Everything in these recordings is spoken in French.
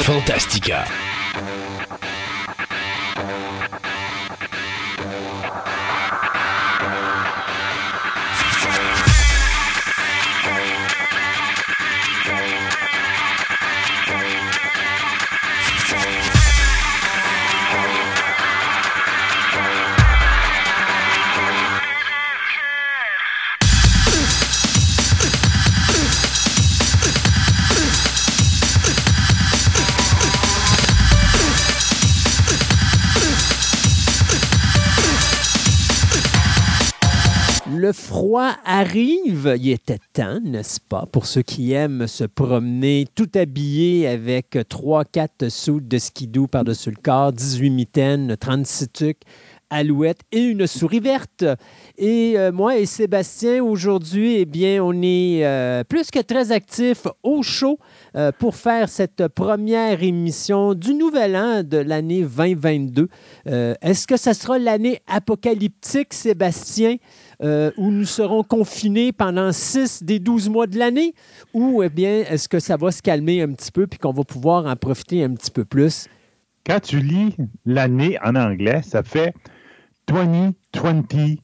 Fantastica. Le froid arrive, il était temps, n'est-ce pas, pour ceux qui aiment se promener tout habillé avec 3-4 sous de skidoo par-dessus le corps, 18 mitaines, 36 tucs, alouette et une souris verte. Et euh, moi et Sébastien, aujourd'hui, eh bien, on est euh, plus que très actifs au show euh, pour faire cette première émission du nouvel an de l'année 2022. Euh, Est-ce que ça sera l'année apocalyptique, Sébastien? Euh, où nous serons confinés pendant 6 des 12 mois de l'année? Ou eh bien, est-ce que ça va se calmer un petit peu puis qu'on va pouvoir en profiter un petit peu plus? Quand tu lis l'année en anglais, ça fait 2022.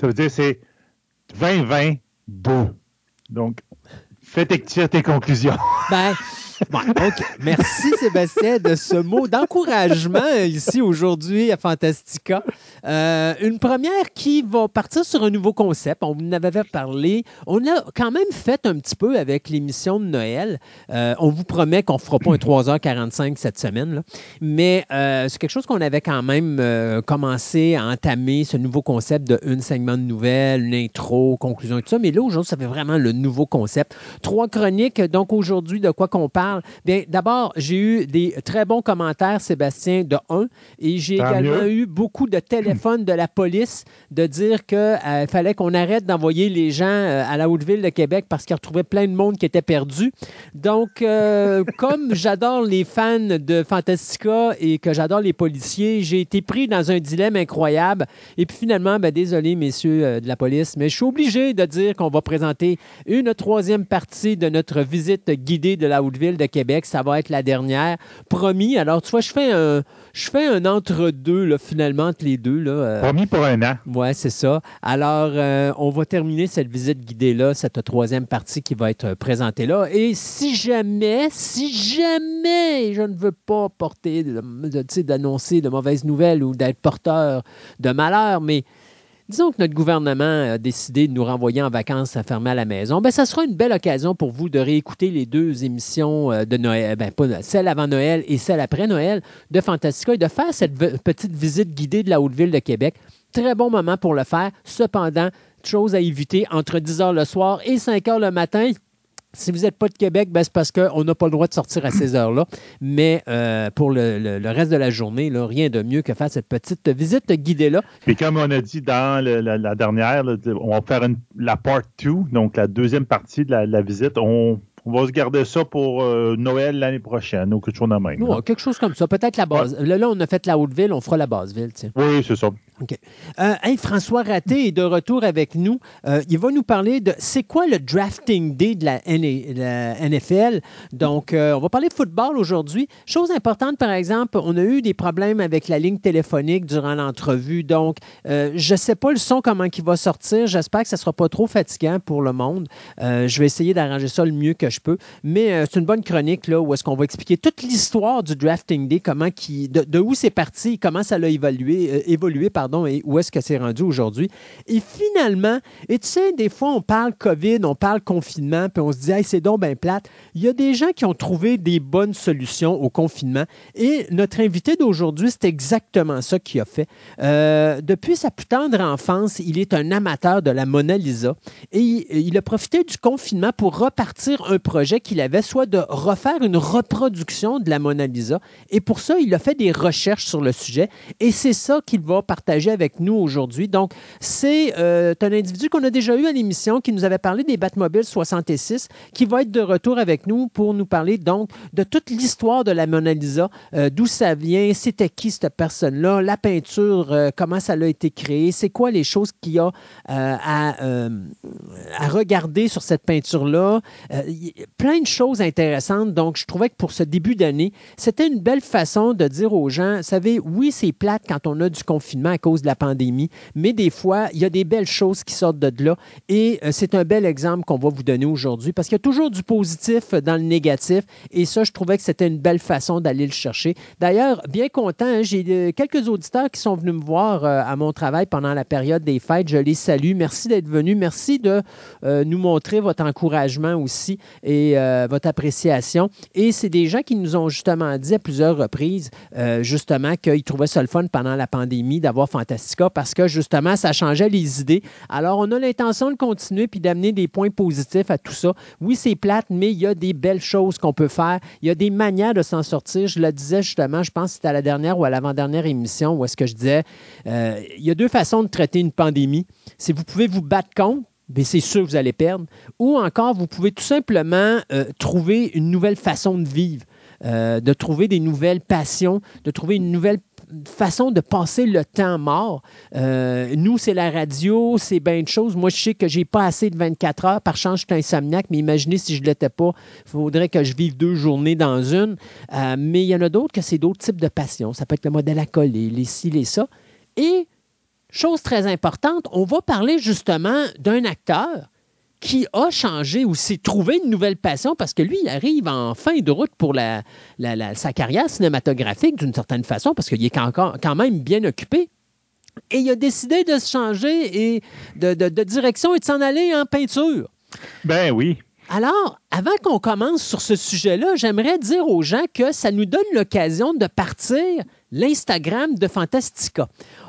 Ça veut dire c'est 2022. Donc, fais tes, tes conclusions. Ben, Merci Sébastien de ce mot d'encouragement ici aujourd'hui à Fantastica. Euh, une première qui va partir sur un nouveau concept. On en avait parlé. On a quand même fait un petit peu avec l'émission de Noël. Euh, on vous promet qu'on ne fera pas un 3h45 cette semaine. Mais euh, c'est quelque chose qu'on avait quand même commencé à entamer, ce nouveau concept de une segment de nouvelles, une intro, conclusion et tout ça. Mais là, aujourd'hui, ça fait vraiment le nouveau concept. Trois chroniques. Donc aujourd'hui, de quoi qu'on parle? Bien, d'abord, j'ai eu des très bons commentaires, Sébastien, de un. Et j'ai également mieux. eu beaucoup de téléphones de la police de dire qu'il fallait qu'on arrête d'envoyer les gens euh, à la Haute-Ville de Québec parce qu'ils retrouvaient plein de monde qui était perdu. Donc, euh, comme j'adore les fans de Fantastica et que j'adore les policiers, j'ai été pris dans un dilemme incroyable. Et puis finalement, ben, désolé, messieurs euh, de la police, mais je suis obligé de dire qu'on va présenter une troisième partie de notre visite guidée de la Haute-Ville de Québec. Ça va être la dernière. Promis. Alors, tu vois, je fais un, je fais un entre-deux, là, finalement, entre les deux. Là, euh, Promis pour un an. Ouais, c'est ça. Alors, euh, on va terminer cette visite guidée-là, cette troisième partie qui va être euh, présentée là. Et si jamais, si jamais je ne veux pas porter, de- de- tu sais, d'annoncer de mauvaises nouvelles ou d'être porteur de malheur, mais disons que notre gouvernement a décidé de nous renvoyer en vacances enfermés à la maison, ben, ça sera une belle occasion pour vous de réécouter les deux émissions euh, de Noël, ben, pas celle avant Noël et celle après Noël de Fantastica et de faire cette petite visite guidée de la Haute-Ville de Québec. Très bon moment pour le faire. Cependant, chose à éviter entre 10 h le soir et 5 h le matin. Si vous n'êtes pas de Québec, ben, c'est parce qu'on n'a pas le droit de sortir à ces heures-là. Mais euh, pour le, reste de la journée, rien de mieux que faire cette petite visite guidée-là. Puis comme on a dit dans la, dernière, on va faire la part 2, donc la deuxième partie de la, visite. On va se garder ça pour euh, Noël l'année prochaine ou quelque chose de même. Ouais, quelque chose comme ça. Peut-être la base. Là, là, on a fait la Haute-Ville, on fera la Basse-Ville. tiens. Oui, c'est ça. OK. Euh, hey, François Raté est de retour avec nous. Euh, il va nous parler de c'est quoi le drafting day de la, N- la NFL. Donc, on va parler de football aujourd'hui. Chose importante, par exemple, on a eu des problèmes avec la ligne téléphonique durant l'entrevue. Donc, je ne sais pas le son, comment il va sortir. J'espère que ça ne sera pas trop fatigant pour le monde. Je vais essayer d'arranger ça le mieux que je peux. Mais euh, c'est une bonne chronique là, où est-ce qu'on va expliquer toute l'histoire du drafting day, comment qui, de, où c'est parti, comment ça a évolué, euh, évolué pardon, et où est-ce que c'est rendu aujourd'hui. Et finalement, et tu sais, des fois, on parle COVID, on parle confinement, puis on se dit, hey, c'est donc bien plate. Il y a des gens qui ont trouvé des bonnes solutions au confinement. Et notre invité d'aujourd'hui, c'est exactement ça qu'il a fait. Euh, depuis sa plus tendre enfance, il est un amateur de la Mona Lisa et il, il a profité du confinement pour repartir un projet qu'il avait, soit de refaire une reproduction de la Mona Lisa. Et pour ça, il a fait des recherches sur le sujet et c'est ça qu'il va partager avec nous aujourd'hui. Donc, c'est un individu qu'on a déjà eu à l'émission qui nous avait parlé des Batmobile 66, qui va être de retour avec nous pour nous parler donc de toute l'histoire de la Mona Lisa, d'où ça vient, c'était qui cette personne-là, la peinture, comment ça a été créé, c'est quoi les choses qu'il y a à regarder sur cette peinture-là. Plein de choses intéressantes. Donc, je trouvais que pour ce début d'année, c'était une belle façon de dire aux gens, vous savez, oui, c'est plate quand on a du confinement à cause de la pandémie, mais des fois, il y a des belles choses qui sortent de là. Et euh, c'est un bel exemple qu'on va vous donner aujourd'hui parce qu'il y a toujours du positif dans le négatif. Et ça, je trouvais que c'était une belle façon d'aller le chercher. D'ailleurs, bien content, hein, j'ai euh, quelques auditeurs qui sont venus me voir euh, à mon travail pendant la période des fêtes. Je les salue. Merci d'être venus. Merci de nous montrer votre encouragement aussi et votre appréciation. Et c'est des gens qui nous ont justement dit à plusieurs reprises, euh, justement, qu'ils trouvaient ça le fun pendant la pandémie d'avoir Fantastica parce que, justement, ça changeait les idées. Alors, on a l'intention de continuer puis d'amener des points positifs à tout ça. Oui, c'est plate, mais il y a des belles choses qu'on peut faire. Il y a des manières de s'en sortir. Je le disais justement, je pense que c'était à la dernière ou à l'avant-dernière émission où est-ce que je disais, euh, il y a deux façons de traiter une pandémie. Si vous pouvez vous battre contre, mais c'est sûr que vous allez perdre. Ou encore, vous pouvez tout simplement euh, trouver une nouvelle façon de vivre, euh, de trouver des nouvelles passions, de trouver une nouvelle façon de passer le temps mort. Euh, nous, c'est la radio, c'est bien de choses. Moi, je sais que j'ai pas assez de 24 heures. Par chance, je suis insomniaque, mais imaginez si je ne l'étais pas, il faudrait que je vive deux journées dans une. mais il y en a d'autres que c'est d'autres types de passions. Ça peut être le modèle à coller, les ci, les ça. Et Chose très importante, on va parler justement d'un acteur qui a changé ou s'est trouvé une nouvelle passion parce que lui, il arrive en fin de route pour sa carrière cinématographique d'une certaine façon parce qu'il est quand même bien occupé. Et il a décidé de se changer et de, de direction et de s'en aller en peinture. Ben oui. Alors, avant qu'on commence sur ce sujet-là, j'aimerais dire aux gens que ça nous donne l'occasion de partir l'Instagram de Fantastica.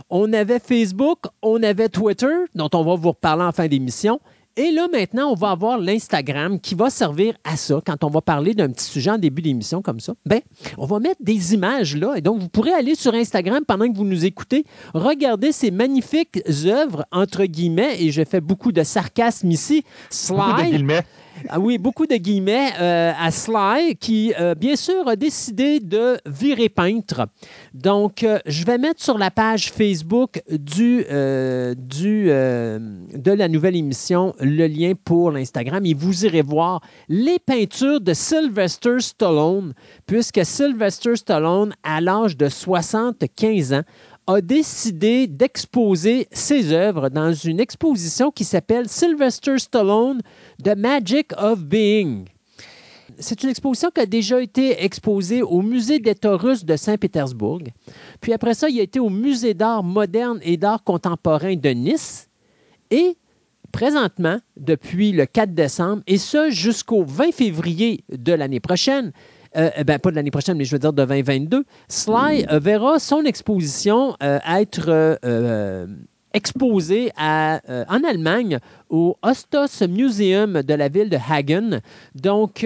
On avait Facebook, on avait Twitter, dont on va vous reparler en fin d'émission. Et là, maintenant, on va avoir l'Instagram qui va servir à ça. Quand on va parler d'un petit sujet en début d'émission comme ça, ben, on va mettre des images là. Et donc, vous pourrez aller sur Instagram pendant que vous nous écoutez, regarder ces magnifiques œuvres, entre guillemets, et je fais beaucoup de sarcasme ici. Slide. Ah oui, beaucoup de guillemets euh, à Sly, qui, euh, bien sûr, a décidé de virer peintre. Donc, euh, je vais mettre sur la page Facebook du, de la nouvelle émission le lien pour l'Instagram et vous irez voir les peintures de Sylvester Stallone, puisque Sylvester Stallone, à l'âge de 75 ans, a décidé d'exposer ses œuvres dans une exposition qui s'appelle Sylvester Stallone, The Magic of Being. C'est une exposition qui a déjà été exposée au Musée d'État russe de Saint-Pétersbourg. Puis après ça, il a été au Musée d'art moderne et d'art contemporain de Nice. Et présentement, depuis le 4 décembre, et ce jusqu'au 20 février de l'année prochaine, euh, eh ben, pas de l'année prochaine, mais je veux dire de 2022, Sly euh, verra son exposition euh, être exposée en Allemagne au Ostos Museum de la ville de Hagen. Donc,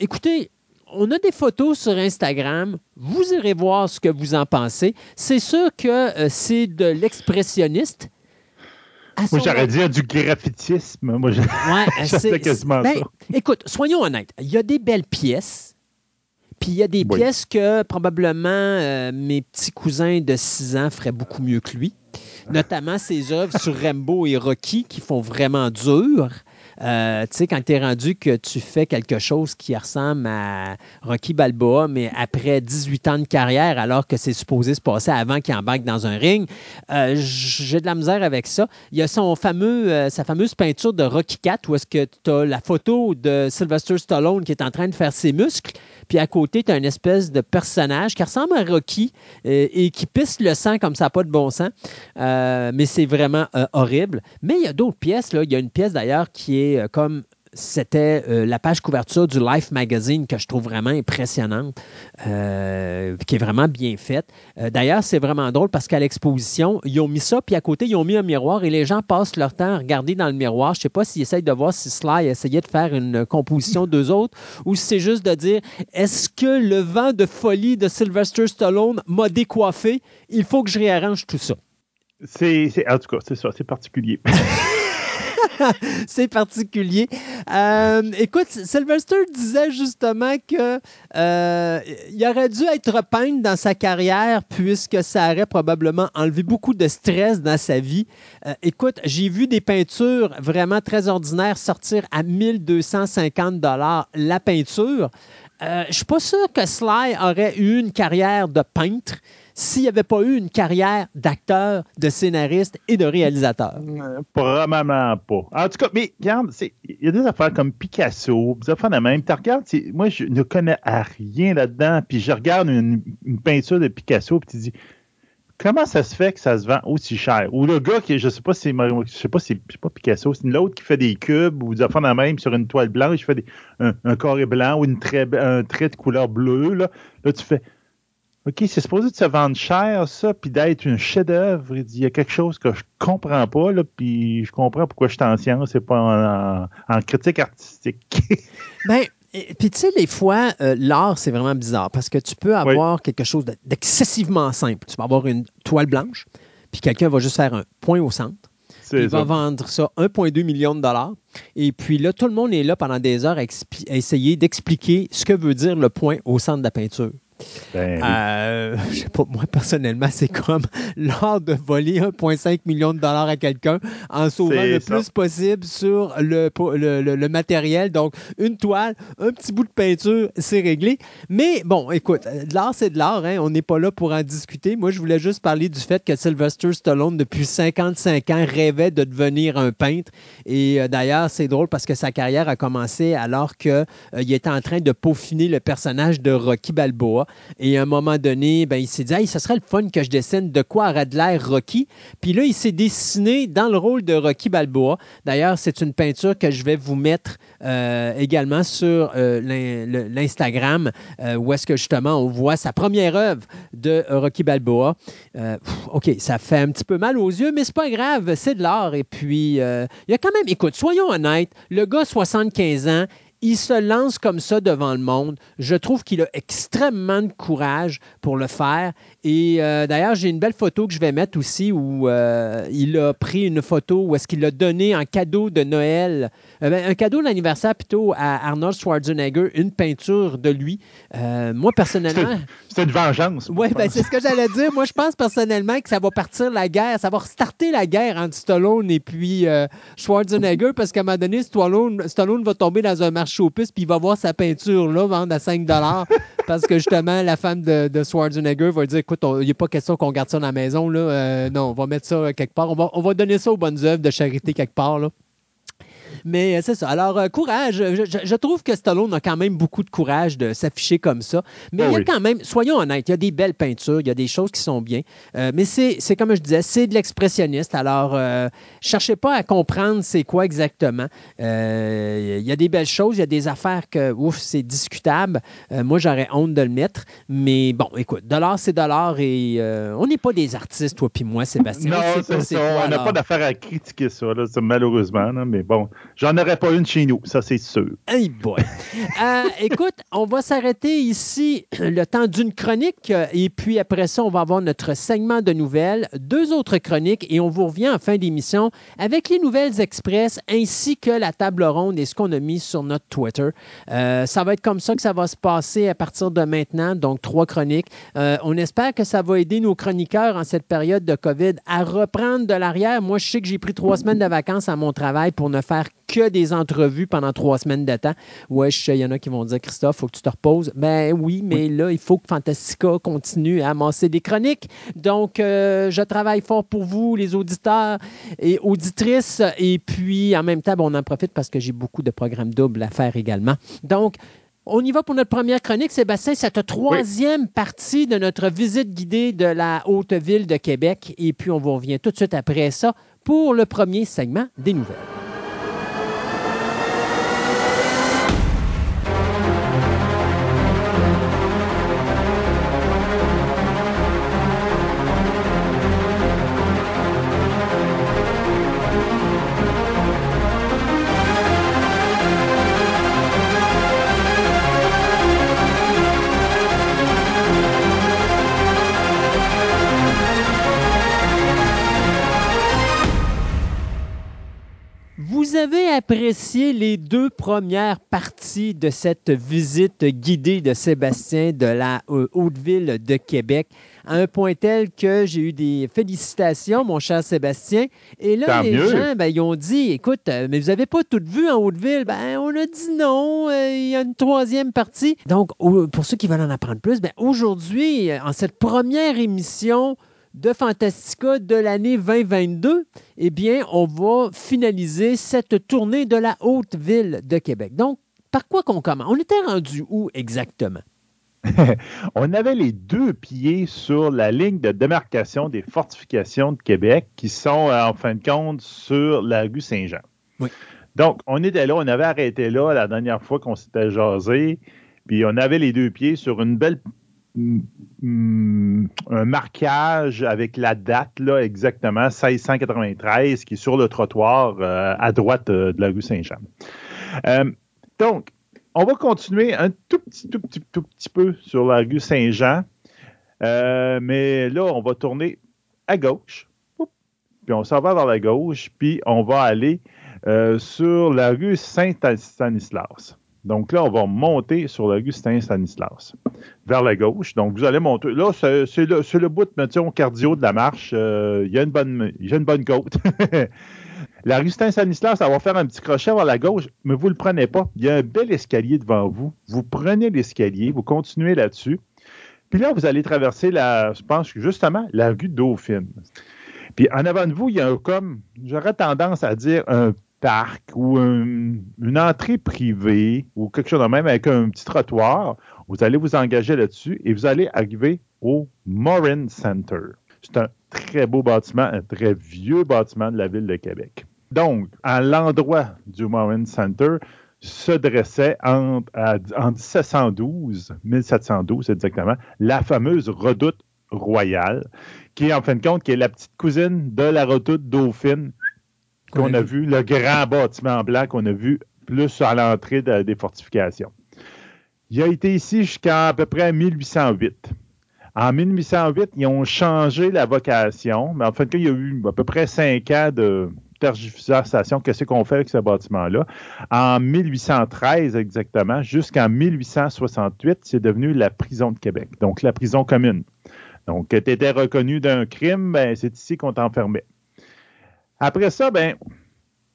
écoutez, on a des photos sur Instagram. Vous irez voir ce que vous en pensez. C'est sûr que c'est de l'expressionniste. Moi, j'aurais dit du graffitisme. Moi, je... ouais, quasiment ben, ça. Écoute, soyons honnêtes. Il y a des belles pièces. Puis il y a des pièces que probablement euh, mes petits cousins de 6 ans feraient beaucoup mieux que lui. Notamment ses œuvres sur Rambo et Rocky qui font vraiment dur. Euh, tu sais, quand tu es rendu que tu fais quelque chose qui ressemble à Rocky Balboa, mais après 18 ans de carrière, alors que c'est supposé se passer avant qu'il embarque dans un ring, euh, j'ai de la misère avec ça. Il y a son fameux, euh, sa fameuse peinture de Rocky Cat où est-ce que tu as la photo de Sylvester Stallone qui est en train de faire ses muscles. Puis à côté, tu as une espèce de personnage qui ressemble à Rocky et qui pisse le sang comme ça, n'a pas de bon sens. mais c'est vraiment horrible. Mais il y a d'autres pièces. Là. Il y a une pièce d'ailleurs qui est euh, comme c'était euh, la page couverture du Life Magazine que je trouve vraiment impressionnante, euh, qui est vraiment bien faite. D'ailleurs, c'est vraiment drôle parce qu'à l'exposition, ils ont mis ça, puis à côté, ils ont mis un miroir et les gens passent leur temps à regarder dans le miroir. Je ne sais pas s'ils essayent de voir si Sly essayait de faire une composition d'eux autres ou si c'est juste de dire est-ce que le vent de folie de Sylvester Stallone m'a décoiffé? Il faut que je réarrange tout ça. C'est, en tout cas, c'est ça, c'est particulier. c'est particulier. Euh, écoute, Sylvester disait justement que euh, il aurait dû être peint dans sa carrière puisque ça aurait probablement enlevé beaucoup de stress dans sa vie. Euh, écoute, j'ai vu des peintures vraiment très ordinaires sortir à 1250 dollars la peinture. je suis pas sûr que Sly aurait eu une carrière de peintre s'il n'y avait pas eu une carrière d'acteur, de scénariste et de réalisateur? Euh, probablement pas. En tout cas, mais regarde, il y a des affaires comme Picasso, des affaires de même. Tu regardes, moi, je ne connais rien là-dedans, puis je regarde une, peinture de Picasso, puis tu dis, comment ça se fait que ça se vend aussi cher? Ou le gars qui, je sais pas si je sais pas si c'est pas Picasso, c'est l'autre qui fait des cubes ou des affaires de même sur une toile blanche, il fait un, carré blanc ou une un trait de couleur bleue, là, là tu fais, OK, c'est supposé de se vendre cher, ça, puis d'être un chef-d'œuvre. Il y a quelque chose que je comprends pas, là, puis je comprends pourquoi je suis en science et pas en, critique artistique. ben, puis tu sais, les fois, euh, l'art, c'est vraiment bizarre parce que tu peux avoir quelque chose d'excessivement simple. Tu peux avoir une toile blanche, puis quelqu'un va juste faire un point au centre. Il va vendre ça 1,2 million de dollars. Et puis là, tout le monde est là pendant des heures à essayer d'expliquer ce que veut dire le point au centre de la peinture. Ben, euh, je sais pas, moi personnellement, c'est comme l'art de voler 1,5 million de dollars à quelqu'un en sauvant le plus possible sur le, le, matériel. Donc, une toile, un petit bout de peinture, c'est réglé. Mais bon, écoute, l'art, c'est de l'art. Hein? On n'est pas là pour en discuter. Moi, je voulais juste parler du fait que Sylvester Stallone, depuis 55 ans, rêvait de devenir un peintre. Et euh, d'ailleurs, c'est drôle parce que sa carrière a commencé alors qu'il euh, était en train de peaufiner le personnage de Rocky Balboa. Et à un moment donné, ben, il s'est dit, hey, ce serait le fun que je dessine de quoi aurait de l'air Rocky. Puis là, il s'est dessiné dans le rôle de Rocky Balboa. D'ailleurs, c'est une peinture que je vais vous mettre euh, également sur euh, l'Instagram, euh, où est-ce que justement on voit sa première œuvre de Rocky Balboa. OK, ça fait un petit peu mal aux yeux, mais c'est pas grave, c'est de l'art. Et puis, il y a quand même, écoute, soyons honnêtes, le gars, 75 ans, il se lance comme ça devant le monde. Je trouve qu'il a extrêmement de courage pour le faire. Et euh, d'ailleurs, j'ai une belle photo que je vais mettre aussi où euh, il a pris une photo où est-ce qu'il a donné en cadeau de Noël, euh, ben, un cadeau d'anniversaire plutôt à Arnold Schwarzenegger, une peinture de lui. moi, personnellement. C'est une vengeance. Oui, ben, c'est ce que j'allais dire. Moi, je pense personnellement que ça va partir la guerre, ça va restarter la guerre entre Stallone et puis Schwarzenegger parce qu'à un moment donné, Stallone, Stallone va tomber dans un marché puces puis il va voir sa peinture là vendre à 5 parce que justement, la femme de, de Schwarzenegger va dire écoute, il n'y a pas question qu'on garde ça dans la maison. Là. Euh, non, on va mettre ça quelque part. On va, on va donner ça aux bonnes œuvres de charité quelque part. Là. Mais euh, c'est ça. Alors, euh, courage. Je, trouve que Stallone a quand même beaucoup de courage de s'afficher comme ça. Mais ah il y a quand même, soyons honnêtes, il y a des belles peintures, il y a des choses qui sont bien. Euh, mais c'est comme je disais, c'est de l'expressionniste. Alors, euh, cherchez pas à comprendre c'est quoi exactement. il y a des belles choses, il y a des affaires que, ouf, c'est discutable. moi, j'aurais honte de le mettre. Mais bon, écoute, dollar, c'est dollar et on n'est pas des artistes, toi puis moi, Sébastien. Non, c'est ça. on n'a pas d'affaire à critiquer ça, malheureusement. mais bon, J'en aurais pas une chez nous, ça c'est sûr. Hey boy. Euh, écoute, on va s'arrêter ici le temps d'une chronique et puis après ça, on va avoir notre segment de nouvelles, deux autres chroniques et on vous revient en fin d'émission avec les nouvelles express ainsi que la table ronde et ce qu'on a mis sur notre Twitter. Euh, ça va être comme ça que ça va se passer à partir de maintenant, donc trois chroniques. Euh, on espère que ça va aider nos chroniqueurs en cette période de COVID à reprendre de l'arrière. Moi, je sais que j'ai pris trois semaines de vacances à mon travail pour ne faire que des entrevues pendant trois semaines de temps. Ouais, il y en a qui vont dire, Christophe, il faut que tu te reposes. Ben oui, mais là, il faut que Fantastica continue à amasser des chroniques. Donc, euh, je travaille fort pour vous, les auditeurs et auditrices. Et puis, en même temps, on en profite parce que j'ai beaucoup de programmes doubles à faire également. Donc, on y va pour notre première chronique, Sébastien. C'est la troisième partie de notre visite guidée de la haute ville de Québec. Et puis, on vous revient tout de suite après ça pour le premier segment des nouvelles. Apprécié les deux premières parties de cette visite guidée de Sébastien de la euh, Haute-Ville de Québec à un point tel que j'ai eu des félicitations, mon cher Sébastien. Et là, Tant les mieux. gens, ben, ils ont dit, écoute, euh, mais vous n'avez pas tout vu en Haute-Ville? Ben, on a dit non, euh, il y a une troisième partie. Donc, pour ceux qui veulent en apprendre plus, ben, aujourd'hui, en cette première émission de Fantastica de l'année 2022, eh bien, on va finaliser cette tournée de la Haute-Ville de Québec. Donc, par quoi qu'on commence? On était rendu où exactement? On avait les deux pieds sur la ligne de démarcation des fortifications de Québec qui sont, euh, en fin de compte, sur la rue Saint-Jean. Oui. Donc, on était là, on avait arrêté là la dernière fois qu'on s'était jasé, puis on avait les deux pieds sur une belle. Un marquage avec la date, là, exactement, 1693, qui est sur le trottoir euh, à droite euh, de la rue Saint-Jean. Euh, donc, on va continuer un tout petit, tout petit, tout petit peu sur la rue Saint-Jean. Mais là, on va tourner à gauche. Puis on s'en va vers la gauche. Puis on va aller sur la rue Saint-Stanislas. Donc là, on va monter sur la rue Saint-Stanislas vers la gauche. Donc vous allez monter. Là, c'est le, bout, mettons, cardio de la marche. Euh, Il y a une bonne, a une bonne côte. La rue Saint-Stanislas, ça va faire un petit crochet vers la gauche, mais vous ne le prenez pas. Il y a un bel escalier devant vous. Vous prenez l'escalier, vous continuez là-dessus. Puis là, vous allez traverser la, je pense justement, la rue Dauphine. Puis en avant de vous, il y a un, comme, j'aurais tendance à dire un parc ou un- une entrée privée ou quelque chose de même avec un petit trottoir. Vous allez vous engager là-dessus et vous allez arriver au Morin Center. C'est un très beau bâtiment, un très vieux bâtiment de la ville de Québec. Donc, à l'endroit du Morin Center se dressait en, à- en 1712, 1712 exactement, la fameuse redoute royale, qui en fin de compte est la petite cousine de la redoute dauphine qu'on a a vu, le grand bâtiment blanc qu'on a vu plus à l'entrée de- des fortifications. Il a été ici jusqu'à à peu près 1808. En 1808, ils ont changé la vocation, mais en fait, il y a eu à peu près cinq ans de tergiversation. Qu'est-ce qu'on fait avec ce bâtiment-là? En 1813 exactement, jusqu'en 1868, c'est devenu la prison de Québec, donc la prison commune. Donc, tu étais reconnu d'un crime, ben, c'est ici qu'on t'enfermait. Après ça, ben,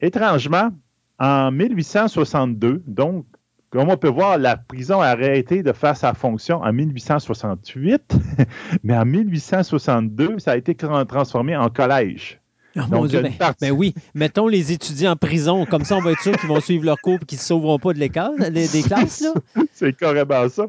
étrangement, en 1862, donc, comme on peut voir, la prison a arrêté de faire sa fonction en 1868, mais en 1862, ça a été tra- transformé en collège. Oh, Donc, Dieu, ben, ben oui, mettons les étudiants en prison, comme ça on va être sûr qu'ils vont suivre leur cours et qu'ils ne se sauveront pas de l'école, des, des classes. C'est carrément ça.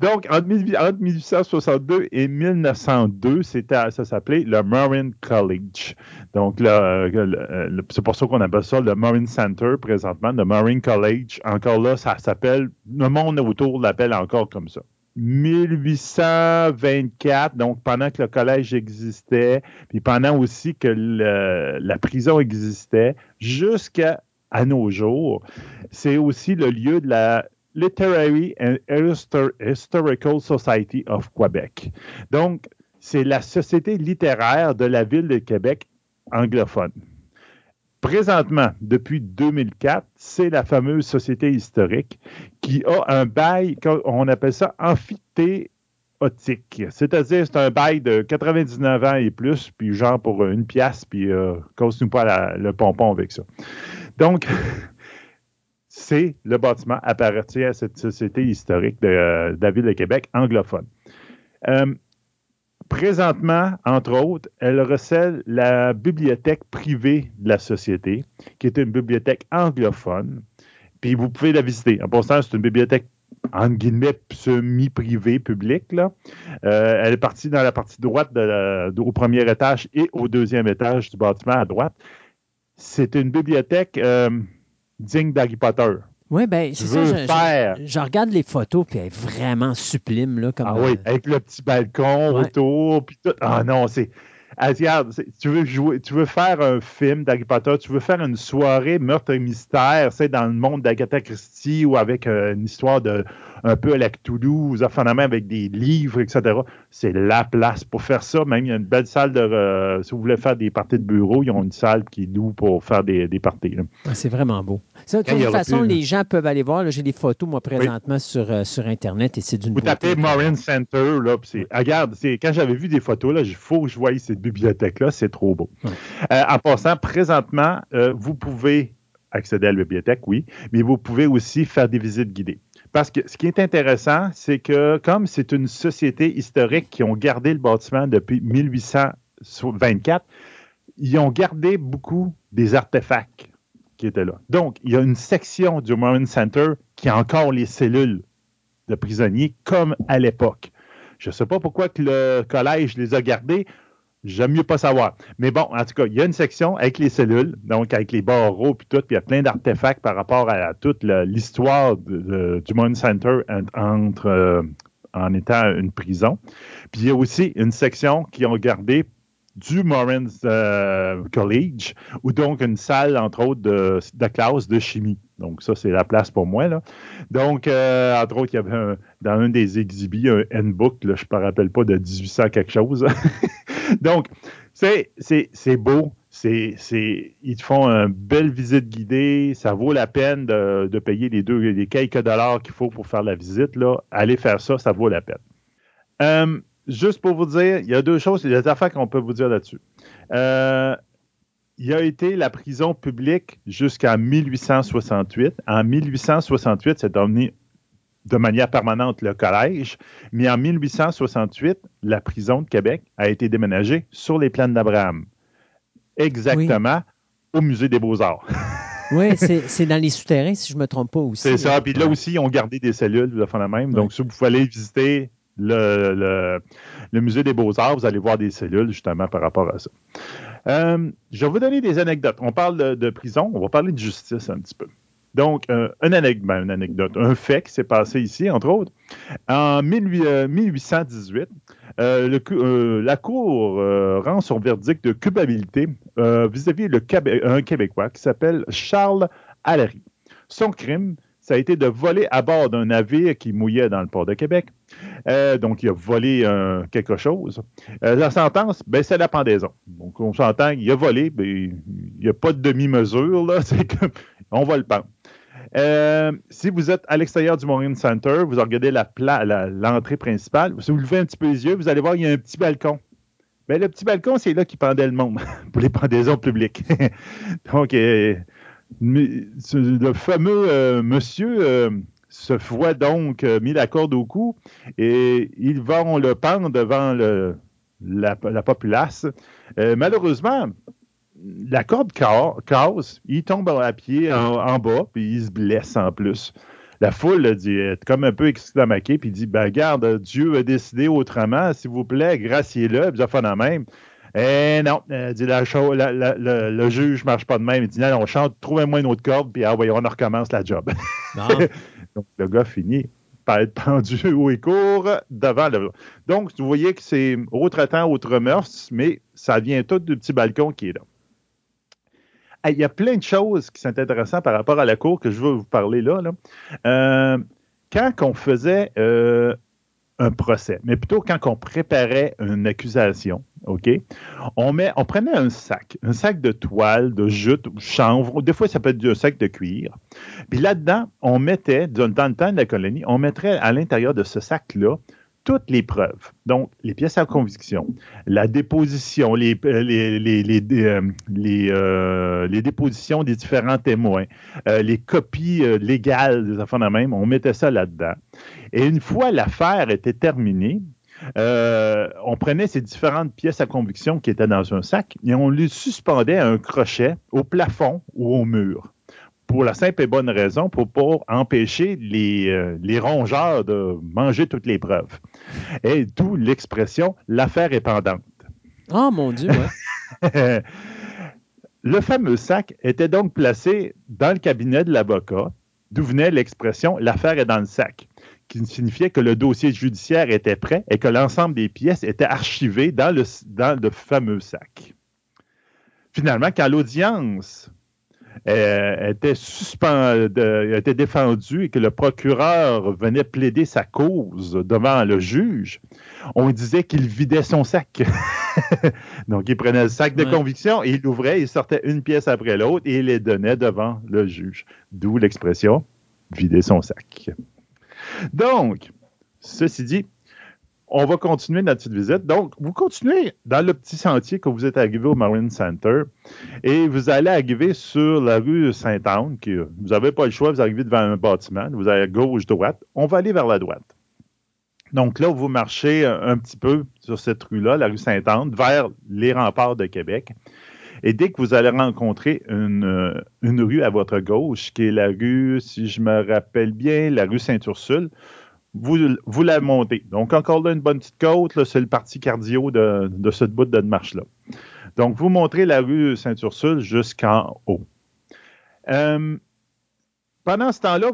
Donc, entre, 18- entre 1862 et 1902, c'était, ça s'appelait le Marine College. Donc, le- le- le- c'est pour ça qu'on appelle ça le Marine Center présentement, le Marine College. Encore là, ça s'appelle, le monde autour l'appelle encore comme ça. 1824, donc pendant que le collège existait, puis pendant aussi que la prison existait, jusqu'à à nos jours, c'est aussi le lieu de la Literary and Histor- Historical Society of Quebec. Donc, c'est la société littéraire de la ville de Québec anglophone. Présentement, depuis 2004, c'est la fameuse société historique qui a un bail, on appelle ça amphithéotique. C'est-à-dire, c'est un bail de 99 ans et plus, puis genre pour une pièce, puis euh, cause-nous pas le pompon avec ça. Donc, c'est le bâtiment appartient à cette société historique de, euh, la ville de Québec anglophone. Euh, présentement, entre autres, elle recèle la bibliothèque privée de la société, qui est une bibliothèque anglophone. Puis vous pouvez la visiter. En passant, c'est une bibliothèque entre guillemets semi-privée, publique. Là. Euh, elle est partie dans la partie droite au premier étage et au deuxième étage du bâtiment à droite. C'est une bibliothèque euh, digne d'Harry Potter. Oui, ben c'est Je ça. Je, je- faire. je regarde les photos, puis elle est vraiment sublime. Là, comme, Ah oui, avec le petit balcon Ouais. autour, puis tout. Ah non, c'est. Regarde, tu veux jouer, tu veux faire un film d'Harry Potter, tu veux faire une soirée meurtre et mystère, c'est dans le monde d'Agatha Christie ou avec euh, une histoire de un peu à la Cthulhu, avec des livres, etc. C'est la place pour faire ça. Même, il y a une belle salle de. Euh, si vous voulez faire des parties de bureau, ils ont une salle qui est loue pour faire des, des parties. Ah, c'est vraiment beau. de toute façon, les gens peuvent aller voir. J'ai des photos, moi, présentement, sur, euh, sur Internet et c'est d'une Vous tapez Morin Center, là, c'est, ah, regarde, quand j'avais vu des photos, là, il faut que je voie cette bibliothèque-là, c'est trop beau. Euh, en passant, présentement, vous pouvez accéder à la bibliothèque, oui, mais vous pouvez aussi faire des visites guidées. Parce que ce qui est intéressant, c'est que comme c'est une société historique qui ont gardé le bâtiment depuis 1824, ils ont gardé beaucoup des artefacts qui étaient là. Donc, il y a une section du Marine Center qui a encore les cellules de prisonniers comme à l'époque. Je ne sais pas pourquoi que le collège les a gardés. J'aime mieux pas savoir. Mais bon, en tout cas, il y a une section avec les cellules, donc avec les barreaux puis tout, puis il y a plein d'artefacts par rapport à, toute l'histoire du Moon Center entre, euh, en étant une prison. Puis il y a aussi une section qui ont gardé du Morins euh, College, ou donc une salle, entre autres, de, de classe de chimie. Donc, ça, c'est la place pour moi. Là. Donc, euh, entre autres, il y avait dans un des exhibits un handbook, je ne me rappelle pas, de 1800 quelque chose. donc, c'est beau. Ils te font une belle visite guidée. Ça vaut la peine de, payer les, deux, les quelques dollars qu'il faut pour faire la visite. Là. Allez faire ça, ça vaut la peine. Euh, juste pour vous dire, il y a deux choses, il y a des affaires qu'on peut vous dire là-dessus. Euh, il a été la prison publique jusqu'en 1868. En 1868, c'est devenu de manière permanente le collège, mais en 1868, la prison de Québec a été déménagée sur les plaines d'Abraham. Exactement au Musée des Beaux-Arts. oui, c'est dans les souterrains, si je ne me trompe pas aussi. C'est ça. Puis là aussi, ils ont gardé des cellules de la même. Donc, si vous pouvez aller visiter le, musée des beaux-arts, vous allez voir des cellules justement par rapport à ça. Euh, je vais vous donner des anecdotes. On parle de, prison, on va parler de justice un petit peu. Donc, euh, une, anecdote, un fait qui s'est passé ici, entre autres. En 1818, euh, la Cour rend son verdict de culpabilité vis-à-vis d'un Québécois qui s'appelle Charles Allary. Son crime, ça a été de voler à bord d'un navire qui mouillait dans le port de Québec. Euh, donc, il a volé quelque chose. Euh, la sentence, ben, c'est la pendaison. Donc, on s'entend, il a volé, ben, il n'y a pas de demi-mesure, on va le pendre. Euh, si vous êtes à l'extérieur du Marine Center, vous regardez l'entrée principale. Si vous levez un petit peu les yeux, vous allez voir, il y a un petit balcon. Ben, le petit balcon, c'est là qu'il pendait le monde pour les pendaisons publiques. Donc, le fameux euh, monsieur euh, se voit donc euh, mis la corde au cou et ils vont le pendre devant la, populace. malheureusement, la corde casse, il tombe à pied en, bas, puis il se blesse en plus. La foule dit, est comme un peu exclamée, puis dit ben, Garde, Dieu a décidé autrement, s'il vous plaît, graciez-le, puis ça fait la même. Eh non, euh, dit la, le juge ne marche pas de même. Il dit non, on chante, trouvez-moi une autre corde, puis ah, voyons, on recommence la job. Donc, le gars finit par être pendu haut et court devant le. Donc, vous voyez que c'est autre temps, autre mœurs, mais ça vient tout du petit balcon qui est là. Il y a plein de choses qui sont intéressantes par rapport à la cour que je veux vous parler là. Euh, quand on faisait euh, un procès, mais plutôt quand on préparait une accusation, OK? On, met, prenait un sac, un sac de toile, de jute, chanvre, des fois ça peut être un sac de cuir. Puis là-dedans, on mettait, dans le temps de la colonie, on mettrait à l'intérieur de ce sac-là toutes les preuves. Donc, les pièces à conviction, la déposition, les, euh, euh, euh, dépositions des différents témoins, les copies légales des affaires de même, on mettait ça là-dedans. Et une fois l'affaire était terminée, on prenait ces différentes pièces à conviction qui étaient dans un sac et on les suspendait à un crochet au plafond ou au mur pour la simple et bonne raison, pour empêcher les, euh, les rongeurs de manger toutes les preuves. Et d'où l'expression l'affaire est pendante. Oh mon Dieu, Le fameux sac était donc placé dans le cabinet de l'avocat, d'où venait l'expression l'affaire est dans le sac, qui signifiait que le dossier judiciaire était prêt et que l'ensemble des pièces étaient archivées dans le, dans le fameux sac. Finalement, quand l'audience euh, était défendue et que le procureur venait plaider sa cause devant le juge, on disait qu'il vidait son sac. Donc, il prenait le sac de conviction et il l'ouvrait, il sortait une pièce après l'autre et il les donnait devant le juge. D'où l'expression vider son sac. Donc, ceci dit, on va continuer notre petite visite. Donc, vous continuez dans le petit sentier que vous êtes arrivé au Marine Center et vous allez arriver sur la rue Sainte-Anne. Vous n'avez pas le choix, vous arrivez devant un bâtiment, vous allez gauche-droite. On va aller vers la droite. Donc là, vous marchez un petit peu sur cette rue-là, la rue Sainte-Anne, vers les remparts de Québec. Et dès que vous allez rencontrer une, une, rue à votre gauche, qui est la rue, si je me rappelle bien, la rue Saint-Ursule, vous, la montez. Donc, encore là, une bonne petite côte, c'est le parti cardio de, cette bout de marche-là. Donc, vous montrez la rue Saint-Ursule jusqu'en haut. Euh, pendant ce temps-là,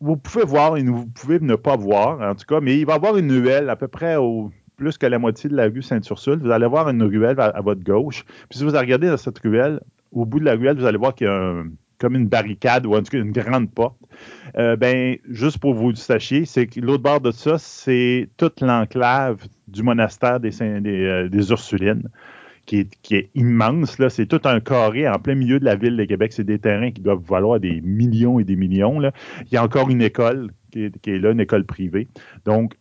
vous, pouvez voir et vous pouvez ne pas voir, en tout cas, mais il va y avoir une nuelle à peu près au plus que la moitié de la rue Saint-Ursule. Vous allez voir une ruelle à, votre gauche. Puis si vous regardez dans cette ruelle, au bout de la ruelle, vous allez voir qu'il y a comme une barricade ou en tout cas une grande porte. Euh, ben, juste pour vous le sachiez, c'est que l'autre bord de ça, c'est toute l'enclave du monastère des, euh, Ursulines. Qui est, qui est, immense. Là. C'est tout un carré en plein milieu de la ville de Québec. C'est des terrains qui doivent valoir des millions et des millions. Là. Il y a encore une école qui est, qui est là, une école privée. Donc,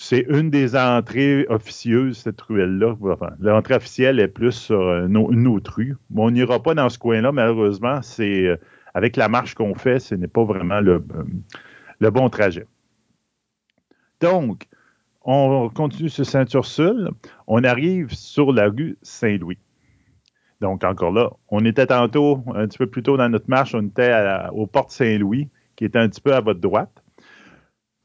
c'est une des entrées officieuses, cette ruelle-là. L'entrée officielle est plus sur une, autre rue. on n'ira pas dans ce coin-là, malheureusement. C'est euh, avec la marche qu'on fait, ce n'est pas vraiment le, euh, bon trajet. Donc, on continue sur Saint-Ursule. On arrive sur la rue Saint-Louis. Donc, encore là, on était tantôt, un petit peu plus tôt dans notre marche, on était aux portes Saint-Louis, qui était un petit peu à votre droite.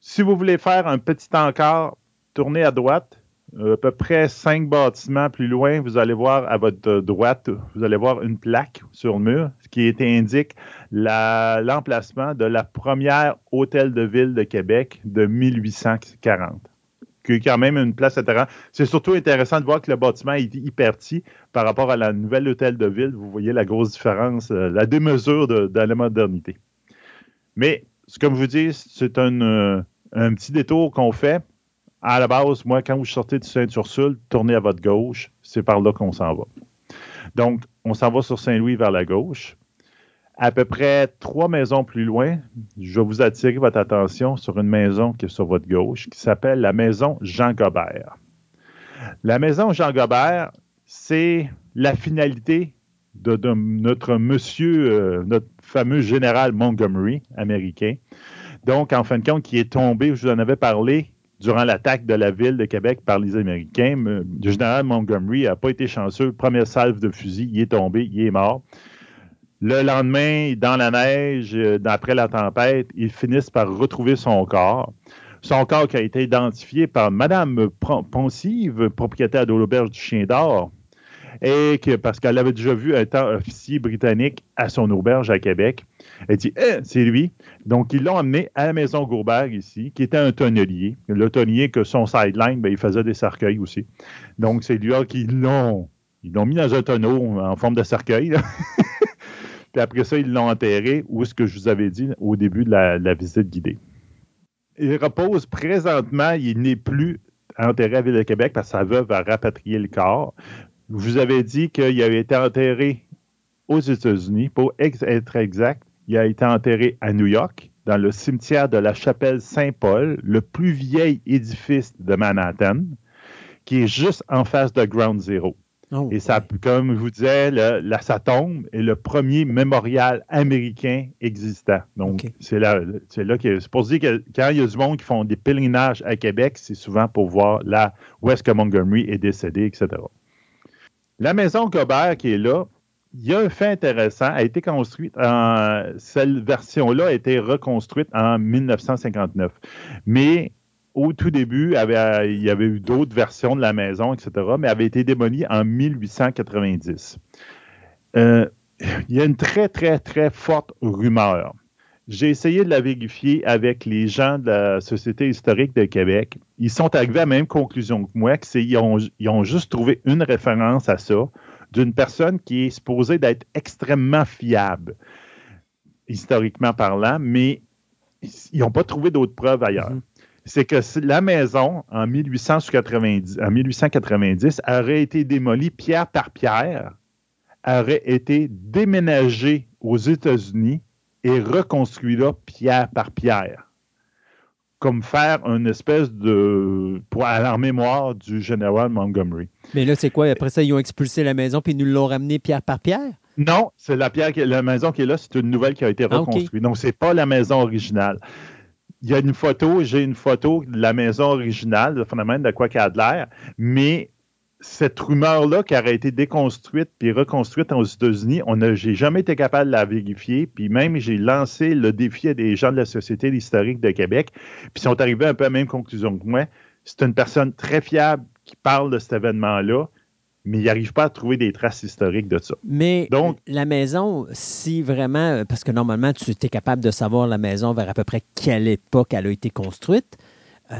Si vous voulez faire un petit encart, tournez à droite. Euh, à peu près cinq bâtiments plus loin, vous allez voir à votre droite, vous allez voir une plaque sur le mur qui indique l'emplacement de la première hôtel de ville de Québec de 1840 qui quand même une place intéressante. C'est surtout intéressant de voir que le bâtiment est hyper petit par rapport à la nouvelle hôtel de ville. Vous voyez la grosse différence, euh, la démesure de, de la modernité. Mais, comme je vous dis, c'est un, euh, un petit détour qu'on fait. À la base, moi, quand vous sortez de Saint-Ursule, tournez à votre gauche. C'est par là qu'on s'en va. Donc, on s'en va sur Saint-Louis vers la gauche. À peu près trois maisons plus loin, je vais vous attirer votre attention sur une maison qui est sur votre gauche, qui s'appelle la maison Jean Gobert. La maison Jean Gobert, c'est la finalité de, notre monsieur, euh, notre fameux général Montgomery américain, donc, en fin de compte, qui est tombé, je vous en avais parlé, durant l'attaque de la ville de Québec par les Américains. Le général Montgomery n'a pas été chanceux. Première salve de fusil, il est tombé, il est mort. Le lendemain, dans la neige, euh, d'après la tempête, ils finissent par retrouver son corps. Son corps qui a été identifié par Mme Ponsive, propriétaire de l'auberge du Chien d'Or, et que, parce qu'elle avait déjà vu un officier britannique à son auberge à Québec. Elle dit eh, c'est lui. Donc, ils l'ont amené à la maison Gourbert ici, qui était un tonnelier. Le tonnelier que son sideline, ben, il faisait des cercueils aussi. Donc, c'est lui qui l'ont. Ils l'ont mis dans un tonneau en forme de cercueil. Puis après ça, ils l'ont enterré, où est-ce que je vous avais dit au début de la, visite guidée. Il repose présentement, il n'est plus enterré à Ville de Québec parce que sa veuve a rapatrié le corps. Je vous avais dit qu'il avait été enterré aux États-Unis. Pour être exact, il a été enterré à New York, dans le cimetière de la chapelle Saint-Paul, le plus vieil édifice de Manhattan, qui est juste en face de Ground Zero. Oh, et ça, comme je vous disais, la, sa tombe est le premier mémorial américain existant. Donc, c'est là, c'est là que c'est pour se dire que quand il y a du monde qui font des pèlerinages à Québec, c'est souvent pour voir là où est-ce que Montgomery est décédé, etc. La maison Gobert qui est là, il y a un fait intéressant, a été construite en, cette version-là a été reconstruite en 1959. Mais au tout début, il y avait eu d'autres versions de la maison, etc., mais avait été démolie en 1890. Euh, il y a une très, très, très forte rumeur. J'ai essayé de la vérifier avec les gens de la Société historique de Québec. Ils sont arrivés à la même conclusion que moi, qu'ils ont, ils ont juste trouvé une référence à ça d'une personne qui est supposée d'être extrêmement fiable, historiquement parlant, mais ils n'ont pas trouvé d'autres preuves ailleurs. Mm-hmm. C'est que la maison, en 1890, en 1890, aurait été démolie pierre par pierre, aurait été déménagée aux États-Unis et reconstruit là pierre par pierre. Comme faire une espèce de. pour à la mémoire du général Montgomery. Mais là, c'est quoi? Après ça, ils ont expulsé la maison puis ils nous l'ont ramené pierre par pierre? Non, c'est la pierre, la maison qui est là, c'est une nouvelle qui a été ah, reconstruite. Donc, ce n'est pas la maison originale. Il y a une photo, j'ai une photo de la maison originale, le phénomène de quoi qu'elle a de l'air, mais cette rumeur-là qui aurait été déconstruite puis reconstruite aux États-Unis, on n'a, j'ai jamais été capable de la vérifier. Puis même, j'ai lancé le défi à des gens de la Société historique de Québec, puis ils sont arrivés un peu à la même conclusion que moi. C'est une personne très fiable qui parle de cet événement-là mais il n'arrive pas à trouver des traces historiques de ça. Mais Donc, la maison, si vraiment, parce que normalement, tu étais capable de savoir la maison vers à peu près quelle époque elle a été construite,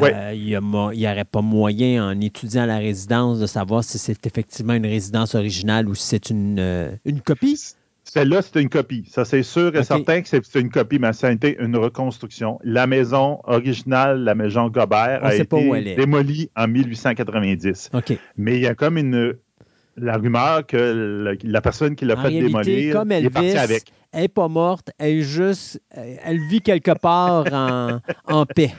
euh, il n'y aurait pas moyen, en étudiant la résidence, de savoir si c'est effectivement une résidence originale ou si c'est une, euh, une copie? Celle-là, c'est une copie. Ça, c'est sûr et certain que c'est une copie, mais ça a été une reconstruction. La maison originale, la maison Gobert, a été démolie en 1890. Mais il y a comme une la rumeur que la personne qui l'a fait démolir comme est partie avec. Elle n'est pas morte, elle juste, elle vit quelque part en, paix.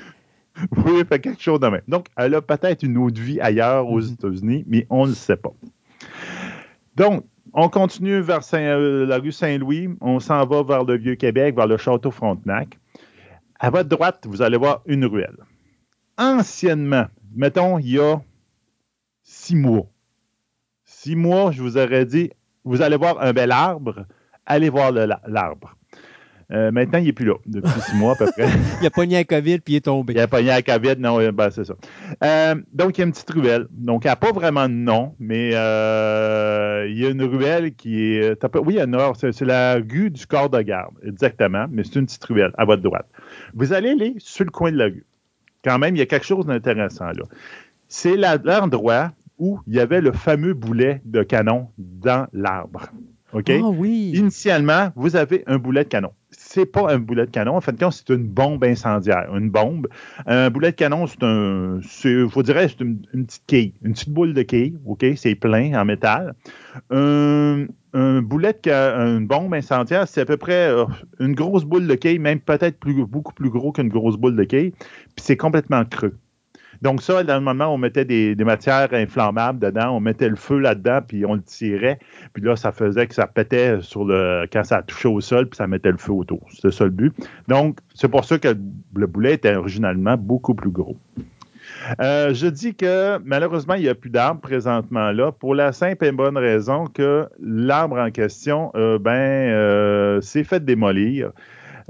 Oui, fait quelque chose de même. Donc, elle a peut-être une autre vie ailleurs aux mm-hmm. États-Unis, mais on ne le sait pas. Donc, on continue vers euh, la rue Saint-Louis, on s'en va vers le Vieux-Québec, vers le Château Frontenac. À votre droite, vous allez voir une ruelle. Anciennement, mettons, il y a six mois, six mois, je vous aurais dit, vous allez voir un bel arbre, allez voir l'arbre. Euh, maintenant, il n'est plus là, depuis six mois à peu près. il a pogné la COVID puis il est tombé. Il a pogné la COVID, non, euh, ben, c'est ça. Euh, donc, il y a une petite ruelle. Donc, elle n'a pas vraiment de nom, mais il y a une ruelle qui est. Oui, il y a c'est la rue du corps de garde, exactement, mais c'est une petite ruelle à votre droite. Vous allez aller sur le coin de la rue. Quand même, il y a quelque chose d'intéressant là. C'est l'endroit où il y avait le fameux boulet de canon dans l'arbre. OK? Ah oui. Initialement, vous avez un boulet de canon. C'est pas un boulet de canon. En fait, c'est une bombe incendiaire, une bombe. Un boulet de canon, c'est un, je vous dirais, c'est une, petite quille, une petite boule de quille. OK? C'est plein en métal. Un, boulet de, une bombe incendiaire, c'est à peu près euh, une grosse boule de quille, même peut-être beaucoup plus gros qu'une grosse boule de quille. Puis c'est complètement creux. Donc, ça, dans le moment, on mettait des, matières inflammables dedans, on mettait le feu là-dedans, puis on le tirait. Puis là, ça faisait que ça pétait sur le, quand ça touchait au sol, puis ça mettait le feu autour. C'était ça le but. Donc, c'est pour ça que le boulet était originalement beaucoup plus gros. Euh, je dis que malheureusement, il n'y a plus d'arbres présentement là, pour la simple et bonne raison que l'arbre en question, euh, ben, euh, s'est fait démolir.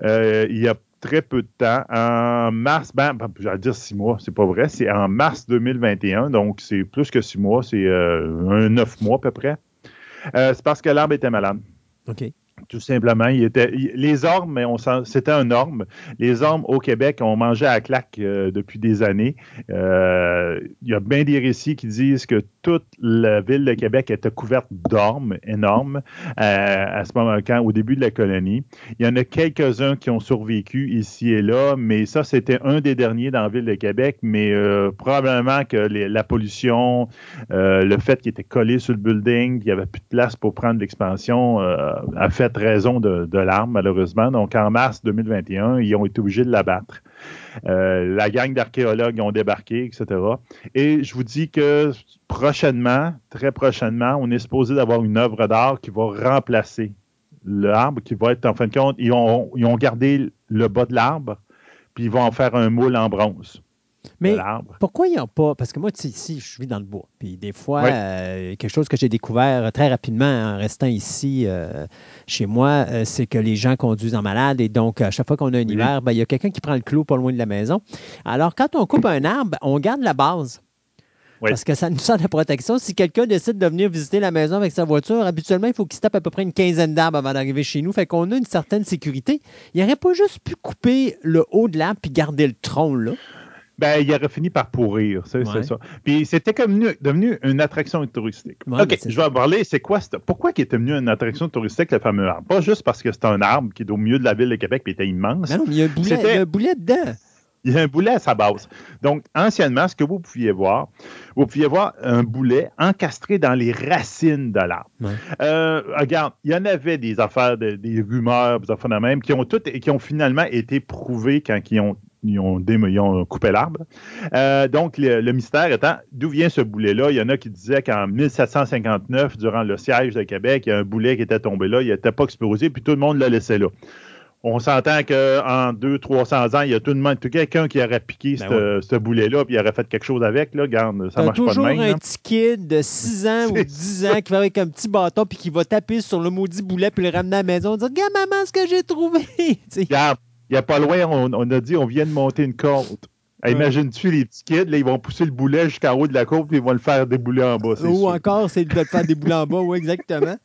il y a très peu de temps. En mars, ben, ben j'allais dire six mois, c'est pas vrai, c'est en mars 2021, donc c'est plus que six mois, c'est euh, un neuf mois à peu près. Euh, c'est parce que l'arbre était malade. OK. Tout simplement, il était, les ormes, c'était un orme. Les ormes au Québec, on mangeait à claque euh, depuis des années. Euh, il y a bien des récits qui disent que toute la ville de Québec était couverte d'ormes énormes euh, à ce moment, quand, au début de la colonie. Il y en a quelques-uns qui ont survécu ici et là, mais ça, c'était un des derniers dans la ville de Québec. Mais probablement que la pollution, le fait qu'il était collé sur le building, qu'il n'y avait plus de place pour prendre l'expansion, a fait raison de, l'arme, malheureusement. Donc, en mars 2021, ils ont été obligés de l'abattre. Euh, la gang d'archéologues ont débarqué, etc. Et je vous dis que prochainement, très prochainement, on est supposé d'avoir une œuvre d'art qui va remplacer l'arbre, qui va être, en fin de compte, ils ont, ils ont gardé le bas de l'arbre, puis ils vont en faire un moule en bronze. Mais pourquoi ils n'ont pas. Parce que moi, ici, je vis dans le bois. Puis des fois, euh, quelque chose que j'ai découvert très rapidement en restant ici euh, chez moi, euh, c'est que les gens conduisent en malade. Et donc, à chaque fois qu'on a un hiver, ben, il y a quelqu'un qui prend le clou pas loin de la maison. Alors, quand on coupe un arbre, on garde la base. Oui. Parce que ça nous sert de protection. Si quelqu'un décide de venir visiter la maison avec sa voiture, habituellement, il faut qu'il se tape à peu près une quinzaine d'arbres avant d'arriver chez nous. Fait qu'on a une certaine sécurité. Il n'aurait pas juste pu couper le haut de l'arbre puis garder le tronc, là. Ben, il aurait fini par pourrir, c'est Ouais. ça. Puis c'était comme devenu, devenu une attraction touristique. Ouais, OK, ben, je vais en parler, c'est quoi, pourquoi il est devenu une attraction touristique, le fameux arbre? Pas juste parce que c'est un arbre qui est au milieu de la ville de Québec et était immense. Mais non, il y a un boulet, il y a un boulet dedans. Il y a un boulet à sa base. Donc, anciennement, ce que vous pouviez voir, vous pouviez voir un boulet encastré dans les racines de l'arbre. Ouais. Euh, regarde, il y en avait des affaires, de- des rumeurs, des affaires de même, qui ont toutes, qui ont finalement été prouvées quand ils ont, ils ont, ils ont coupé l'arbre. Euh, donc, le, le mystère étant, d'où vient ce boulet-là? Il y en a qui disaient qu'en 1759, durant le siège de Québec, il y a un boulet qui était tombé là, il n'était pas explosé, puis tout le monde l'a laissé là. On s'entend qu'en 200-300 ans, il y a tout le monde, tout quelqu'un qui aurait piqué Ben ce, ce boulet-là, puis il aurait fait quelque chose avec. Là, Regarde, ça marche pas de toujours même. un là. petit kid de 6 ans ou C'est 10 ans qui va avec un petit bâton puis qui va taper sur le maudit boulet puis le ramener à la maison et dire Regarde, maman, ce que j'ai trouvé. Regarde, il n'y a pas loin, on, on a dit on vient de monter une côte. Ouais. Imagine-tu les petits kids, là, ils vont pousser le boulet jusqu'en haut de la côte, puis ils vont le faire débouler en bas. Ou sûr. encore, c'est de le faire des boulets en bas. Oui, exactement.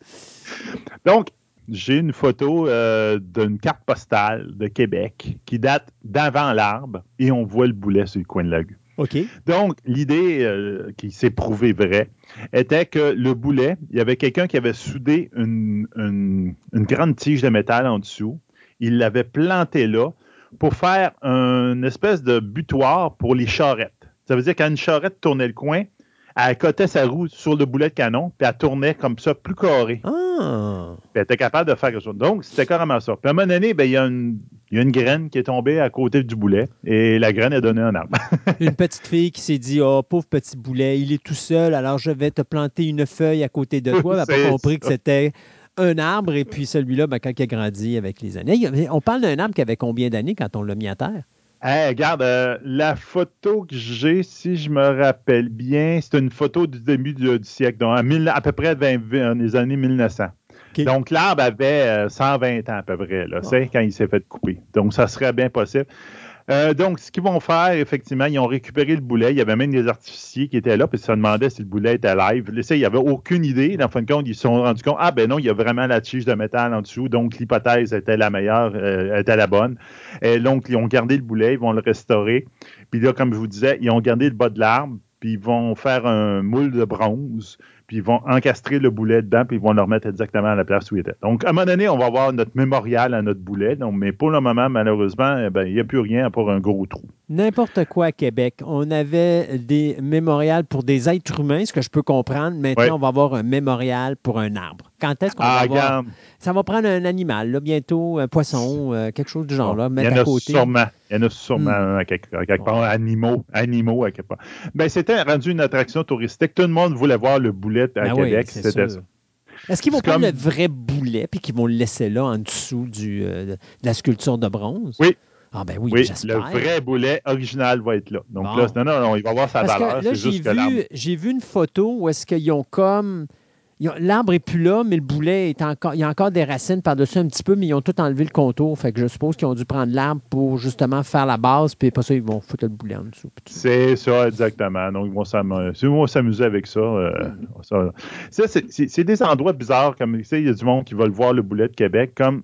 Donc, j'ai une photo euh, d'une carte postale de Québec qui date d'avant l'arbre et on voit le boulet sur le coin de la rue. OK. Donc, l'idée euh, qui s'est prouvée vraie était que le boulet, il y avait quelqu'un qui avait soudé une, une- une grande tige de métal en dessous. Il l'avait planté là pour faire une espèce de butoir pour les charrettes. Ça veut dire quand une charrette tournait le coin, elle cotait sa roue sur le boulet de canon, puis elle tournait comme ça, plus carré. Ah. Puis elle était capable de faire quelque chose. Donc, c'était carrément ça. Puis à un moment donné, ben, il y, a une- il y a une graine qui est tombée à côté du boulet et la graine a donné un arbre. Une petite fille qui s'est dit Oh, pauvre petit boulet, il est tout seul, alors je vais te planter une feuille à côté de toi. Elle n'a pas compris que c'était un arbre. Et puis celui-là, ben, quand il a grandi avec les années. On parle d'un arbre qui avait combien d'années quand on l'a mis à terre? Hey, regarde, euh, la photo que j'ai, si je me rappelle bien, c'est une photo du début du, du siècle, donc à, mille- à peu près 20 20 les années 1900. OK. Donc, l'arbre avait euh, 120 ans à peu près, là, c'est quand il s'est fait couper. Donc, ça serait bien possible. Euh, donc, ce qu'ils vont faire, effectivement, ils ont récupéré le boulet. Il y avait même des artificiers qui étaient là, puis ils se demandaient si le boulet était live. Là, ça, il n'y avait aucune idée. Dans le fin de compte, ils se sont rendus compte, ah ben non, il y a vraiment la tige de métal en dessous, donc l'hypothèse était la meilleure, euh, était la bonne. Et donc, ils ont gardé le boulet, ils vont le restaurer. Puis là, comme je vous disais, ils ont gardé le bas de l'arbre, puis ils vont faire un moule de bronze, puis ils vont encastrer le boulet dedans, puis ils vont le remettre exactement à la place où il était. Donc, à un moment donné, on va avoir notre mémorial à notre boulet, mais pour le moment, malheureusement, eh ben, il n'y a plus rien part un gros trou. N'importe quoi à Québec. On avait des mémorials pour des êtres humains, ce que je peux comprendre. Maintenant, Ouais. on va avoir un mémorial pour un arbre. Quand est-ce qu'on va Ah, avoir regarde, Ça va prendre un animal, là, bientôt, un poisson, euh, quelque chose du genre, là, il y mettre en à a côté. sûrement. Il y en a sûrement Hmm. à quelque, à quelque part. Animaux, animaux à quelque part. Ben, c'était rendu une attraction touristique. Tout le monde voulait voir le boulet à Ben Québec. c'est C'était ça. Est-ce qu'ils vont prendre comme- le vrai boulet puis qu'ils vont le laisser là en dessous du, euh, de la sculpture de bronze? Oui. Ah ben oui, Oui, le vrai boulet original va être là. Donc Bon. là, non, non, non, il va avoir sa Parce valeur. que là, j'ai vu, j'ai vu une photo où est-ce qu'ils ont comme... L'arbre est plus là, mais le boulet est encore... Il y a encore des racines par-dessus un petit peu, mais ils ont tout enlevé le contour. Fait que je suppose qu'ils ont dû prendre l'arbre pour justement faire la base, puis après ça, ils vont foutre le boulet en dessous. C'est ça, exactement. Donc, ils vont s'amuser avec ça. euh, ça, Ça, c'est- des endroits bizarres, comme tu sais, il y a du monde qui veulent voir le boulet de Québec, comme,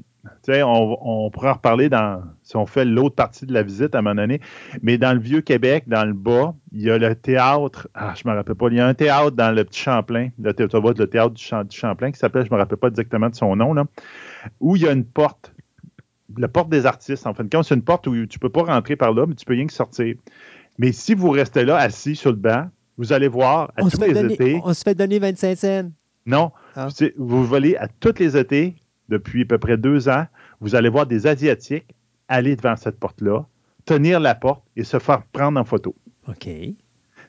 on, on pourra en reparler dans, si on fait l'autre partie de la visite à un moment donné, mais dans le vieux Québec, dans le bas, il y a le théâtre, ah, je me rappelle pas, il y a un théâtre dans le petit Champlain, le, thé- tu vas voir le théâtre du, Champ- du Champlain, qui s'appelle, je me rappelle pas exactement de son nom, là, où il y a une porte, la porte des artistes, en fin de compte, c'est une porte où tu peux pas rentrer par là, mais tu peux rien que sortir. Mais si vous restez là, assis sur le banc, vous allez voir à On tous les donner, étés. on se fait donner 25 cents. Non, Ah. vous volez à tous les étés depuis à peu près deux ans. Vous allez voir des Asiatiques aller devant cette porte-là, tenir la porte et se faire prendre en photo. OK.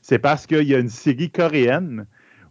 C'est parce qu'il y a une série coréenne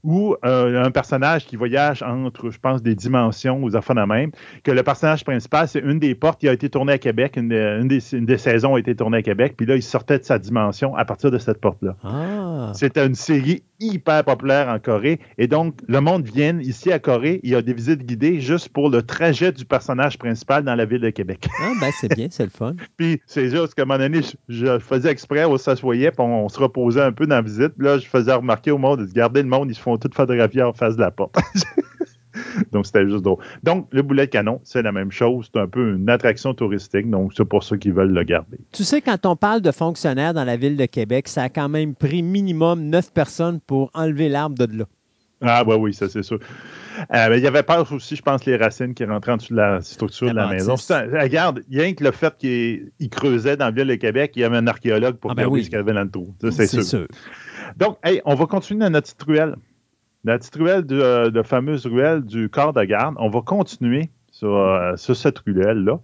où euh, un personnage qui voyage entre, je pense, des dimensions aux enfants de même, que le personnage principal, c'est une des portes qui a été tournée à Québec, une, des- une des, une des saisons a été tournée à Québec, puis là, il sortait de sa dimension à partir de cette porte-là. Ah. C'était une série hyper populaire en Corée. Et donc, le monde vient ici à Corée. Il y a des visites guidées juste pour le trajet du personnage principal dans la ville de Québec. Ah, ben c'est bien, c'est le fun. puis c'est juste qu'à un moment donné, je, faisais exprès, on s'assoyait, puis on, se reposait un peu dans la visite. Puis là, je faisais remarquer au monde, regardez le monde, ils se font tout photographier en face de la porte. donc, c'était juste drôle. Donc, le boulet de canon, c'est la même chose. C'est un peu une attraction touristique. Donc, c'est pour ça qu'ils veulent le garder. Tu sais, quand on parle de fonctionnaires dans la ville de Québec, ça a quand même pris minimum neuf personnes pour enlever l'arbre de là. Ah, bah oui, ça, c'est sûr. Euh, il y avait peur aussi, je pense, les racines qui rentraient en dessous de la structure de la maison. regarde, rien que le fait qu'il creusait dans la ville de Québec, il y avait un archéologue pour ah, ben ce qu'il y avait dans le trou. C'est sûr. Donc, hey, on va continuer dans notre petite ruelle. La petite ruelle, de, de fameuse ruelle du corps de garde. On va continuer sur, euh, cette ruelle-là.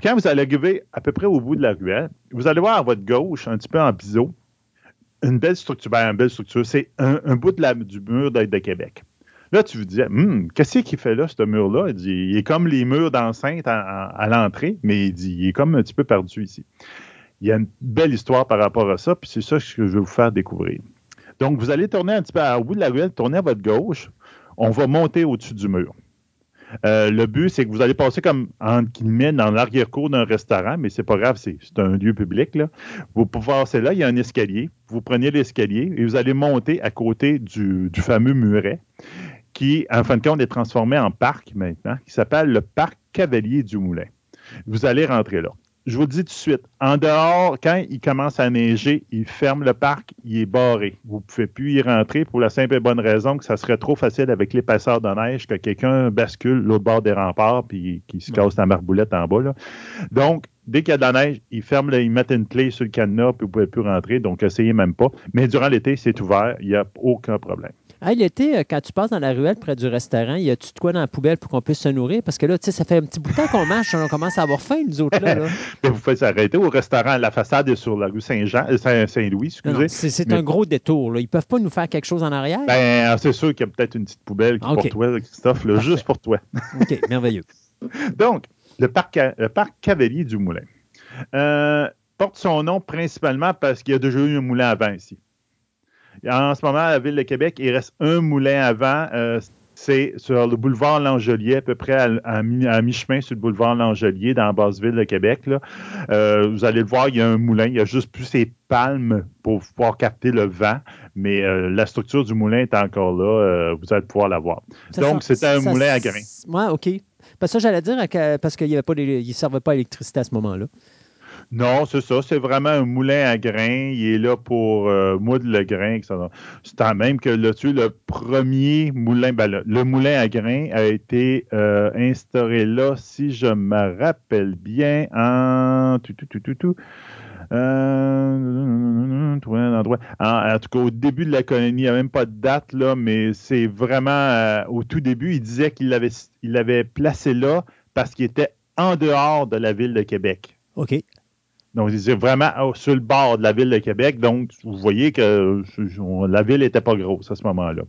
Quand vous allez arriver à peu près au bout de la ruelle, vous allez voir à votre gauche, un petit peu en biseau, une belle structure. Ben, une structure, c'est un, bout la, du mur de, de Québec. Là, tu vous disais, hum, qu'est-ce qu'il fait là, ce mur-là? Il, dit, il est comme les murs d'enceinte à, l'entrée, mais il dit, il est comme un petit peu perdu ici. Il y a une belle histoire par rapport à ça, puis c'est ça que je vais vous faire découvrir. Donc, vous allez tourner un petit peu au bout de la ruelle, tourner à votre gauche. On va monter au-dessus du mur. Euh, le but, c'est que vous allez passer comme, entre guillemets, dans l'arrière-cour d'un restaurant, mais c'est pas grave, c'est un lieu public. Vous pouvez passer là, il y a un escalier. Vous prenez l'escalier et vous allez monter à côté du, du, fameux muret qui, en fin de compte, est transformé en parc maintenant, qui s'appelle le Parc Cavalier du Moulin. Vous allez rentrer là je vous le dis tout de suite, en dehors, quand il commence à neiger, il ferme le parc, il est barré. Vous ne pouvez plus y rentrer pour la simple et bonne raison que ça serait trop facile avec l'épaisseur de neige que quelqu'un bascule l'autre bord des remparts puis qu'il se casse la marboulette en bas. Donc, dès qu'il y a de la neige, ils ferment, ils mettent une clé sur le cadenas puis vous ne pouvez plus rentrer. Donc, essayez même pas. Mais durant l'été, c'est ouvert, il n'y a aucun problème. Hey, l'été, euh, quand tu passes dans la ruelle près du restaurant, y a-tu de quoi dans la poubelle pour qu'on puisse se nourrir? Parce que là, tu sais, ça fait un petit bout de temps qu'on marche, on commence à avoir faim, nous autres. Là, Mais vous faites arrêter au restaurant. La façade est sur la rue Saint-Jean, euh, Saint-Louis, excusez. C'est un gros détour. Là. Ils peuvent pas nous faire quelque chose en arrière? Ben, ah, c'est sûr qu'il y a peut-être une petite poubelle qui pour toi, Christophe, là, juste pour toi. OK, merveilleux. Donc, le parc, le parc Cavalier du Moulin euh, porte son nom principalement parce qu'il y a déjà eu un moulin avant ici. En ce moment, à la ville de Québec, il reste un moulin avant. Euh, c'est sur le boulevard Langelier, à peu près à, mi-chemin sur le boulevard Langelier, dans la basse ville de Québec. Euh, vous allez le voir, il y a un moulin. Il y a juste plus ces palmes pour pouvoir capter le vent, mais euh, la structure du moulin est encore là. vous allez pouvoir la voir. Donc, c'était un moulin à grains. Oui, OK. Parce que j'allais dire, parce qu'il ne servait pas à l'électricité à ce moment-là. Non, c'est ça. C'est vraiment un moulin à grains. Il est là pour euh, moudre le grain. C'est même que là le premier moulin, ben, le, moulin à grains a été euh, instauré là, si je me rappelle bien, en tout, tout, tout, tout. Euh, en, tout cas, au début de la colonie, il n'y a même pas de date, là, mais c'est vraiment au tout début, il disait qu'il l'avait placé là parce qu'il était en dehors de la ville de Québec. OK. Donc, c'est vraiment sur le bord de la ville de Québec. Donc, vous voyez que la ville n'était pas grosse à ce moment-là.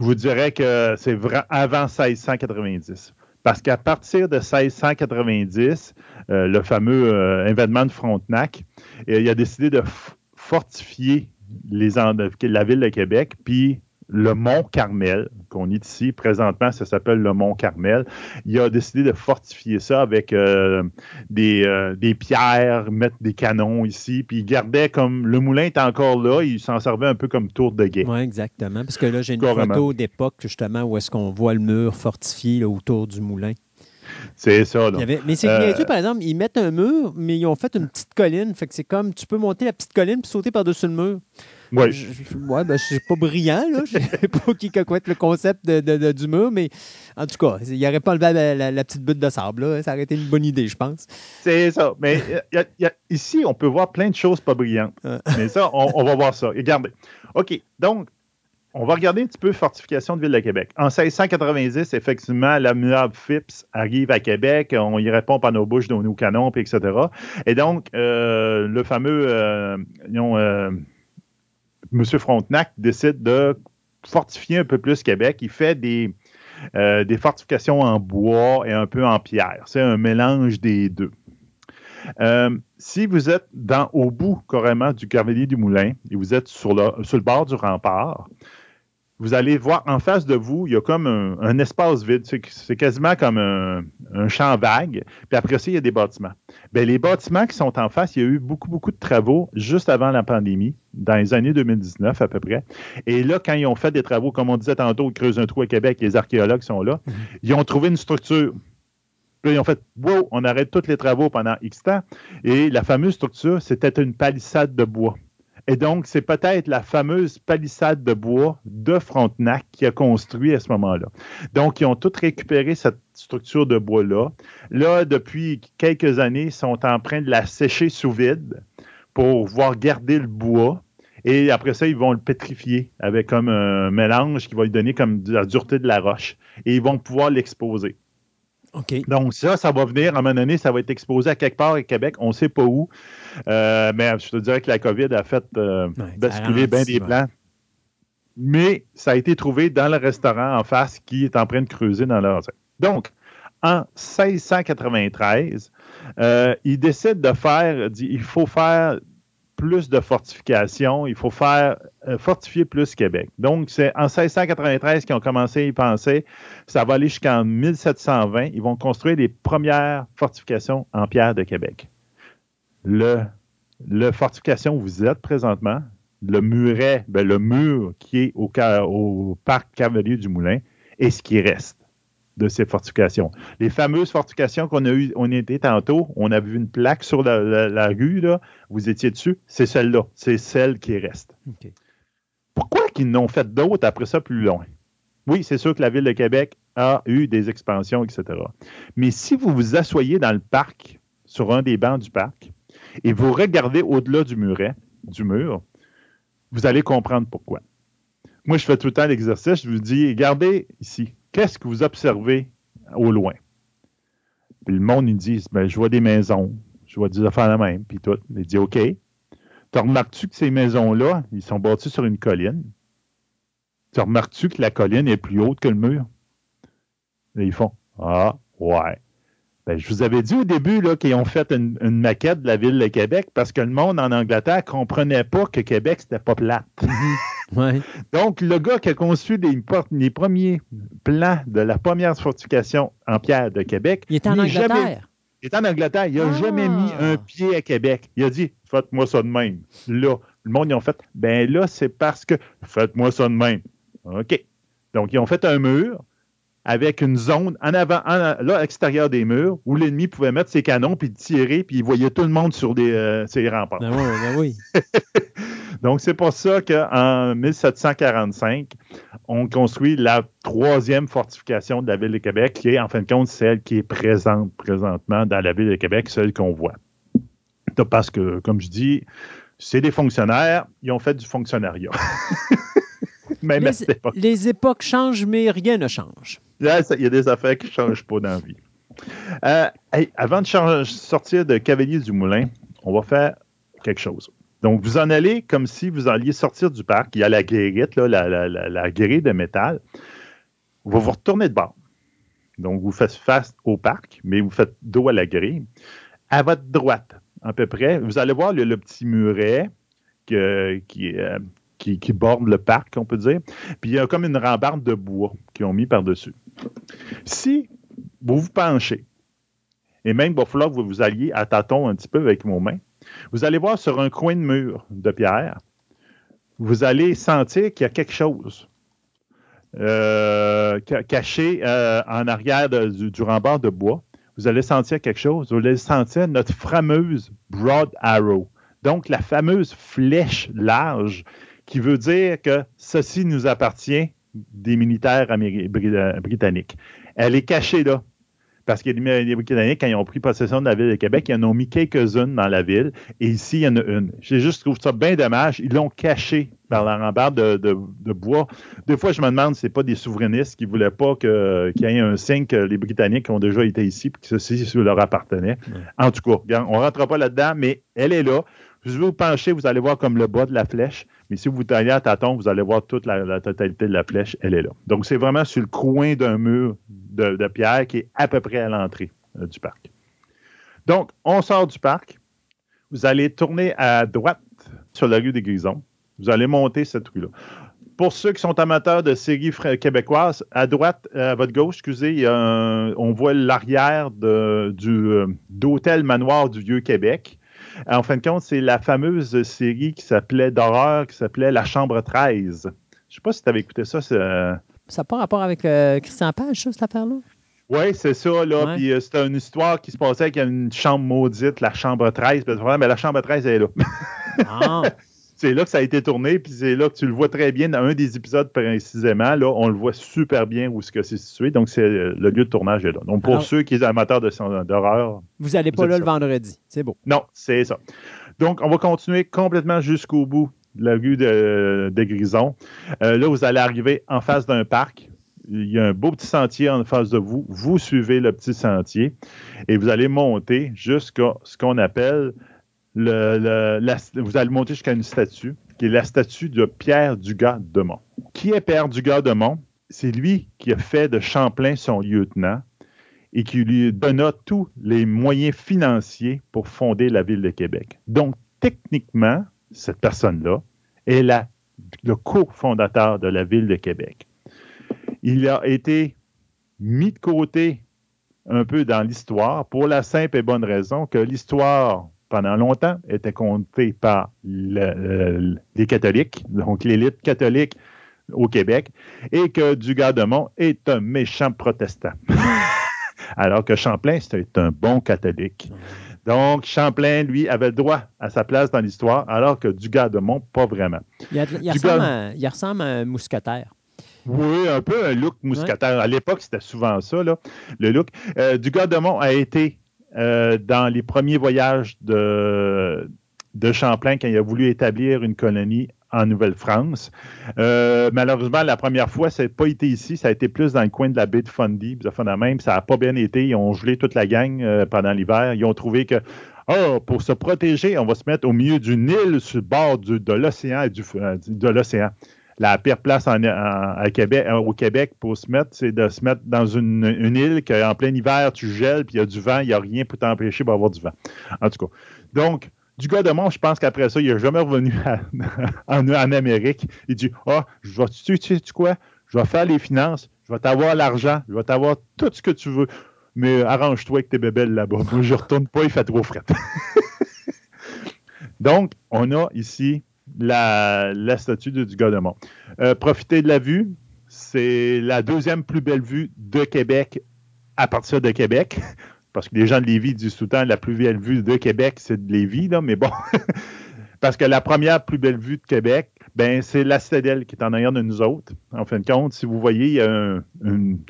Je vous dirais que c'est avant 1690. Parce qu'à partir de 1690, euh, le fameux euh, événement de Frontenac, il a décidé de fortifier la ville de Québec, puis le Mont Carmel, qu'on est ici présentement, ça s'appelle le Mont Carmel. Il a décidé de fortifier ça avec euh, euh, des, pierres, mettre des canons ici, puis il gardait comme le moulin est encore là, il s'en servait un peu comme tour de guet. Oui, exactement. Parce que là, j'ai une photo d'époque justement où est-ce qu'on voit le mur fortifié autour du moulin. C'est ça. mais c'est euh, par exemple, ils mettent un mur, mais ils ont fait une petite colline. Fait que c'est comme tu peux monter la petite colline puis sauter par-dessus le mur. Oui. Ouais, ben, c'est pas brillant, là. Je sais pas qui être le concept de, du mur, mais en tout cas, il aurait pas enlevé la, petite butte de sable, là. Ça aurait été une bonne idée, je pense. C'est ça. Mais ici, on peut voir plein de choses pas brillantes. mais ça, on, va voir ça. Regardez. OK. Donc, on va regarder un petit peu fortification de Ville de Québec. En 1690, effectivement, l'amiral Phipps arrive à Québec, on y répond par nos bouches, nos, nos canons, etc. Et donc, euh, le fameux, euh, euh M. Frontenac décide de fortifier un peu plus Québec. Il fait des, fortifications en bois et un peu en pierre. C'est un mélange des deux. Si vous êtes au bout carrément du Cavalier du Moulin et vous êtes sur le bord du rempart, vous allez voir en face de vous, il y a comme un, espace vide. C'est quasiment comme un, champ vague. Puis après ça, il y a des bâtiments. Bien, les bâtiments qui sont en face, il y a eu beaucoup, beaucoup de travaux juste avant la pandémie, dans les années 2019 à peu près. Et là, quand ils ont fait des travaux, comme on disait tantôt, ils creusent un trou à Québec, les archéologues sont là, mm-hmm. ils ont trouvé une structure. Puis ils ont fait Wow, on arrête tous les travaux pendant X temps. Et la fameuse structure, c'était une palissade de bois. Et donc, c'est peut-être la fameuse palissade de bois de Frontenac qui a construit à ce moment-là. Donc, ils ont tous récupéré cette structure de bois-là. Là, depuis quelques années, ils sont en train de la sécher sous vide pour pouvoir garder le bois. Et après ça, ils vont le pétrifier avec comme un mélange qui va lui donner comme la dureté de la roche. Et ils vont pouvoir l'exposer. Donc, ça, ça va venir, à un moment donné, ça va être exposé à quelque part au Québec, on ne sait pas où. Euh, mais je te dirais que la COVID a fait euh, basculer bien des plans. Mais ça a été trouvé dans le restaurant en face qui est en train de creuser dans leur. Donc, en 1693, euh, ils décident de faire, il faut faire plus de fortifications, il faut faire euh, fortifier plus Québec. Donc, c'est en 1693 qu'ils ont commencé à y penser. Ça va aller jusqu'en 1720. Ils vont construire les premières fortifications en pierre de Québec. Le, fortification où vous êtes présentement, le muret, ben, le mur qui est au parc Cavalier du Moulin, est ce qui reste de ces fortifications. Les fameuses fortifications qu'on a eues, on était tantôt, on a vu une plaque sur la, rue, là, vous étiez dessus, c'est celle-là, c'est celle qui reste. Pourquoi qu'ils n'ont fait d'autres après ça plus loin? Oui, c'est sûr que la Ville de Québec a eu des expansions, etc. Mais si vous vous asseyez dans le parc, sur un des bancs du parc, et vous regardez au-delà du muret, du mur, vous allez comprendre pourquoi. Moi, je fais tout le temps l'exercice, je vous dis, regardez ici, qu'est-ce que vous observez au loin? Puis le monde, ils disent, ben, je vois des maisons, je vois des affaires la même, puis tout. Il dit, OK. Tu remarques-tu que ces maisons-là, ils sont bâtis sur une colline? Tu remarques-tu que la colline est plus haute que le mur? Et ils font, ah, ouais. Ben, je vous avais dit au début qu'ils ont fait une, maquette de la ville de Québec parce que le monde en Angleterre ne comprenait pas que Québec, c'était pas plate. Donc, le gars qui a conçu les, premiers plans de la première fortification en pierre de Québec. Il est en Angleterre. il est en Angleterre. Il n'a ah. jamais mis un pied à Québec. Il a dit Faites-moi ça de même. Là, le monde, ils ont fait Ben là, c'est parce que Faites-moi ça de même. OK. Donc, ils ont fait un mur avec une zone en avant, là, à l'extérieur des murs, où l'ennemi pouvait mettre ses canons, puis tirer, puis il voyait tout le monde sur des, euh, ses remparts. Ben oui, ben oui. Donc, c'est pour ça qu'en 1745, on construit la troisième fortification de la ville de Québec, qui est, en fin de compte, celle qui est présente présentement dans la ville de Québec, celle qu'on voit. Parce que, comme je dis, c'est des fonctionnaires, ils ont fait du fonctionnariat. les, époques changent, mais rien ne change. il y a des affaires qui ne changent pas dans la vie. Euh, avant de sortir de Cavalier du Moulin, on va faire quelque chose. Donc, vous en allez comme si vous alliez sortir du parc. Il y a la guérite, la, la, grille de métal. Vous va vous retourner de bord. Donc, vous faites face au parc, mais vous faites dos à la grille. À votre droite, à peu près, vous allez voir le, petit muret qui, est... Euh, qui, borde le parc, on peut dire. Puis il y a comme une rambarde de bois qu'ils ont mis par-dessus. Si vous vous penchez, et même il va falloir que vous vous alliez à tâtons un petit peu avec vos mains, vous allez voir sur un coin de mur de pierre, vous allez sentir qu'il y a quelque chose euh, caché euh, en arrière du, du, de bois. Vous allez sentir quelque chose. Vous allez sentir notre fameuse Broad Arrow. Donc, la fameuse flèche large qui veut dire que ceci nous appartient des militaires britanniques. Elle est cachée là. Parce que les Britanniques, quand ils ont pris possession de la ville de Québec, ils en ont mis quelques-unes dans la ville. Et ici, il y en a une. J'ai juste trouvé ça bien dommage. Ils l'ont cachée par la rambarde de, bois. Des fois, je me demande si ce pas des souverainistes qui ne voulaient pas qu'il y ait un signe que les Britanniques ont déjà été ici et que ceci leur appartenait. En tout cas, on ne rentre pas là-dedans, mais elle est là. Je vais vous pencher, vous allez voir comme le bas de la flèche. Mais si vous taillez à tâton, vous allez voir toute la, totalité de la flèche, elle est là. Donc, c'est vraiment sur le coin d'un mur de, pierre qui est à peu près à l'entrée euh, du parc. Donc, on sort du parc. Vous allez tourner à droite sur la rue des Grisons. Vous allez monter cette rue-là. Pour ceux qui sont amateurs de séries québécoises, à droite, à votre gauche, excusez, on voit l'arrière euh, d'Hôtel Manoir du Vieux-Québec. En fin de compte, c'est la fameuse série qui s'appelait d'horreur, qui s'appelait La Chambre 13. Je ne sais pas si tu avais écouté ça. Ça n'a pas rapport avec euh, Christian Page, ça, cette affaire-là? Oui, c'est ça, là. Puis euh, c'était une histoire qui se passait avec une chambre maudite, la chambre 13. mais la chambre 13 elle est là. Ah. c'est là que ça a été tourné, puis c'est là que tu le vois très bien dans un des épisodes précisément. Là, on le voit super bien où c'est situé. Donc, c'est euh, le lieu de tournage est là. Donc, pour ceux qui sont amateurs d'horreur. Vous n'allez pas là le vendredi. C'est beau. Non, c'est ça. Donc, on va continuer complètement jusqu'au bout de la rue de, Grison. Euh, là, vous allez arriver en face d'un parc il y a un beau petit sentier en face de vous. Vous suivez le petit sentier et vous allez monter jusqu'à ce qu'on appelle vous allez monter jusqu'à une statue, qui est la statue de Pierre Dugas de Mont. Qui est Pierre Dugas de Mont? C'est lui qui a fait de Champlain son lieutenant et qui lui donna tous les moyens financiers pour fonder la ville de Québec. Donc, techniquement, cette personne-là est le cofondateur de la ville de Québec il a été mis de côté un peu dans l'histoire pour la simple et bonne raison que l'histoire, pendant longtemps, était comptée par les catholiques, donc l'élite catholique au Québec, et que Dugas-de-Mont est un méchant protestant. Alors que Champlain, c'était un bon catholique. Donc, Champlain, lui, avait droit à sa place dans l'histoire, alors que Dugas-de-Mont, pas vraiment. Il, ressemble il, ressemble à un mousquetaire. Oui, un peu un look mousquetaire. À l'époque, c'était souvent ça, là, le look. Euh, Dugas-de-Mont a été euh, dans les premiers voyages de, Champlain quand il a voulu établir une colonie en Nouvelle-France. Euh, malheureusement, la première fois, ça n'a pas été ici, ça a été plus dans le coin de la baie de Fundy. Même, ça n'a pas bien été. Ils ont gelé toute la gang pendant l'hiver. Ils ont trouvé que oh, pour se protéger, on va se mettre au milieu d'une île sur le bord de l'océan du, de l'océan la pire place Québec, au Québec pour se mettre, c'est de se mettre dans une, île qu'en plein hiver, tu gèles, puis il y a du vent, il n'y a rien pour t'empêcher d'avoir du vent. En tout cas. Donc, du gars de monde, je pense qu'après ça, il n'est jamais revenu en, Amérique. Il dit Ah, oh, je vais, tu sais quoi? Je vais faire les finances, je vais t'avoir l'argent, je vais t'avoir tout ce que tu veux, mais arrange-toi avec tes bébelles là-bas. Moi, je ne retourne pas, il fait trop fret. Donc, on a ici la, statue du euh, profitez de la vue. C'est la deuxième plus belle vue de Québec à partir de Québec. Parce que les gens de Lévis disent tout le temps la plus belle vue de Québec, c'est de Lévis, là, mais bon. Parce que la première plus belle vue de Québec, ben, c'est la citadelle qui est en arrière de nous autres. En fin de compte, si vous voyez, il y a un,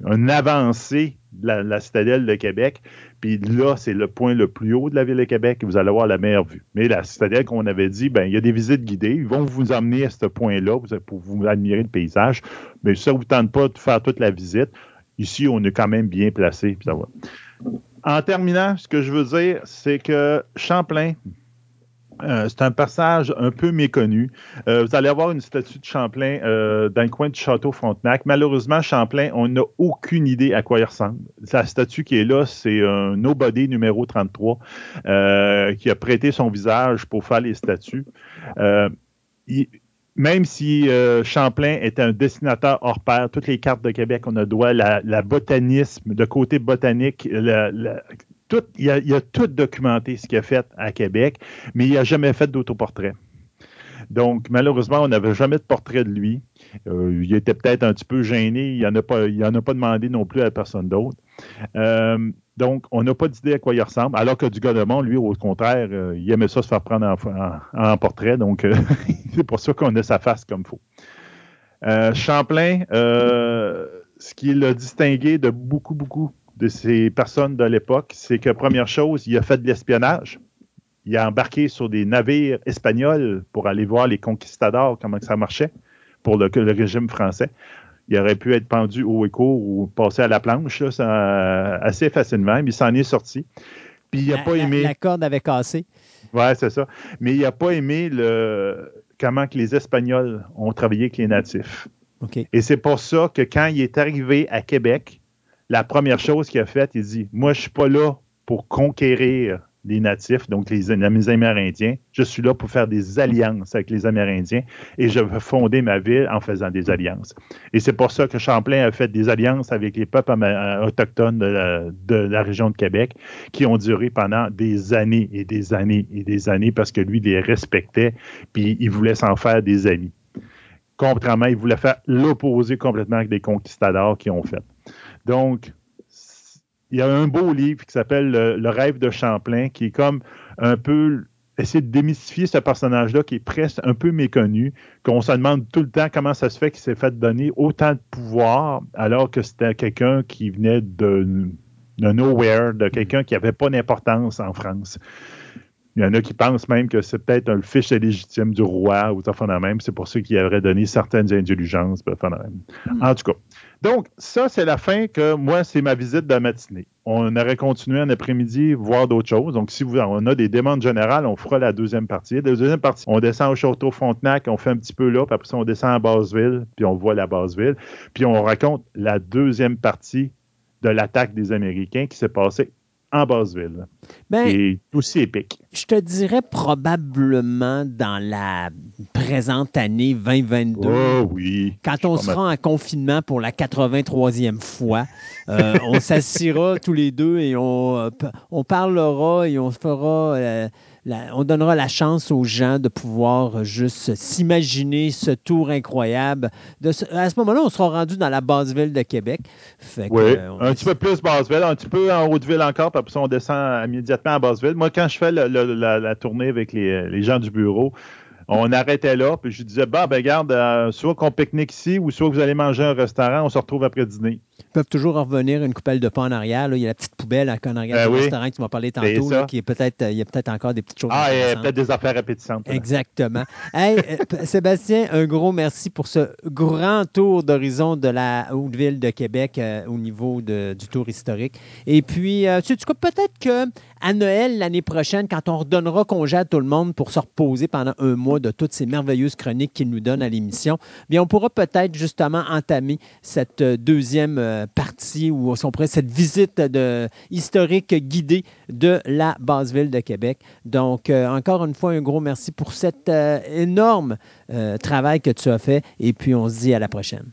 un, avancée la, citadelle de Québec. Puis là, c'est le point le plus haut de la ville de Québec et vous allez avoir la meilleure vue. Mais la citadelle qu'on avait dit, ben, il y a des visites guidées. Ils vont vous emmener à ce point-là pour vous admirer le paysage. Mais ça ne vous tente pas de faire toute la visite. Ici, on est quand même bien placé. En terminant, ce que je veux dire, c'est que Champlain, euh, c'est un passage un peu méconnu. Euh, vous allez avoir une statue de Champlain euh, dans le coin du château Frontenac. Malheureusement, Champlain, on n'a aucune idée à quoi il ressemble. La statue qui est là, c'est un Nobody numéro 33 qui a prêté son visage pour faire les statues. même si Champlain était un dessinateur hors pair, toutes les cartes de Québec, on a droit la, la botanisme, de côté botanique, la, il, a, tout documenté ce qu'il a fait à Québec, mais il n'a jamais fait d'autoportrait. Donc, malheureusement, on n'avait jamais de portrait de lui. Euh, il était peut-être un petit peu gêné. Il n'en a, pas, a pas demandé non plus à personne d'autre. Euh, donc, on n'a pas d'idée à quoi il ressemble. Alors que du lui, au contraire, euh, il aimait ça se faire prendre en, portrait. Donc, c'est pour ça qu'on a sa face comme il faut. Champlain, ce qui l'a distingué de beaucoup, beaucoup de ces personnes de l'époque, c'est que première chose, il a fait de l'espionnage. Il a embarqué sur des navires espagnols pour aller voir les conquistadors, comment ça marchait pour le, régime français. Il aurait pu être pendu au écho ou passer à la planche assez facilement, mais il s'en est sorti. Puis il n'a pas aimé. La, corde avait cassé. Oui, c'est ça. Mais il n'a pas aimé le, comment que les Espagnols ont travaillé avec les natifs. Et c'est pour ça que quand il est arrivé à Québec, la première chose qu'il a faite, il dit Moi, je ne suis pas là pour conquérir les natifs, donc les, Amérindiens. Je suis là pour faire des alliances avec les Amérindiens et je veux fonder ma ville en faisant des alliances. Et c'est pour ça que Champlain a fait des alliances avec les peuples autochtones de la, de la région de Québec qui ont duré pendant des années et des années et des années parce que lui les respectait puis il voulait s'en faire des amis. Contrairement, il voulait faire l'opposé complètement avec des conquistadors qui ont fait. Donc, il y a un beau livre qui s'appelle le, rêve de Champlain, qui est comme un peu essayer de démystifier ce personnage-là qui est presque un peu méconnu, qu'on se demande tout le temps comment ça se fait qu'il s'est fait donner autant de pouvoir alors que c'était quelqu'un qui venait de, de nowhere, de quelqu'un qui n'avait pas d'importance en France. Il y en a qui pensent même que c'est peut-être un fiche légitime du roi ou ça même. C'est pour ça qu'il aurait donné certaines indulgences. Même. Hmm. En tout cas. Donc, ça, c'est la fin que moi, c'est ma visite de matinée. On aurait continué en après-midi, voir d'autres choses. Donc, si vous, on a des demandes générales, on fera la deuxième partie. La deuxième partie, on descend au Château Frontenac, on fait un petit peu là, puis après ça, on descend à Basseville, puis on voit la Basseville. Puis on raconte la deuxième partie de l'attaque des Américains qui s'est passée en Basseville. Ben, et aussi épique. Je te dirais probablement dans la présente année 2022. Oh oui. Quand on sera en confinement pour la 83e fois, euh, on s'assira tous les deux et on, euh, on parlera et on fera. Euh, on donnera la chance aux gens de pouvoir juste s'imaginer ce tour incroyable. à ce moment-là, on sera rendu dans la basse ville de Québec. oui, euh, un petit peu plus basse ville, un petit peu en haute ville encore, puis après ça, on descend immédiatement à basse ville. Moi, quand je fais la, tournée avec les, gens du bureau, on arrêtait là, puis je disais, bah, ben, garde, euh, soit qu'on pique-nique ici, ou soit vous allez manger à un restaurant, on se retrouve après dîner peuvent toujours revenir une coupelle de pain en arrière. Il y a la petite poubelle en arrière ben du restaurant que tu m'as parlé tantôt, qui est peut-être, il y a peut-être encore des petites choses. Ah, il y a peut-être des affaires répétissantes. Exactement. hey, euh, Sébastien, un gros merci pour ce grand tour d'horizon de la Haute-Ville de Québec euh, au niveau du tour historique. Et puis, euh, tu sais, peut-être que à Noël l'année prochaine, quand on redonnera congé à tout le monde pour se reposer pendant un mois de toutes ces merveilleuses chroniques qu'il nous donne à l'émission, bien, on pourra peut-être justement entamer cette deuxième partie ou on pourrait cette visite historique guidée de la base ville de Québec. Donc, euh, encore une fois, un gros merci pour cet euh, énorme euh, travail que tu as fait et puis on se dit à la prochaine.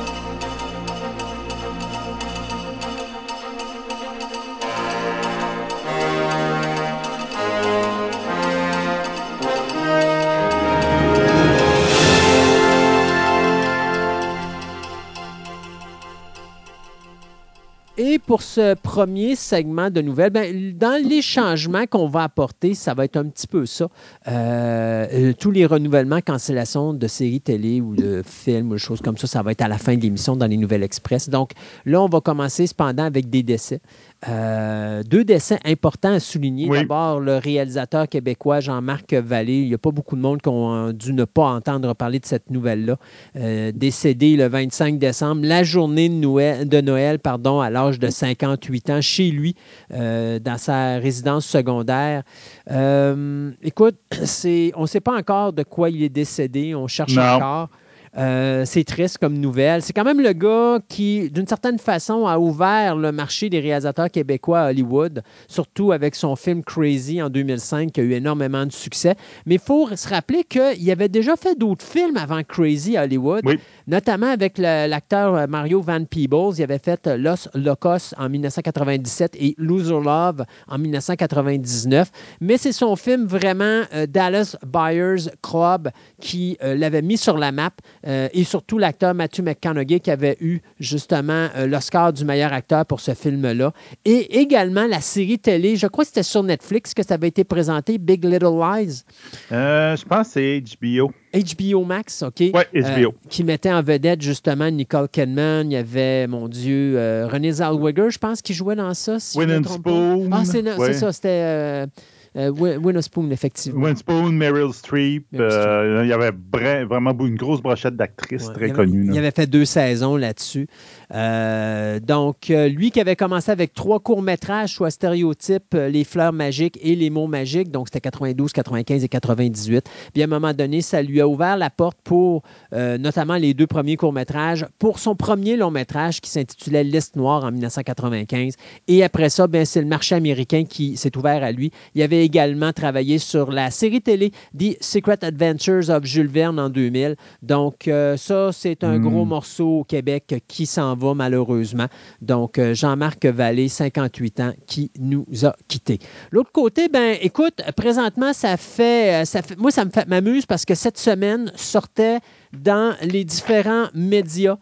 pour ce premier segment de nouvelles, ben, dans les changements qu'on va apporter, ça va être un petit peu ça. Euh, euh, tous les renouvellements, cancellations de séries télé ou de films ou choses comme ça, ça va être à la fin de l'émission dans les Nouvelles Express. Donc là, on va commencer cependant avec des décès. Euh, deux décès importants à souligner. D'abord, le réalisateur québécois Jean-Marc Vallée. Il n'y a pas beaucoup de monde qui ont dû ne pas entendre parler de cette nouvelle-là. Euh, décédé le 25 décembre, la journée de Noël, de Noël pardon, à l'âge de 58 ans, chez lui, euh, dans sa résidence secondaire. écoute, on ne sait pas encore de quoi il est décédé. On cherche encore. Euh, c'est triste comme nouvelle. C'est quand même le gars qui, d'une certaine façon, a ouvert le marché des réalisateurs québécois à Hollywood, surtout avec son film Crazy en 2005, qui a eu énormément de succès. Mais il faut se rappeler qu'il avait déjà fait d'autres films avant Crazy à Hollywood, notamment avec l'acteur Mario Van Peebles. Il avait fait Los Locos en 1997 et Loser Love en 1999. Mais c'est son film vraiment euh, Dallas Buyers Club qui euh, l'avait mis sur la map euh, et surtout l'acteur Matthew McConaughey qui avait eu justement l'Oscar du meilleur acteur pour ce film-là. Et également la série télé, je crois que c'était sur Netflix que ça avait été présenté, Big Little Lies. je pense que c'est HBO. HBO Max, OK. Oui, HBO. qui mettait en vedette justement Nicole Kidman. Il y avait, mon Dieu, René Zellweger, je pense, qui jouait dans ça. Si Spoon. Ah, c'est ça, c'était. Euh, Winspoon, effectivement. Winspoon, Meryl Streep. Euh, il y avait vraiment une grosse brochette d'actrices très connues. Il avait fait deux saisons là-dessus. Euh, donc, lui qui avait commencé avec trois courts-métrages, soit Stéréotype, Les fleurs magiques et Les mots magiques. Donc, c'était 92, 95 et 98. Puis, à un moment donné, ça lui a ouvert la porte pour notamment les deux premiers courts-métrages, pour son premier long-métrage qui s'intitulait Liste noire en 1995. Et après ça, ben, c'est le marché américain qui s'est ouvert à lui. Il avait également travaillé sur la série télé The Secret Adventures of Jules Verne en 2000. Donc, euh, ça, c'est un gros hmm. morceau au Québec qui s'en va malheureusement. Donc, euh, Jean-Marc Vallée, 58 ans, qui nous a quittés. L'autre côté, ben, écoute, présentement, ça fait, euh, ça fait moi, ça m'amuse parce que cette semaine sortait dans les différents médias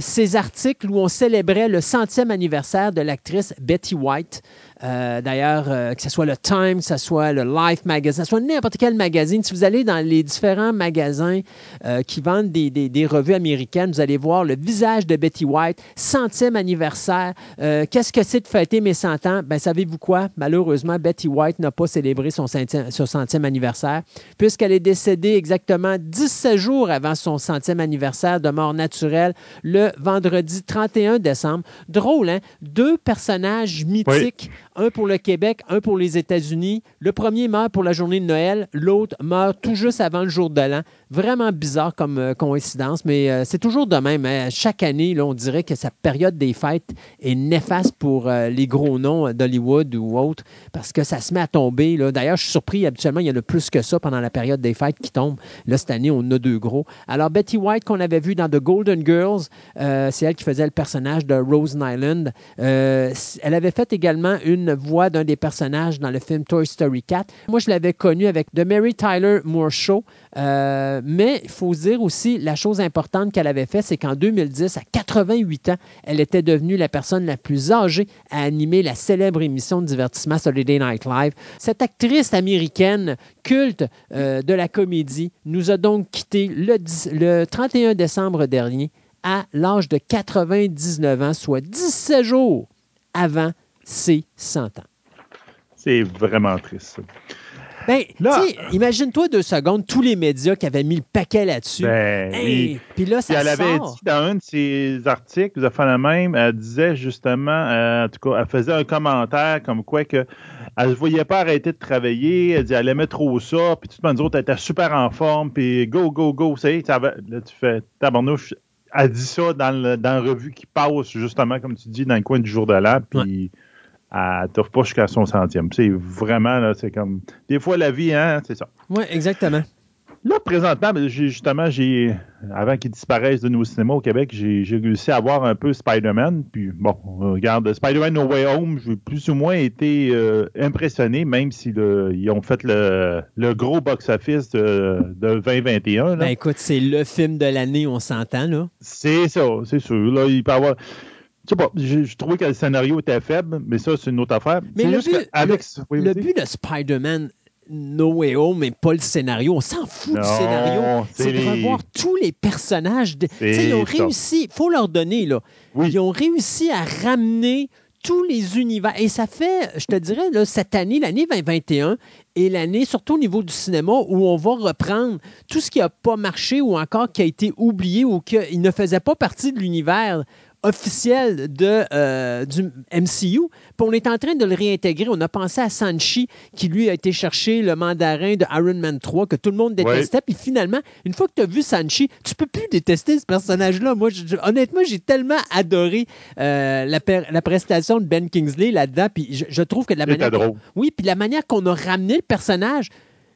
ces articles où on célébrait le centième anniversaire de l'actrice Betty White. Euh, d'ailleurs, euh, que ce soit le Time, que ce soit le Life Magazine, que ce soit n'importe quel magazine, si vous allez dans les différents magasins euh, qui vendent des, revues américaines, vous allez voir le visage de Betty White, centième anniversaire. Qu'est-ce que c'est de fêter mes 100 ans? Ben, savez-vous quoi? Malheureusement, Betty White n'a pas célébré son centième, son centième anniversaire, puisqu'elle est décédée exactement 17 jours avant son centième anniversaire de mort naturelle, le vendredi 31 décembre. Drôle, hein? Deux personnages mythiques un pour le Québec, un pour les États-Unis. Le premier meurt pour la journée de Noël, l'autre meurt tout juste avant le jour de l'an. Vraiment bizarre comme euh, coïncidence, mais euh, c'est toujours de même. Hein. Chaque année, on dirait que sa période des fêtes est néfaste pour euh, les gros noms d'Hollywood ou autres, parce que ça se met à tomber. D'ailleurs, je suis surpris, habituellement, il y en a plus que ça pendant la période des fêtes qui tombent. Là, cette année, on a deux gros. Alors, Betty White, qu'on avait vu dans The Golden Girls, c'est elle qui faisait le personnage de Rose Nyland. elle avait fait également une voix d'un des personnages dans le film Toy Story 4. Moi, je l'avais connue avec The Mary Tyler Moore Show. Euh, mais il faut dire aussi, la chose importante qu'elle avait fait, c'est qu'en 2010, à 88 ans, elle était devenue la personne la plus âgée à animer la célèbre émission de divertissement Saturday Night Live. Cette actrice américaine culte euh, de la comédie nous a donc quitté le, le 31 décembre dernier à l'âge de 99 ans, soit 17 jours avant ses 100 ans. C'est vraiment triste. Ben, imagine-toi deux secondes, tous les médias qui avaient mis le paquet là-dessus. Ben, Puis là, ça Elle avait dit dans un de ses articles, vous fait la même, elle disait justement, euh, en tout cas, elle faisait un commentaire comme quoi que elle ne voyait pas arrêter de travailler, elle dit elle aimait trop ça, puis tout le monde elle était super en forme, puis go, go, go, c'est là tu fais tabarnouche, elle dit ça dans, le, dans la revue qui passe, justement, comme tu dis, dans le coin du jour de l'an, puis elle t'offre pas jusqu'à son centième. C'est vraiment, là, c'est comme. Des fois, la vie, hein, c'est ça. Oui, exactement. Là, présentement, ben, justement, j'ai avant qu'il disparaisse de nos cinémas au Québec, j'ai réussi à voir un peu Spider-Man. Puis bon, regarde, Spider-Man No Way Home, j'ai plus ou moins été euh, impressionné, même s'ils ont fait le, gros box-office de, 2021. Ben écoute, c'est le film de l'année, on s'entend, là. C'est ça, c'est sûr. Là, il peut avoir. Je sais pas, j'ai trouvé que le scénario était faible, mais ça, c'est une autre affaire. Mais le, but, le, but de Spider-Man No Way Home, mais pas le scénario. On s'en fout du scénario. C'est de revoir tous les personnages. Ils ont réussi, il faut leur donner, là. Ils ont réussi à ramener tous les univers. Et ça fait, je te dirais, là, cette année, l'année 2021, et l'année, surtout au niveau du cinéma, où on va reprendre tout ce qui n'a pas marché ou encore qui a été oublié ou qui ne faisait pas partie de l'univers officiel de, euh, du MCU. Puis on est en train de le réintégrer. On a pensé à Sanchi, qui lui a été chercher le mandarin de Iron Man 3, que tout le monde détestait. Puis finalement, une fois que tu as vu Sanchi, tu peux plus détester ce personnage-là. Moi, honnêtement, j'ai tellement adoré euh, la, la, prestation de Ben Kingsley là-dedans. Puis je, trouve que de la manière. Oui, puis la manière qu'on a ramené le personnage,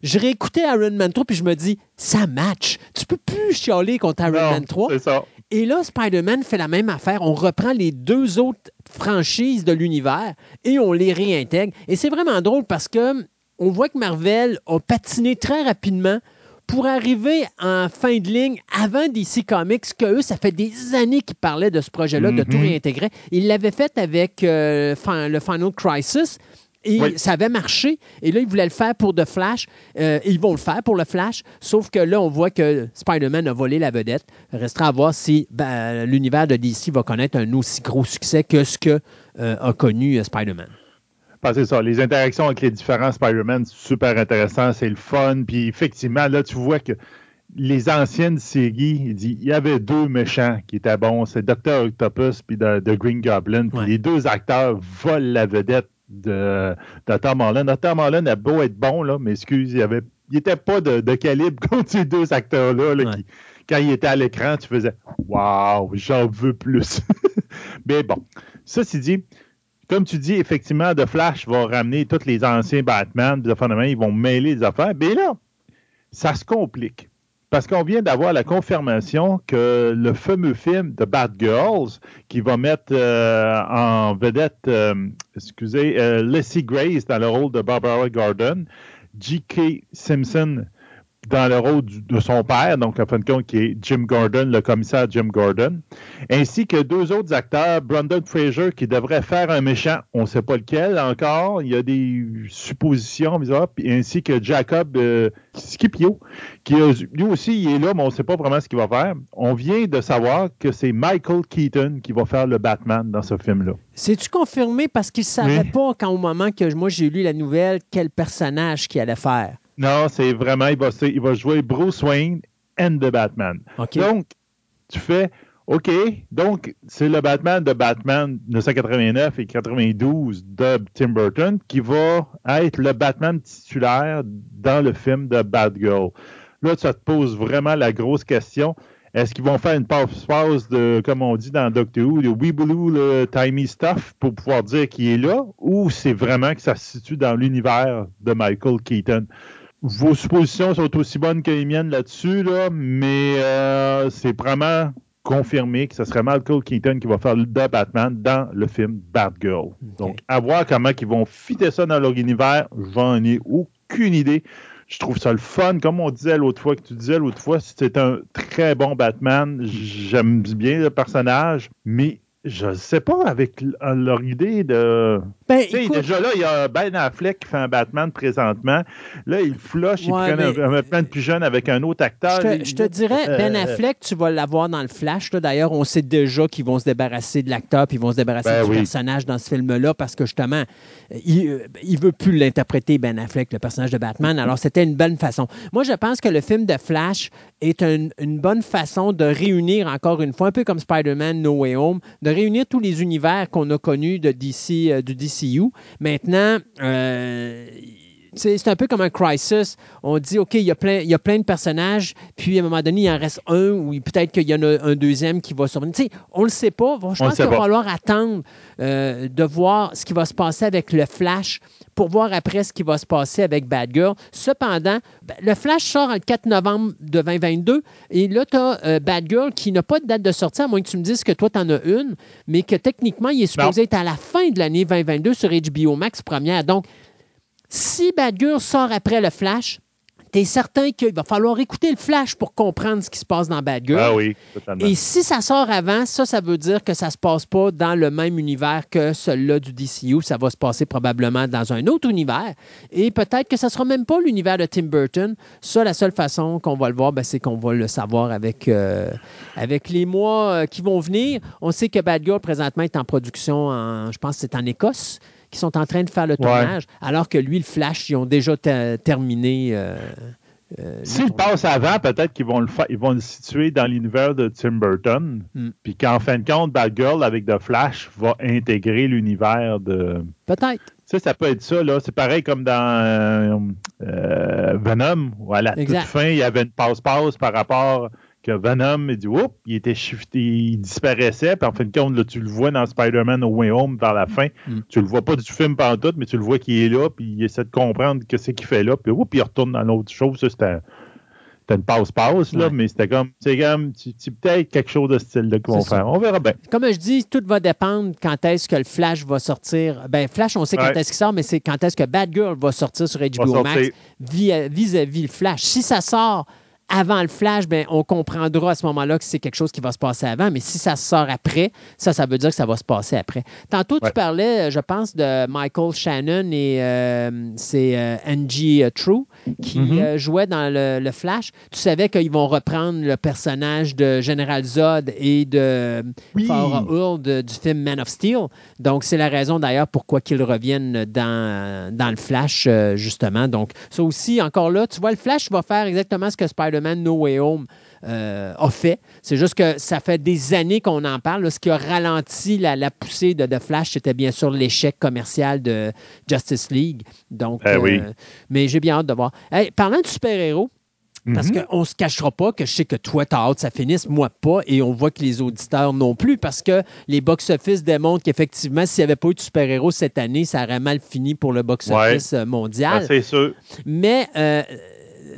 je réécoutais Iron Man 3 puis je me dis, ça match. Tu peux plus chialer contre Iron Man 3. C'est ça. Et là, Spider-Man fait la même affaire. On reprend les deux autres franchises de l'univers et on les réintègre. Et c'est vraiment drôle parce que on voit que Marvel a patiné très rapidement pour arriver en fin de ligne avant DC Comics, que eux, ça fait des années qu'ils parlaient de ce projet-là, de tout mhm. réintégrer. Ils l'avaient fait avec euh, le Final Crisis. Et ça avait marché. Et là, ils voulaient le faire pour The Flash. Euh, ils vont le faire pour le Flash. Sauf que là, on voit que Spider-Man a volé la vedette. Restera à voir si ben, l'univers de DC va connaître un aussi gros succès que ce que euh, a connu euh, Spider-Man. Ben, c'est ça. Les interactions avec les différents Spider-Man, c'est super intéressant. C'est le fun. Puis effectivement, là, tu vois que les anciennes séries, il, dit, il y avait deux méchants qui étaient bons. C'est Dr. Octopus puis The, Green Goblin. Puis les deux acteurs volent la vedette de, Tom Holland. Tom Holland a beau être bon, là, mais excuse, il avait n'était pas de, calibre contre ces deux acteurs-là. quand il était à l'écran, tu faisais Waouh, j'en veux plus. mais bon, ça, c'est dit, comme tu dis, effectivement, The Flash va ramener tous les anciens Batman, ils vont mêler les affaires. Mais là, ça se complique. Parce qu'on vient d'avoir la confirmation que le fameux film The Bad Girls, qui va mettre euh, en vedette, euh, excusez, euh, Leslie Grace dans le rôle de Barbara Gordon, J.K. Simpson dans le rôle de son père, donc en fin de compte, qui est Jim Gordon, le commissaire Jim Gordon, ainsi que deux autres acteurs, Brandon Fraser, qui devrait faire un méchant, on ne sait pas lequel encore, il y a des suppositions, ainsi que Jacob euh, Scipio, qui lui aussi, il est là, mais on ne sait pas vraiment ce qu'il va faire. On vient de savoir que c'est Michael Keaton qui va faire le Batman dans ce film-là. C'est-tu confirmé? Parce qu'il ne savait pas quand au moment que moi j'ai lu la nouvelle, quel personnage qu'il allait faire? Non, c'est vraiment, il va, il va jouer Bruce Wayne and the Batman. Donc, tu fais, OK, donc c'est le Batman de Batman 1989 et 92 de Tim Burton qui va être le Batman titulaire dans le film de Batgirl. Là, ça te pose vraiment la grosse question. Est-ce qu'ils vont faire une pause de, comme on dit dans Doctor Who, de Weeblue, le timey stuff pour pouvoir dire qu'il est là, ou c'est vraiment que ça se situe dans l'univers de Michael Keaton? Vos suppositions sont aussi bonnes que les miennes là-dessus, là, mais euh, c'est vraiment confirmé que ce serait Michael Keaton qui va faire le Batman dans le film Batgirl. Donc, à voir comment ils vont fitter ça dans leur univers, j'en ai aucune idée. Je trouve ça le fun. Comme on disait l'autre fois, que tu disais l'autre fois, c'est un très bon Batman. J'aime bien le personnage, mais je ne sais pas, avec leur idée de. Ben, déjà là, il y a Ben Affleck qui fait un Batman présentement. Là, il flush, il prend un, Batman plus jeune avec un autre acteur. Je te, dirais, euh, Ben Affleck, tu vas l'avoir dans le Flash. D'ailleurs, on sait déjà qu'ils vont se débarrasser de l'acteur puis ils vont se débarrasser ben du personnage dans ce film-là parce que justement, il ne veut plus l'interpréter, Ben Affleck, le personnage de Batman. Alors, c'était une bonne façon. Moi, je pense que le film de Flash est une, une bonne façon de réunir, encore une fois, un peu comme Spider-Man No Way Home, de réunir tous les univers qu'on a connus de DC, euh, du DCU. Maintenant, euh, c'est un peu comme un crisis. On dit, OK, il y, a plein, il y a plein de personnages, puis à un moment donné, il en reste un, ou peut-être qu'il y en a un deuxième qui va survenir. on ne le sait pas. Je pense qu'il va falloir attendre euh, de voir ce qui va se passer avec le Flash pour voir après ce qui va se passer avec Bad Girl. Cependant, ben, le Flash sort le 4 novembre de 2022, et là, tu as euh, Bad Girl qui n'a pas de date de sortie, à moins que tu me dises que toi, tu en as une, mais que techniquement, il est supposé être à la fin de l'année 2022 sur HBO Max première. Donc, si Badger sort après le Flash, tu es certain qu'il va falloir écouter le Flash pour comprendre ce qui se passe dans Bad Girl. Ah oui, totalement. Et si ça sort avant, ça, ça veut dire que ça ne se passe pas dans le même univers que celui-là du DCU. Ça va se passer probablement dans un autre univers. Et peut-être que ça ne sera même pas l'univers de Tim Burton. Ça, la seule façon qu'on va le voir, ben, c'est qu'on va le savoir avec, euh, avec les mois euh, qui vont venir. On sait que Bad Girl, présentement, est en production, en, je pense que c'est en Écosse qui sont en train de faire le tournage, alors que lui, le Flash, ils ont déjà terminé. Euh, euh, S'ils passent avant, peut-être qu'ils vont le ils vont le situer dans l'univers de Tim Burton. Hmm. Puis qu'en fin de compte, Batgirl avec The Flash va intégrer l'univers de. Peut-être. Ça, ça peut être ça, là. C'est pareil comme dans euh, euh, Venom, où à la Exact. toute fin, il y avait une passe-passe par rapport que Venom, il dit, oups, il était shifté, il disparaissait, puis en fin de compte, là, tu le vois dans Spider-Man No Way Home vers la fin. Mm. Tu le vois pas du film pendant tout, mais tu le vois qu'il est là, puis il essaie de comprendre que c'est qu'il fait là, puis oups, il retourne dans l'autre chose. Ça, c'était une passe-passe, là, Ouais. mais c'était comme, c'est comme, tu- peut-être quelque chose de ce style-là qu'ils vont faire. On verra bien. Comme je dis, tout va dépendre quand est-ce que le Flash va sortir. Ben, Flash, on sait quand Ouais. est-ce qu'il sort, mais c'est quand est-ce que Batgirl va sortir sur HBO Max vis-à-vis le Flash. Si ça sort avant le Flash, ben, on comprendra à ce moment-là que c'est quelque chose qui va se passer avant. Mais si ça sort après, ça, ça veut dire que ça va se passer après. Tantôt, Ouais. tu parlais, je pense, de Michael Shannon et euh, c'est euh, Angie euh, True qui Mhm. euh, jouait dans le, le Flash. Tu savais qu'ils vont reprendre le personnage de General Zod et de Oui. Farah du film Man of Steel. Donc, c'est la raison d'ailleurs pourquoi qu'ils reviennent dans, dans le Flash, euh, justement. Donc, ça aussi, encore là, tu vois, le Flash va faire exactement ce que Spider-Man No Way Home euh, a fait. C'est juste que ça fait des années qu'on en parle. là. Ce qui a ralenti la, la poussée de, de Flash, c'était bien sûr l'échec commercial de Justice League. Donc, Eh oui. euh, mais j'ai bien hâte de voir. Hey, parlant de super-héros, parce Mhm. qu'on ne se cachera pas que je sais que toi, tu as hâte ça finisse, moi pas, et on voit que les auditeurs non plus, parce que les box-office démontrent qu'effectivement, s'il n'y avait pas eu de super-héros cette année, ça aurait mal fini pour le box-office mondial. C'est sûr. Mais euh,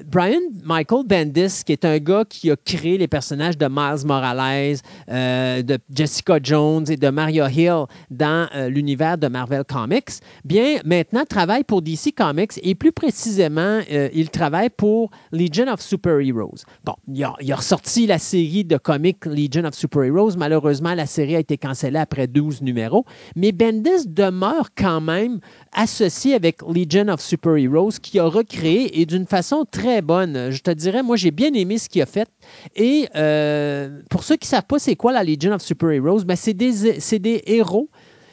Brian Michael Bendis, qui est un gars qui a créé les personnages de Miles Morales, euh, de Jessica Jones et de Mario Hill dans euh, l'univers de Marvel Comics, bien maintenant travaille pour DC Comics et plus précisément, euh, il travaille pour Legion of Super Heroes. Bon, il a, il a ressorti la série de comics Legion of Super Heroes. Malheureusement, la série a été cancellée après 12 numéros, mais Bendis demeure quand même associé avec Legion of Super Heroes qui a recréé et d'une façon très bonne. Je te dirais, moi, j'ai bien aimé ce qu'il a fait. Et euh, pour ceux qui ne savent pas c'est quoi la Legion of Super Heroes, ben, c'est des, des héros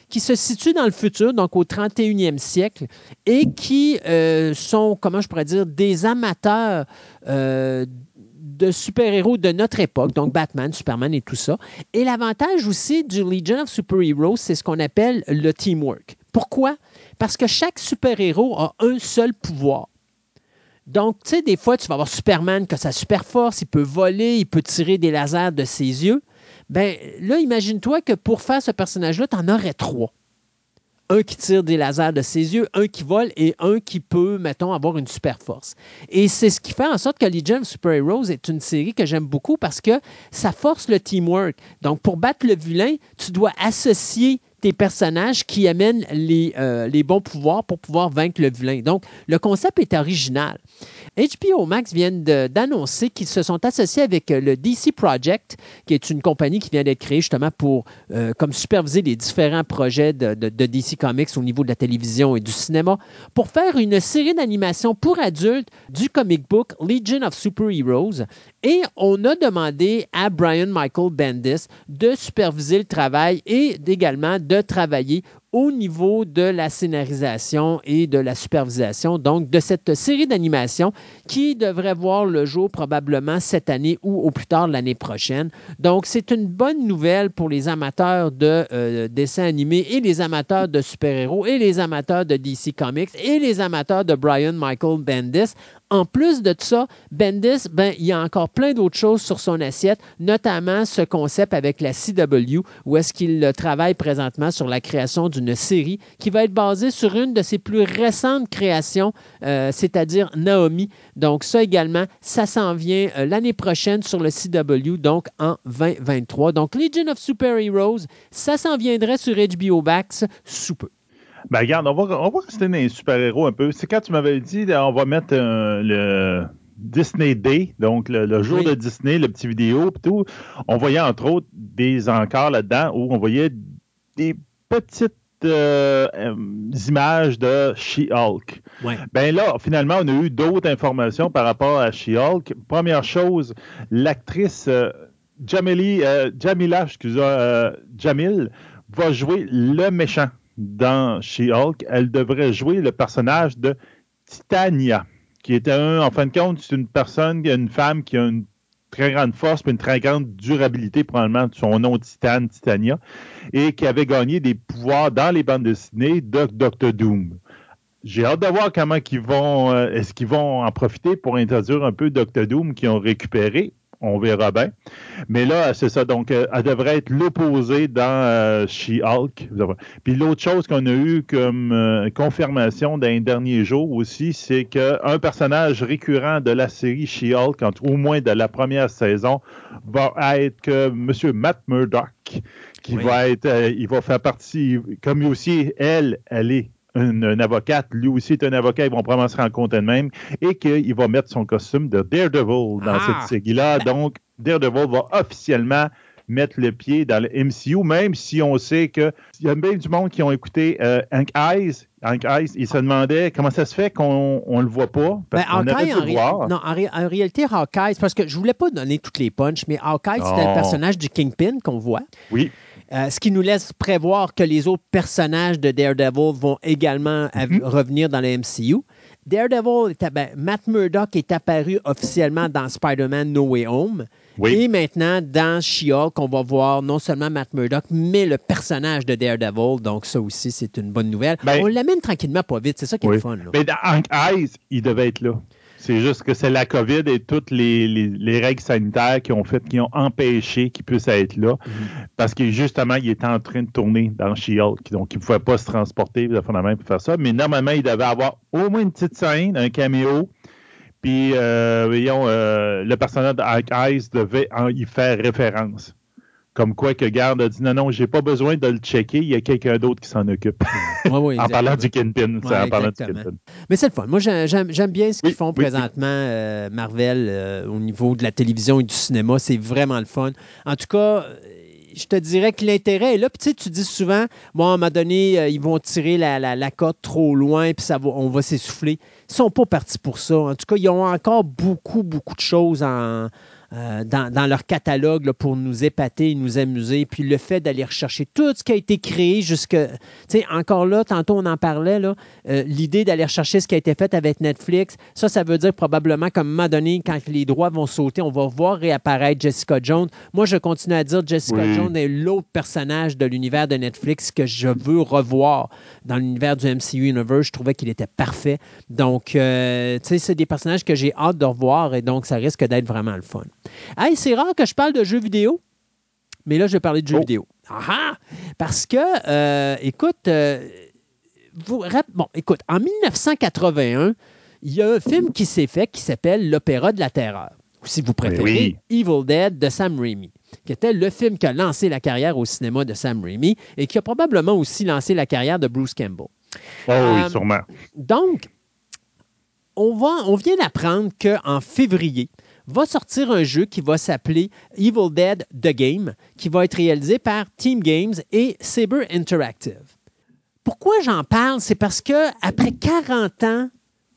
qui se situent dans le futur, donc au 31e siècle, et qui euh, sont, comment je pourrais dire, des amateurs euh, de super-héros de notre époque, donc Batman, Superman et tout ça. Et l'avantage aussi du Legion of Super Heroes, c'est ce qu'on appelle le teamwork. Pourquoi? Parce que chaque super-héros a un seul pouvoir. Donc, tu sais, des fois, tu vas avoir Superman qui a sa super force, il peut voler, il peut tirer des lasers de ses yeux. Ben là, imagine-toi que pour faire ce personnage-là, tu en aurais trois. Un qui tire des lasers de ses yeux, un qui vole et un qui peut, mettons, avoir une super force. Et c'est ce qui fait en sorte que Legion of Super Heroes est une série que j'aime beaucoup parce que ça force le teamwork. Donc, pour battre le vilain, tu dois associer tes personnages qui amènent les, euh, les bons pouvoirs pour pouvoir vaincre le vilain. Donc, le concept est original. HBO Max vient d'annoncer qu'ils se sont associés avec euh, le DC Project, qui est une compagnie qui vient d'être créée justement pour euh, comme superviser les différents projets de, de- de DC Comics au niveau de la télévision et du cinéma, pour faire une série d'animation pour adultes du comic book Legion of Super Heroes. Et on a demandé à Brian Michael Bendis de superviser le travail et également de travailler au niveau de la scénarisation et de la supervision, donc de cette série d'animation qui devrait voir le jour probablement cette année ou au plus tard l'année prochaine. Donc, c'est une bonne nouvelle pour les amateurs de euh, dessins animés et les amateurs de super-héros et les amateurs de DC Comics et les amateurs de Brian Michael Bendis. En plus de ça, Bendis, ben, il y a encore plein d'autres choses sur son assiette, notamment ce concept avec la CW, où est-ce qu'il travaille présentement sur la création d'une série qui va être basée sur une de ses plus récentes créations, euh, c'est-à-dire Naomi. Donc ça également, ça s'en vient euh, l'année prochaine sur le CW, donc en 2023. Donc Legion of Super Heroes, ça s'en viendrait sur HBO Max sous peu. Ben, regarde, on va, on va rester dans les super-héros un peu. C'est quand tu m'avais dit, on va mettre euh, le Disney Day, donc le, le jour Oui. de Disney, le petit vidéo, puis tout. On voyait entre autres des encarts là-dedans où on voyait des petites euh, euh, images de She-Hulk. Ouais. Ben là, finalement, on a eu d'autres informations par rapport à She-Hulk. Première chose, l'actrice euh, Jamila, excusez, Jamil, va jouer le méchant dans She-Hulk. Elle devrait jouer le personnage de Titania. qui était un, en fin de compte, c'est une personne, une femme qui a une très grande force, mais une très grande durabilité, probablement, de son nom Titane, Titania, et qui avait gagné des pouvoirs dans les bandes dessinées de Doctor Doom. J'ai hâte de voir comment ils vont, euh, est-ce qu'ils vont en profiter pour introduire un peu Doctor Doom qui ont récupéré on verra bien. Mais là, c'est ça. Donc, euh, elle devrait être l'opposé dans euh, She-Hulk. Puis l'autre chose qu'on a eu comme euh, confirmation dans les derniers jours aussi, c'est qu'un personnage récurrent de la série She-Hulk, au moins de la première saison, va être que M. Matt Murdock, qui va être, il va faire partie, comme aussi, elle, elle est une, avocate, lui aussi est un avocat, ils vont probablement se rencontrer de même, et qu'il va mettre son costume de Daredevil dans cette ah! série-là. Donc, Daredevil va officiellement mettre le pied dans le MCU, même si on sait qu'il y a bien du monde qui ont écouté euh, Hank Eyes. Hank Eyes, il se demandait comment ça se fait qu'on ne le voit pas. Ben, en, Non, en, réalité, Hawkeye, parce que je voulais pas donner toutes les punches, mais Hawkeye, c'était le personnage du Kingpin qu'on voit. Oui. Euh, ce qui nous laisse prévoir que les autres personnages de Daredevil vont également mhm. revenir dans le MCU. Daredevil, ben, Matt Murdock est apparu officiellement dans Spider-Man No Way Home. Et maintenant, dans She-Hulk, on va voir non seulement Matt Murdock, mais le personnage de Daredevil. Donc, ça aussi, c'est une bonne nouvelle. Ben- on l'amène tranquillement, pas vite. C'est ça qui est le fun. Mais dans Hank Eyes, il devait être là. C'est juste que c'est la COVID et toutes les, règles sanitaires qui ont fait, qui ont empêché qu'il puisse être là. Mhm. Parce que justement, il était en train de tourner dans She-Hulk. Donc, il ne pouvait pas se transporter de fondamentalement pour faire ça. Mais normalement, il devait avoir au moins une petite scène, un caméo. Puis, euh, voyons, euh, le personnage de devait y faire référence. Comme quoi que Garde a dit non, non, j'ai pas besoin de le checker, il y a quelqu'un d'autre qui s'en occupe. en parlant du Kingpin. en parlant du Mais c'est le fun. Moi, j'aime bien ce qu'ils font présentement, euh, Marvel, euh, au niveau de la télévision et du cinéma. C'est vraiment le fun. En tout cas, je te dirais que l'intérêt est là. Puis, tu sais, tu dis souvent, bon, à un moment donné, euh, ils vont tirer la, la, cote trop loin, puis ça va, on va s'essouffler. Ils ne sont pas partis pour ça. En tout cas, ils ont encore beaucoup, beaucoup de choses en, euh, dans, leur catalogue pour nous épater et nous amuser. Puis le fait d'aller rechercher tout ce qui a été créé jusque. Tu sais, encore là, tantôt on en parlait, là, euh, l'idée d'aller rechercher ce qui a été fait avec Netflix, ça, ça veut dire probablement qu'à un moment donné, quand les droits vont sauter, on va voir réapparaître Jessica Jones. Moi, je continue à dire Jessica Jones est l'autre personnage de l'univers de Netflix que je veux revoir dans l'univers du MCU Universe. Je trouvais qu'il était parfait. Donc, euh, tu sais, c'est des personnages que j'ai hâte de revoir et donc ça risque d'être vraiment le fun. Hey, c'est rare que je parle de jeux vidéo, mais là, je vais parler de jeux oh. vidéo. Ah, parce que, euh, écoute, euh, vous, bon, écoute, en 1981, il y a un film qui s'est fait qui s'appelle L'Opéra de la Terreur, ou si vous préférez, Evil Dead de Sam Raimi, qui était le film qui a lancé la carrière au cinéma de Sam Raimi et qui a probablement aussi lancé la carrière de Bruce Campbell. Oh oui, euh, sûrement. Donc, on, va, on vient d'apprendre qu'en février, va sortir un jeu qui va s'appeler Evil Dead The Game, qui va être réalisé par Team Games et Saber Interactive. Pourquoi j'en parle? C'est parce que après 40 ans,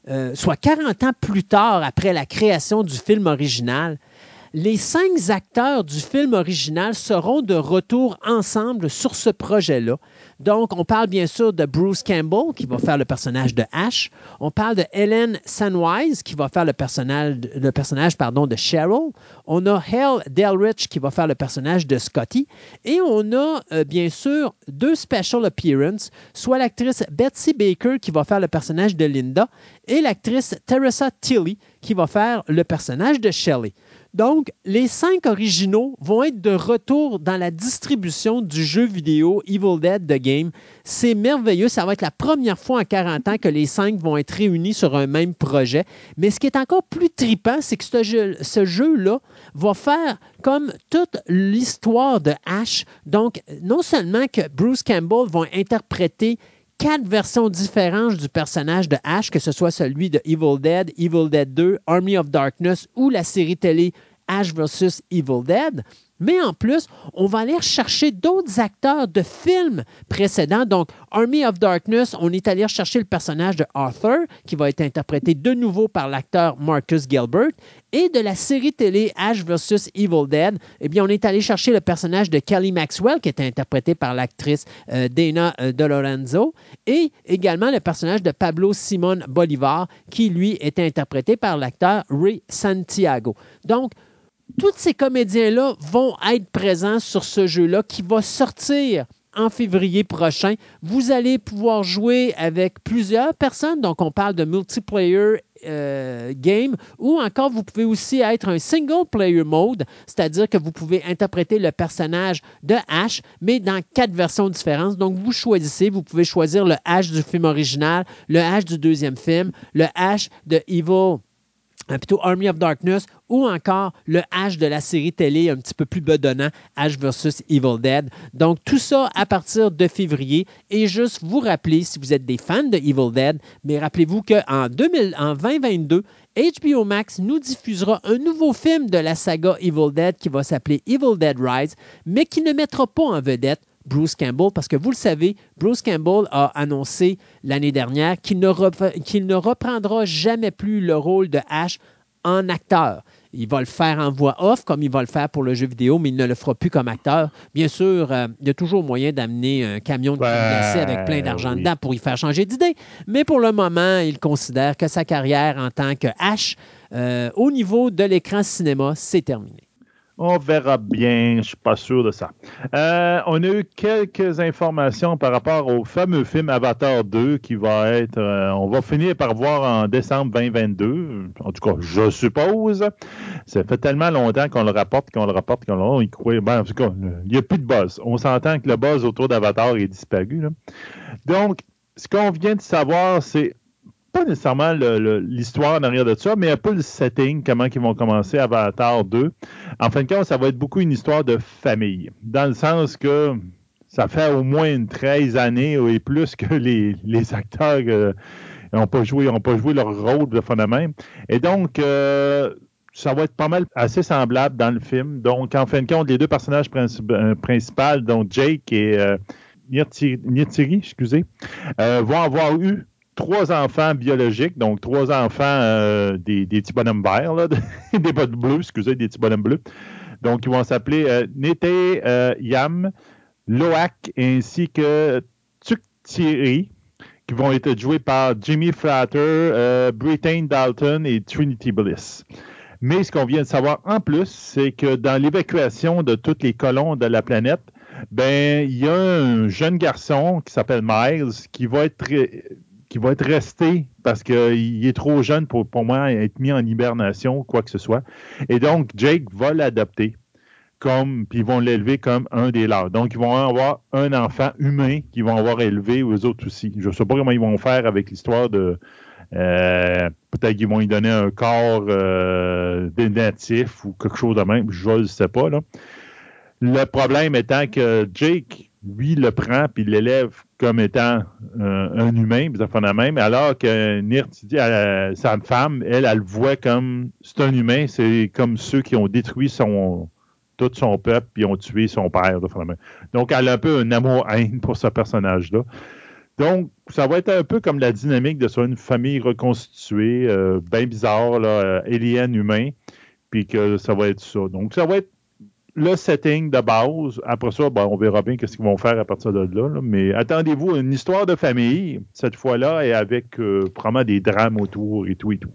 euh, soit 40 ans plus tard après la création du film original, les cinq acteurs du film original seront de retour ensemble sur ce projet-là. Donc, on parle bien sûr de Bruce Campbell, qui va faire le personnage de Ash. On parle de Helen Sandwise, qui va faire le personnage, de Cheryl. On a Hal Delrich, qui va faire le personnage de Scotty. Et on a, euh, bien sûr, deux special appearances, soit l'actrice Betsy Baker, qui va faire le personnage de Linda, et l'actrice Teresa Tilly, qui va faire le personnage de Shelley. Donc, les cinq originaux vont être de retour dans la distribution du jeu vidéo Evil Dead The Game. C'est merveilleux. Ça va être la première fois en 40 ans que les cinq vont être réunis sur un même projet. Mais ce qui est encore plus tripant, c'est que ce, jeu, là va faire comme toute l'histoire de Ash. Donc, non seulement que Bruce Campbell va interpréter quatre versions différentes du personnage de Ash, que ce soit celui de Evil Dead, Evil Dead 2, Army of Darkness ou la série télé Ash vs. Evil Dead. Mais en plus, on va aller chercher d'autres acteurs de films précédents. Donc, Army of Darkness, on est allé chercher le personnage de Arthur, qui va être interprété de nouveau par l'acteur Marcus Gilbert. Et de la série télé Ash vs. Evil Dead, eh bien, on est allé chercher le personnage de Kelly Maxwell, qui est interprété par l'actrice euh, Dana euh, De Lorenzo. Et également le personnage de Pablo Simon Bolivar, qui, lui, est interprété par l'acteur Ray Santiago. Donc, tous ces comédiens-là vont être présents sur ce jeu-là qui va sortir en février prochain. Vous allez pouvoir jouer avec plusieurs personnes, donc on parle de multiplayer euh, game, ou encore vous pouvez aussi être un single player mode, c'est-à-dire que vous pouvez interpréter le personnage de Ash, mais dans quatre versions différentes. Donc vous choisissez, vous pouvez choisir le Ash du film original, le Ash du deuxième film, le Ash de Evil plutôt Army of Darkness, ou encore le H de la série télé un petit peu plus bedonnant, H versus Evil Dead. Donc, tout ça à partir de février. Et juste vous rappeler, si vous êtes des fans de Evil Dead, mais rappelez-vous qu'en en 2022, HBO Max nous diffusera un nouveau film de la saga Evil Dead qui va s'appeler Evil Dead Rise, mais qui ne mettra pas en vedette Bruce Campbell, parce que vous le savez, Bruce Campbell a annoncé l'année dernière qu'il ne, ne, reprendra jamais plus le rôle de Ash en acteur. Il va le faire en voix off, comme il va le faire pour le jeu vidéo, mais il ne le fera plus comme acteur. Bien sûr, euh, il y a toujours moyen d'amener un camion de glacé avec plein d'argent dedans pour y faire changer d'idée. Mais pour le moment, il considère que sa carrière en tant que Ash, euh, au niveau de l'écran cinéma, c'est terminé. On verra bien, je ne suis pas sûr de ça. Euh, on a eu quelques informations par rapport au fameux film Avatar 2 qui va être, euh, on va finir par voir en décembre 2022. En tout cas, je suppose. Ça fait tellement longtemps qu'on le rapporte, qu'on le rapporte, qu'on le croit. Ben, en tout cas, il n'y a plus de buzz. On s'entend que le buzz autour d'Avatar est disparu. Donc, ce qu'on vient de savoir, c'est pas nécessairement l'histoire derrière de ça, mais un peu le setting, comment ils vont commencer Avatar 2. En fin de compte, ça va être beaucoup une histoire de famille, dans le sens que ça fait au moins 13 années et plus que les, acteurs n'ont euh, pas joué, pas joué leur rôle de fond. Et donc, euh, ça va être pas mal assez semblable dans le film. Donc, en fin de compte, les deux personnages euh, principaux, donc Jake et euh, excusez, vont avoir eu trois enfants biologiques, donc trois enfants euh, des, petits bonhommes verts, des bottes bleues, excusez, des petits bonhommes bleus. Donc, ils vont s'appeler euh, Nete euh, Yam, Loak ainsi que Thierry, qui vont être joués par Jimmy Frater, Britain Dalton et Trinity Bliss. Mais ce qu'on vient de savoir en plus, c'est que dans l'évacuation de tous les colons de la planète, ben, il y a un jeune garçon qui s'appelle Miles qui va être qui va être resté parce qu'il est trop jeune pour, pour moi être mis en hibernation, quoi que ce soit. Et donc, Jake va l'adopter comme, puis ils vont l'élever comme un des leurs. Donc, ils vont avoir un enfant humain qu'ils vont avoir élevé aux autres aussi. Je ne sais pas comment ils vont faire avec l'histoire de. Euh, peut-être qu'ils vont lui donner un corps euh, des natifs ou quelque chose de même. Je ne sais pas. Le problème étant que Jake lui le prend puis l'élève comme étant euh, un humain, même, alors que Nirt, sa femme, elle, elle le voit comme c'est un humain, c'est comme ceux qui ont détruit son tout son peuple puis ont tué son père. Donc, elle a un peu un amour-haine pour ce personnage-là. Donc, ça va être un peu comme la dynamique de une famille reconstituée, euh, bien bizarre, là, euh, alien humain, puis que ça va être ça. Donc, ça va être le setting de base. Après ça, on verra bien ce qu'ils vont faire à partir de là. Mais attendez-vous une histoire de famille, cette fois-là, et avec euh, probablement des drames autour et tout et tout.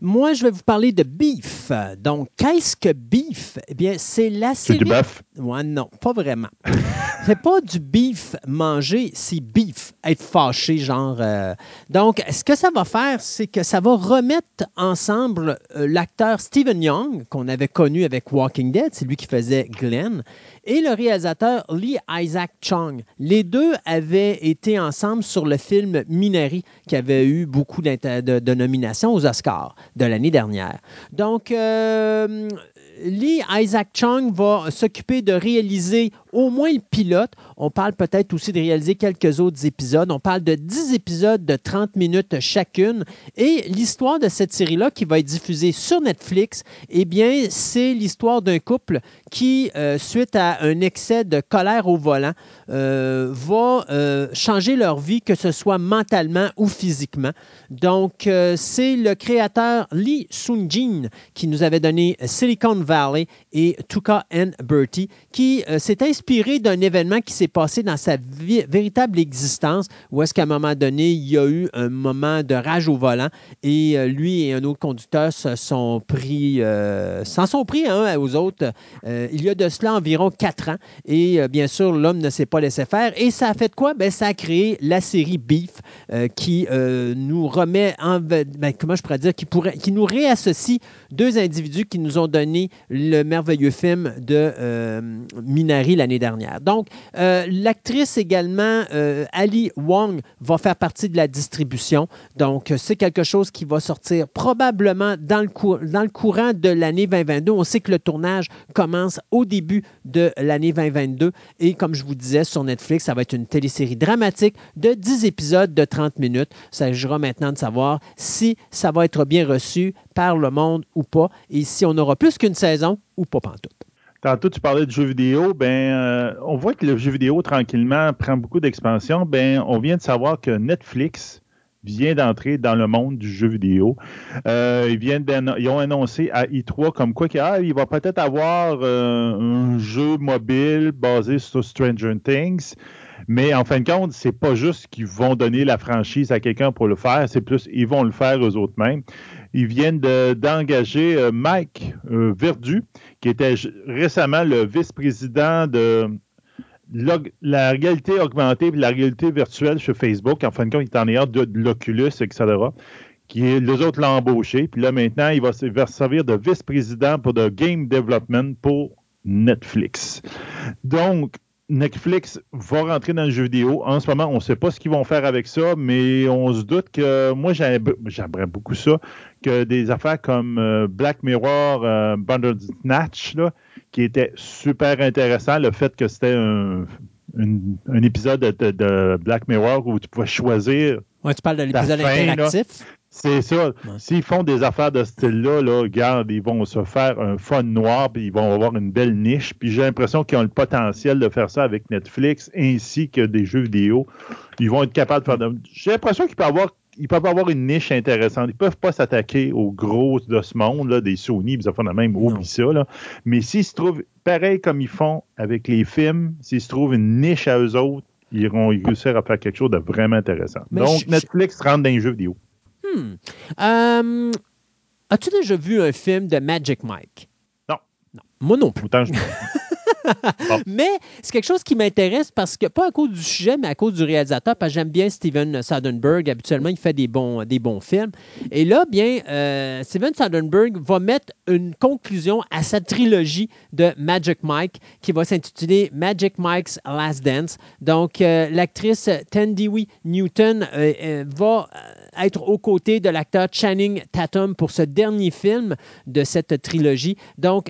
Moi, je vais vous parler de beef. Donc, qu'est-ce que beef? Eh bien, c'est la série... C'est du bœuf? Ouais, non, pas vraiment. c'est pas du beef manger, c'est beef, être fâché, genre. Euh. Donc, ce que ça va faire, c'est que ça va remettre ensemble euh, l'acteur Stephen Young, qu'on avait connu avec Walking Dead, c'est lui qui faisait Glenn, et le réalisateur Lee Isaac Chung. Les deux avaient été ensemble sur le film Minari, qui avait eu beaucoup de, nominations aux Oscars de l'année dernière. Donc, euh, Lee Isaac Chung va s'occuper de réaliser au moins le pilote. On parle peut-être aussi de réaliser quelques autres épisodes. On parle de 10 épisodes de 30 minutes chacune. Et l'histoire de cette série-là, qui va être diffusée sur Netflix, eh bien, c'est l'histoire d'un couple qui, euh, suite à un excès de colère au volant, euh, va euh, changer leur vie, que ce soit mentalement ou physiquement. Donc, c'est le créateur Lee Sung-jin qui nous avait donné Silicon Valley et Tuka and Bertie, qui s'est inspiré d'un événement qui s'est passé dans sa véritable existence, où est-ce qu'à un moment donné, il y a eu un moment de rage au volant et lui et un autre conducteur se sont pris, s'en sont pris hein, aux autres euh, il y a de cela environ quatre ans. Et euh, bien sûr, l'homme ne s'est pas laissé faire. Et ça a fait quoi? Ben, ça a créé la série Beef euh, qui nous remet en. Ben, comment je pourrais dire? Qui, pourrait, qui nous réassocie deux individus qui nous ont donné le merveilleux film de Minari dernière. Donc, l'actrice également, Ali Wong, va faire partie de la distribution. Donc, c'est quelque chose qui va sortir probablement dans le, dans le courant de l'année 2022. On sait que le tournage commence au début de l'année 2022. Et comme je vous disais, sur Netflix, ça va être une télésérie dramatique de 10 épisodes de 30 minutes. Ça s'agira maintenant de savoir si ça va être bien reçu par le monde ou pas et si on aura plus qu'une saison ou pas pantoute. Tantôt, tu parlais de jeux vidéo. Ben, euh, on voit que le jeu vidéo, tranquillement, prend beaucoup d'expansion. Ben, on vient de savoir que Netflix vient d'entrer dans le monde du jeu vidéo. Euh, ils, viennent ils ont annoncé à i3 comme quoi qu'il ah, va peut-être avoir euh, un jeu mobile basé sur Stranger Things. Mais en fin de compte, c'est pas juste qu'ils vont donner la franchise à quelqu'un pour le faire, c'est plus ils vont le faire eux autres mêmes. Ils viennent d'engager euh, Mike Verdu, qui était récemment le vice-président de la réalité augmentée et la réalité virtuelle sur Facebook, en fin de compte, il est en ayant de, l'Oculus, etc., qui les autres l'ont embauché. Puis là, maintenant, il va, va servir de vice-président pour le game development pour Netflix. Donc, Netflix va rentrer dans le jeu vidéo. En ce moment, on ne sait pas ce qu'ils vont faire avec ça, mais on se doute que moi, j'aimerais beaucoup ça, que des affaires comme euh, Black Mirror, euh, Snatch, là, qui était super intéressant, le fait que c'était un, épisode de, Black Mirror où tu pouvais choisir. Oui, tu parles de l'épisode interactif? C'est ça. S'ils font des affaires de ce style-là, là, regarde, ils vont se faire un fun noir, puis ils vont avoir une belle niche. Puis j'ai l'impression qu'ils ont le potentiel de faire ça avec Netflix ainsi que des jeux vidéo. Ils vont être capables de faire. J'ai l'impression qu'ils peuvent avoir ils peuvent avoir une niche intéressante. Ils ne peuvent pas s'attaquer aux grosses de ce monde, là, des Sony, ils font la même, oublie ça. Là. Mais s'ils se trouvent, pareil comme ils font avec les films, s'ils se trouvent une niche à eux autres, ils iront réussir à faire quelque chose de vraiment intéressant. Donc, Netflix rentre dans les jeux vidéo. Hmm. Euh, as-tu déjà vu un film de Magic Mike? Non. non. Moi non plus. mais c'est quelque chose qui m'intéresse parce que, pas à cause du sujet, mais à cause du réalisateur, parce que j'aime bien Steven Soderbergh. Habituellement, il fait des bons, des bons films. Et là, bien, euh, Steven Soderbergh va mettre une conclusion à sa trilogie de Magic Mike qui va s'intituler Magic Mike's Last Dance. Donc, euh, l'actrice Tandy Newton euh, va être aux côtés de l'acteur Channing Tatum pour ce dernier film de cette trilogie. Donc,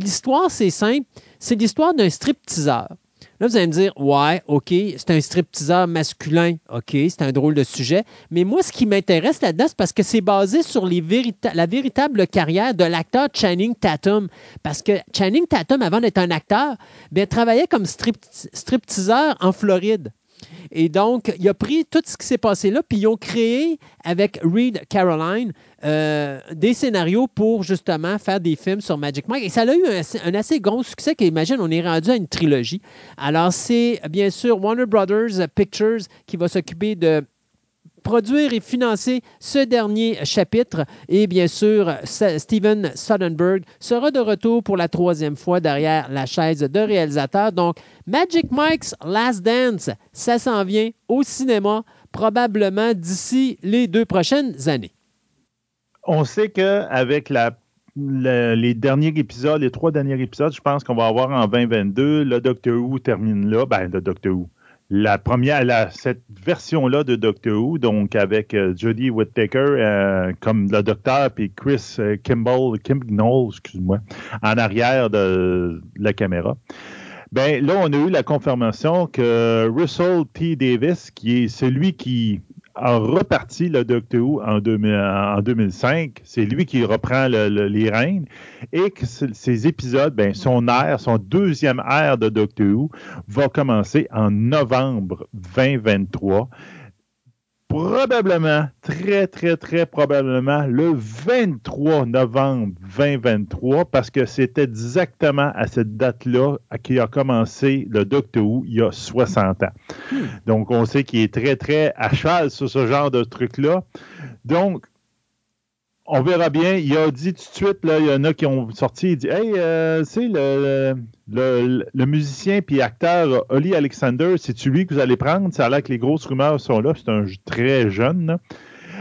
l'histoire, c'est simple. C'est l'histoire d'un stripteaseur. Là, vous allez me dire, ouais, OK, c'est un stripteaseur masculin. OK, c'est un drôle de sujet. Mais moi, ce qui m'intéresse là-dedans, c'est parce que c'est basé sur la véritable carrière de l'acteur Channing Tatum. Parce que Channing Tatum, avant d'être un acteur, bien, travaillait comme strip stripteaseur en Floride. Et donc, il a pris tout ce qui s'est passé là, puis ils ont créé avec Reed Caroline euh, des scénarios pour justement faire des films sur Magic Mike. Et ça a eu un, assez grand succès qu'imagine, on est rendu à une trilogie. Alors, c'est bien sûr Warner Brothers Pictures qui va s'occuper de produire et financer ce dernier chapitre. Et bien sûr, Steven Soderbergh sera de retour pour la troisième fois derrière la chaise de réalisateur. Donc, Magic Mike's Last Dance, ça s'en vient au cinéma probablement d'ici les deux prochaines années. On sait qu'avec les derniers épisodes, les trois derniers épisodes, je pense qu'on va avoir en 2022. Le Doctor Who termine là. Ben, le Doctor Who la première, cette version-là de Doctor Who, donc avec euh, Jodie Whittaker comme le docteur, puis Chris Kimball, Kim excuse-moi, en arrière de, la caméra. Ben là, on a eu la confirmation que Russell T. Davis, qui est celui qui a reparti le Doctor Who en, 2005. C'est lui qui reprend les rênes et que ces épisodes, ben, son ère, son deuxième ère de Doctor Who va commencer en novembre 2023 probablement, très, très, très probablement le 23 novembre 2023, parce que c'est exactement à cette date-là qu'il a commencé le Doctor Who il y a 60 ans. Hmm. Donc, on sait qu'il est très, très à cheval sur ce genre de truc-là. Donc, on verra bien. Il a dit tout de suite, là, il y en a qui ont sorti, il dit Hey, euh, c'est le, le, musicien puis acteur Oli Alexander, c'est-tu lui que vous allez prendre? Ça a l'air que les grosses rumeurs sont là, c'est un très jeune.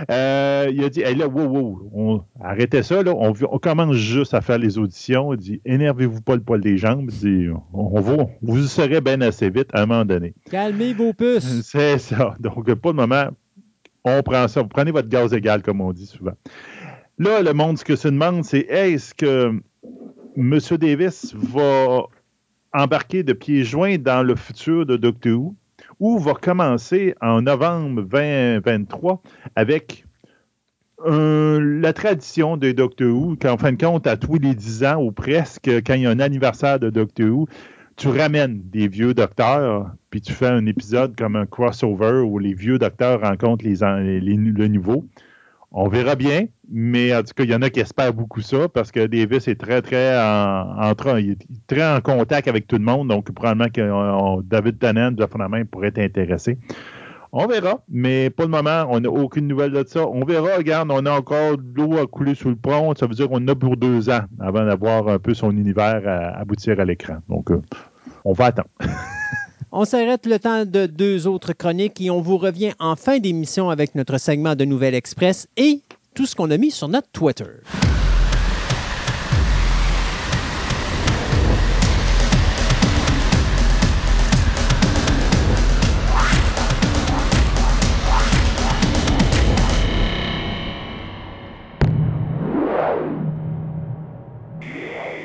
Euh, il a dit hey, là, wow, wow, arrêtez ça, là, on, commence juste à faire les auditions. Il dit Énervez-vous pas le poil des jambes. Il dit on, va, vous serez bien assez vite à un moment donné. Calmez vos puces. C'est ça. Donc, pas de moment, on prend ça. Vous prenez votre gaz égal, comme on dit souvent. Là, le monde, ce que se demande, c'est est-ce que M. Davis va embarquer de pieds joints dans le futur de Doctor Who ou va commencer en novembre 2023 avec la tradition de Doctor Who, qu'en fin de compte, à tous les 10 ans ou presque, quand il y a un anniversaire de Doctor Who, tu ramènes des vieux docteurs, puis tu fais un épisode comme un crossover où les vieux docteurs rencontrent les, les, le nouveau. On verra bien, mais en tout cas, il y en a qui espèrent beaucoup ça parce que Davis est très, très en, très en contact avec tout le monde. Donc, probablement que David Tennant, de la main, pourrait être intéressé. On verra, mais pour le moment, on n'a aucune nouvelle de ça. On verra, regarde, on a encore de l'eau à couler sous le pont. Ça veut dire qu'on a pour deux ans avant d'avoir un peu son univers à aboutir à l'écran. Donc, euh, on va attendre. On s'arrête le temps de deux autres chroniques et on vous revient en fin d'émission avec notre segment de Nouvelle Express et tout ce qu'on a mis sur notre Twitter.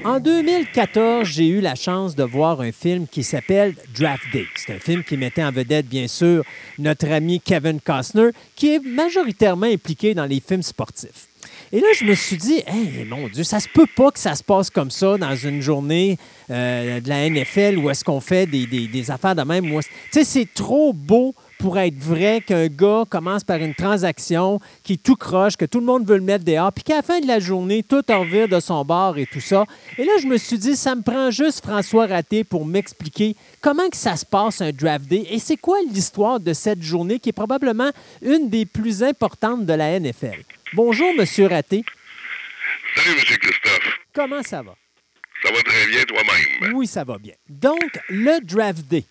En 2014, j'ai eu la chance de voir un film qui s'appelle Draft Day. C'est un film qui mettait en vedette, bien sûr, notre ami Kevin Costner, qui est majoritairement impliqué dans les films sportifs. Et là, je me suis dit, hey, mon Dieu, ça se peut pas que ça se passe comme ça dans une journée euh, de la NFL où est-ce qu'on fait des, des, affaires de même. Tu sais, c'est trop beau pour être vrai qu'un gars commence par une transaction qui tout croche, que tout le monde veut le mettre dehors, puis qu'à la fin de la journée, tout en revire de son bord et tout ça. Et là, je me suis dit, ça me prend juste François Raté pour m'expliquer comment que ça se passe un draft day et c'est quoi l'histoire de cette journée qui est probablement une des plus importantes de la NFL. Bonjour, Monsieur Raté. Salut, Monsieur Christophe. Comment ça va? Ça va très bien toi-même? Oui, ça va bien. Donc, le draft day.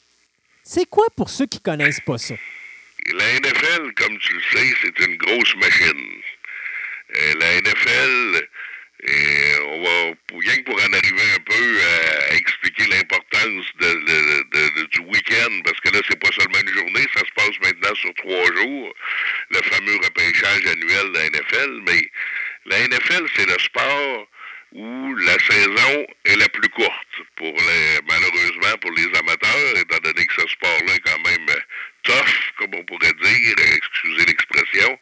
C'est quoi pour ceux qui connaissent pas ça? La NFL, comme tu le sais, c'est une grosse machine. Euh, la NFL, euh, on va, rien que pour en arriver un peu à, expliquer l'importance du week-end, parce que là, c'est pas seulement une journée, ça se passe maintenant sur trois jours, le fameux repêchage annuel de la NFL, mais la NFL, c'est le sport où la saison est la plus courte pour les, malheureusement pour les amateurs, étant donné que ce sport-là est quand même euh, tough, comme on pourrait dire, excusez l'expression.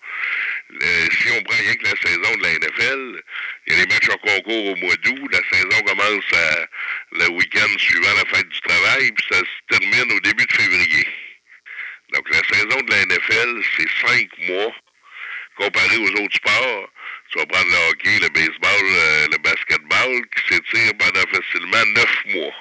si on prend rien que la saison de la NFL, il y a les matchs en concours au mois d'août, la saison commence le week-end suivant la fête du travail, puis ça se termine au début de février. Donc la saison de la NFL, c'est cinq mois comparé aux autres sports tu vas prendre le hockey, le baseball, euh, le basketball, qui s'étire pendant facilement neuf mois.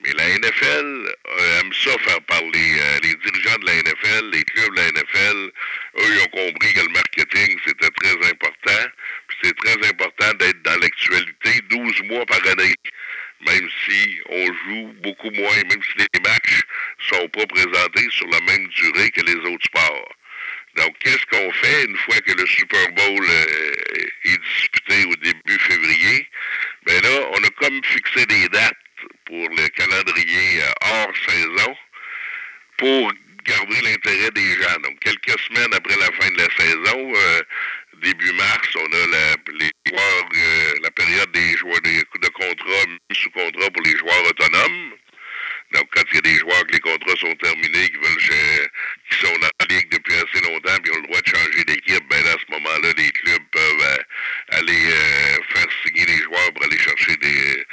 Mais la NFL euh, aime ça faire parler. Euh, les dirigeants de la NFL, les clubs de la NFL, eux, ils ont compris que le marketing, c'était très important. Puis c'est très important d'être dans l'actualité 12 mois par année. Même si on joue beaucoup moins, même si les matchs sont pas présentés sur la même durée que les autres sports. Donc, qu'est-ce qu'on fait une fois que le Super Bowl euh, est disputé au début février? Ben là, on a comme fixé des dates pour le calendrier euh, hors saison pour garder l'intérêt des gens. Donc, quelques semaines après la fin de la saison, euh, début mars, on a la, les joueurs, la période des joueurs de contrat, sous contrat pour les joueurs autonomes. Donc, quand il y a des joueurs que les contrats sont terminés, qui veulent qui sont dans assez longtemps, puis ont le droit de changer d'équipe, ben là, à ce moment-là, les clubs peuvent euh, aller euh, faire signer les joueurs pour aller chercher des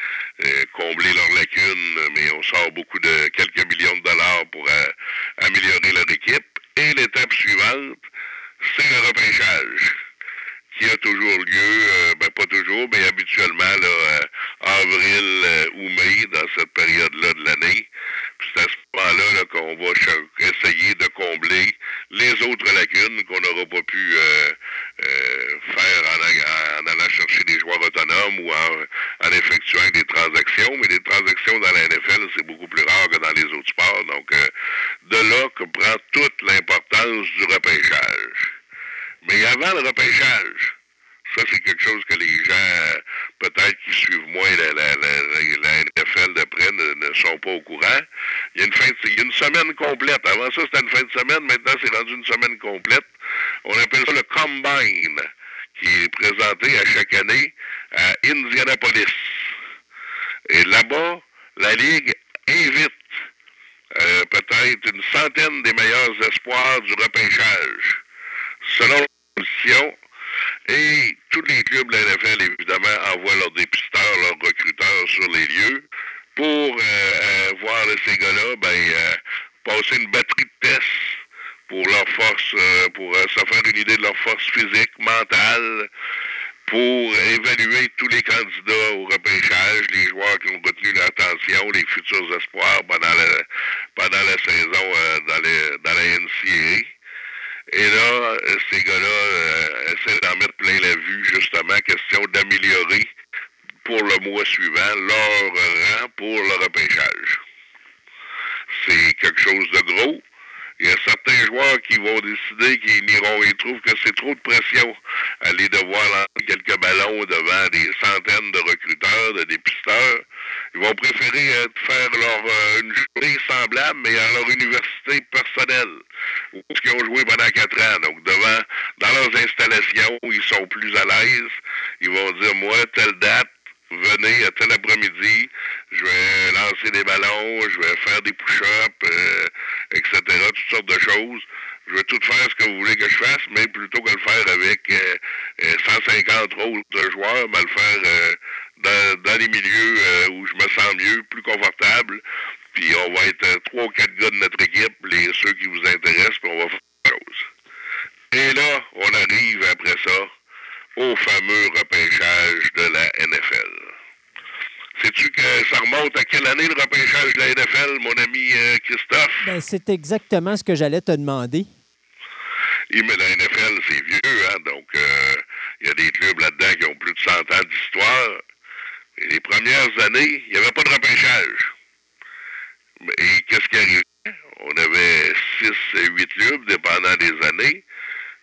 euh, combler leurs lacunes, mais on sort beaucoup de quelques millions de dollars pour améliorer leur équipe. Et l'étape suivante, c'est le repêchage qui a toujours lieu, ben pas toujours, mais habituellement, là, avril ou mai, dans cette période-là de l'année. C'est à ce moment-là -là, qu'on va essayer de combler les autres lacunes qu'on n'aura pas pu faire en, allant chercher des joueurs autonomes ou en, effectuant des transactions. Mais les transactions dans la NFL, c'est beaucoup plus rare que dans les autres sports. Donc, de là que prend toute l'importance du repêchage. Mais avant le repêchage, ça, c'est quelque chose que les gens, peut-être qui suivent moins la, la, la, De près, ne, sont pas au courant. Il y, a une semaine complète. Avant ça, c'était une fin de semaine. Maintenant, c'est rendu une semaine complète. On appelle ça le Combine, qui est présenté à chaque année à Indianapolis. Et là-bas, la Ligue invite euh, peut-être une centaine des meilleurs espoirs du repêchage. Selon et tous les clubs de la NFL, évidemment, envoient leurs dépisteurs, leurs recruteurs sur les lieux pour euh, euh, voir ces gars-là ben, euh, passer une batterie de tests pour leur force, pour se faire une idée de leur force physique, mentale, pour évaluer tous les candidats au repêchage, les joueurs qui ont retenu l'attention, les futurs espoirs pendant la, saison dans, dans la NCAA. Et là, ces gars-là euh, essaient d'en mettre plein la vue, justement, question d'améliorer pour le mois suivant leur rang pour le repêchage. C'est quelque chose de gros. Il y a certains joueurs qui vont décider qu'ils n'iront, ils trouvent que c'est trop de pression. Aller devoir lancer quelques ballons devant des centaines de recruteurs, de dépisteurs. Ils vont préférer euh, faire leur euh, une journée semblable, mais à leur université personnelle, où ils ont joué pendant quatre ans. Donc devant, dans leurs installations, où ils sont plus à l'aise, ils vont dire moi, telle date, venez à tel après-midi, je vais lancer des ballons, je vais faire des push-ups, euh, etc., toutes sortes de choses. Je vais tout faire ce que vous voulez que je fasse, mais plutôt que le faire avec 150 euh, euh, autres joueurs, ben, le faire dans, les milieux où je me sens mieux, plus confortable. Puis on va être trois ou quatre gars de notre équipe, les ceux qui vous intéressent, puis on va faire des choses. Et là, on arrive après ça au fameux repêchage de la NFL. Sais-tu que ça remonte à quelle année le repêchage de la NFL, mon ami euh, Christophe? Ben, c'est exactement ce que j'allais te demander. mais la NFL, c'est vieux, hein? donc euh, il y a des clubs là-dedans qui ont plus de 100 ans d'histoire. Et les premières années, il n'y avait pas de repêchage. Et qu'est-ce qui arrivait? On avait 6, 8 clubs, dépendant des années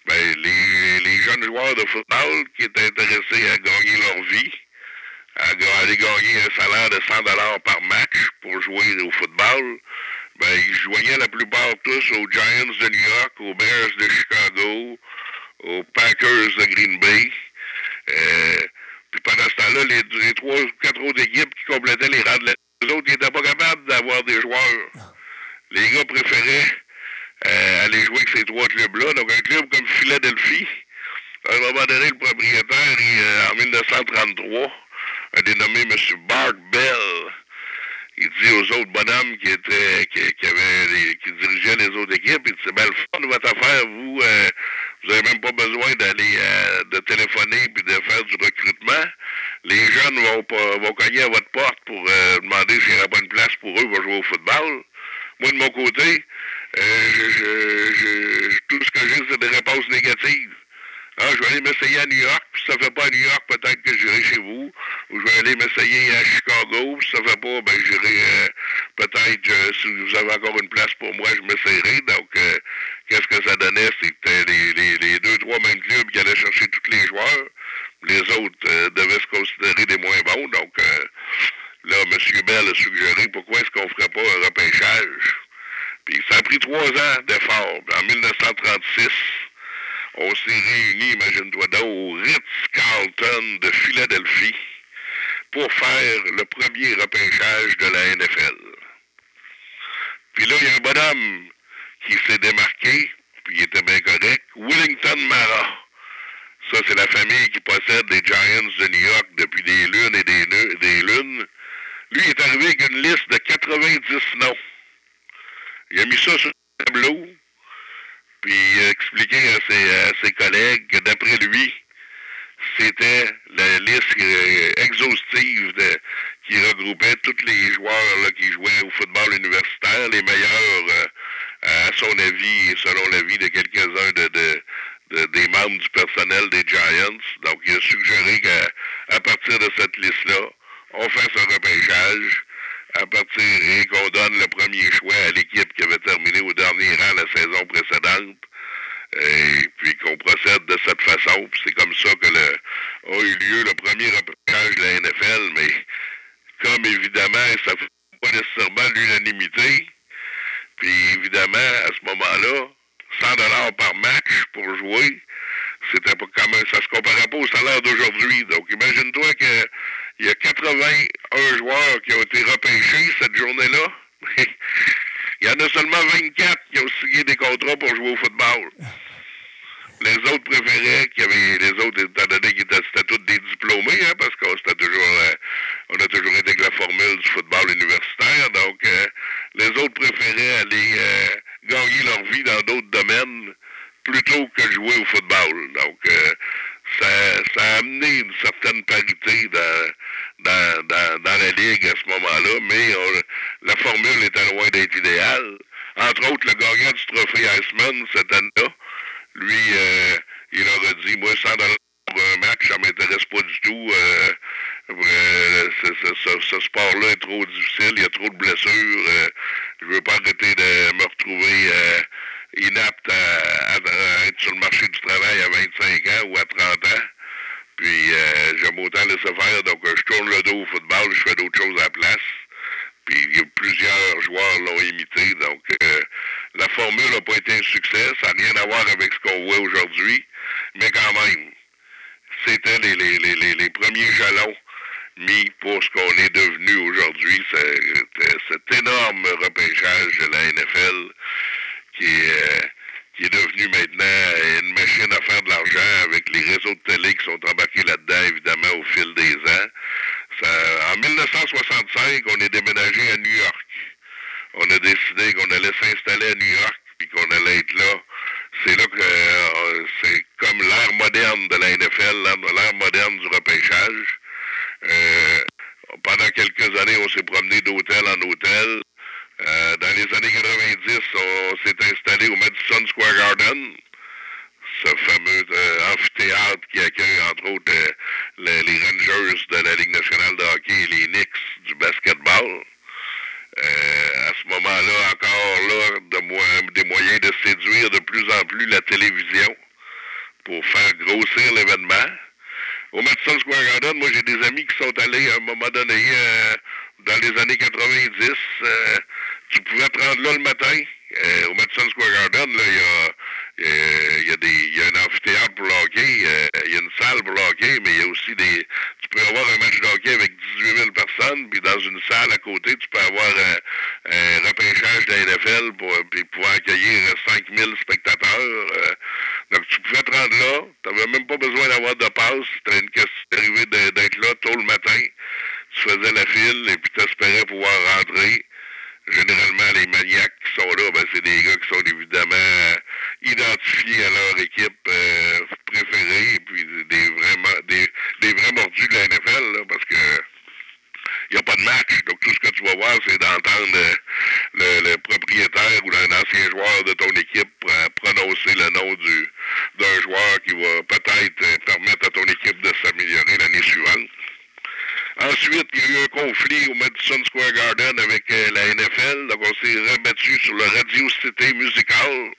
ben, les, les, jeunes joueurs de football qui étaient intéressés à gagner leur vie, à, aller gagner un salaire de 100 dollars par match pour jouer au football, ben, ils joignaient la plupart tous aux Giants de New York, aux Bears de Chicago, aux Packers de Green Bay. Euh, puis pendant ce temps-là, les, trois ou quatre autres équipes qui complétaient les rangs de la... Les autres n'étaient pas capables d'avoir des joueurs. Les gars préféraient euh, aller jouer avec ces trois clubs-là. Donc un club comme Philadelphie, à un moment donné, le propriétaire, il, en 1933, a dénommé M. Bart Bell. Il dit aux autres bonhommes qui étaient qui, avaient qui dirigeaient les autres équipes, il dit c'est bien le fun votre affaire, vous euh, vous n'avez même pas besoin d'aller euh, de téléphoner puis de faire du recrutement. Les jeunes vont pas, vont cogner à votre porte pour euh, demander s'il n'y aura pas une place pour eux pour jouer au football. Moi, de mon côté, euh, je, tout ce que j'ai, c'est des réponses négatives. Ah, je vais aller m'essayer à New York, puis ça ne fait pas à New York, peut-être que j'irai chez vous. Ou je vais aller m'essayer à Chicago, puis ça ne fait pas, ben j'irai euh, peut-être, euh, si vous avez encore une place pour moi, je m'essayerai. Donc, qu'est-ce que ça donnait? C'était les, les, deux, trois mêmes clubs qui allaient chercher tous les joueurs. Les autres devaient se considérer des moins bons. Donc, là, M. Bell a suggéré pourquoi est-ce qu'on ne ferait pas un repêchage? Puis ça a pris trois ans d'efforts. En 1936, on s'est réunis, imagine-toi donc, au Ritz-Carlton de Philadelphie pour faire le premier repêchage de la NFL. Puis là, il y a un bonhomme qui s'est démarqué, puis il était bien correct, Willington Mara. Ça, c'est la famille qui possède les Giants de New York depuis des lunes et des, lunes. Lui, il est arrivé avec une liste de 90 noms. Il a mis ça sur le tableau, puis il a expliqué à ses, ses collègues que d'après lui, c'était la liste euh, exhaustive de, qui regroupait tous les joueurs là, qui jouaient au football universitaire, les meilleurs, euh, à son avis, et selon l'avis de quelques-uns de, de, de, des membres du personnel des Giants. Donc, il a suggéré qu'à à partir de cette liste-là, on fasse un repêchage à partir et qu'on donne le premier choix à l'équipe qui avait terminé au dernier rang la saison précédente. Et puis qu'on procède de cette façon. C'est comme ça que le, a eu lieu le premier repêchage de la NFL, mais comme évidemment, ça ne fait pas nécessairement l'unanimité. Puis évidemment, à ce moment-là, 100 dollars par match pour jouer, c'était pas même, ça se comparait pas au salaire d'aujourd'hui. Donc imagine-toi que il y a 81 joueurs qui ont été repêchés cette journée-là. il y en a seulement 24 qui ont signé des contrats pour jouer au football. Les autres préféraient qu'il y avait les autres, étant donné qu'ils étaient, tous des diplômés, hein, parce qu'on toujours euh, on a toujours été avec la formule du football universitaire. Donc euh, les autres préféraient aller euh, gagner leur vie dans d'autres domaines plutôt que jouer au football. Donc ça, ça, a amené une certaine parité dans, dans, dans, dans la Ligue à ce moment-là, mais on, la formule était loin d'être idéale. Entre autres, le gagnant du trophée Iceman cette année-là, lui, euh, il aurait dit, moi, 100 dollars pour un match, ça m'intéresse pas du tout. Euh, euh, ce, ce, sport-là est trop difficile, il y a trop de blessures. Euh, je veux pas arrêter de me retrouver inapte à, être sur le marché du travail à 25 ans ou à 30 ans. Puis euh, j'aime autant laisser faire, donc je tourne le dos au football, je fais d'autres choses à la place. Puis plusieurs joueurs l'ont imité, donc euh, la formule n'a pas été un succès, ça n'a rien à voir avec ce qu'on voit aujourd'hui, mais quand même, c'était les, les, les, les, premiers jalons mis pour ce qu'on est devenu aujourd'hui, cet énorme repêchage de la NFL qui est, qui est devenu maintenant une machine à faire de l'argent avec les réseaux de télé qui sont embarqués là-dedans, évidemment, au fil des ans. En 1965, on est déménagé à New York. On a décidé qu'on allait s'installer à New York puis qu'on allait être là. C'est là que euh, c'est comme l'ère moderne de la NFL, l'ère moderne du repêchage. Euh, pendant quelques années, on s'est promené d'hôtel en hôtel. Euh, dans les années 90, on s'est installé au Madison Square Garden, ce fameux euh, amphithéâtre qui accueille entre autres euh, les, Rangers de la Ligue nationale de hockey et les Knicks du basketball. À ce moment-là, encore là, de des moyens de séduire de plus en plus la télévision pour faire grossir l'événement. Au Madison Square Garden, moi j'ai des amis qui sont allés à un moment donné, dans les années 90, euh, tu pouvais te rendre là le matin. Euh, au Madison Square Garden, là, il y a, il y a, des, il y a un amphithéâtre pour hockey, il y a une salle pour mais il y a aussi des... Tu peux avoir un match de hockey avec 18 000 personnes, puis dans une salle à côté, tu peux avoir un, un repêchage de la NFL pour, pouvoir accueillir 5 000 spectateurs. donc, tu pouvais te rendre là, tu n'avais même pas besoin d'avoir de passe, c'était une question d'être là tôt le matin, tu faisais la file, et puis tu espérais pouvoir rentrer généralement, les maniaques qui sont là, ben, c'est des gars qui sont évidemment euh, identifiés à leur équipe euh, préférée, puis des vraiment des, des vrais mordus de la NFL, là, parce que il n'y a pas de match. Donc, tout ce que tu vas voir, c'est d'entendre le, le, propriétaire ou un ancien joueur de ton équipe prononcer le nom du d'un joueur qui va peut-être permettre à ton équipe de s'améliorer l'année suivante. Ensuite, il y a eu un conflit au Madison Square Garden avec euh, la NFL. Donc, on s'est rebattu sur le Radio City Musical.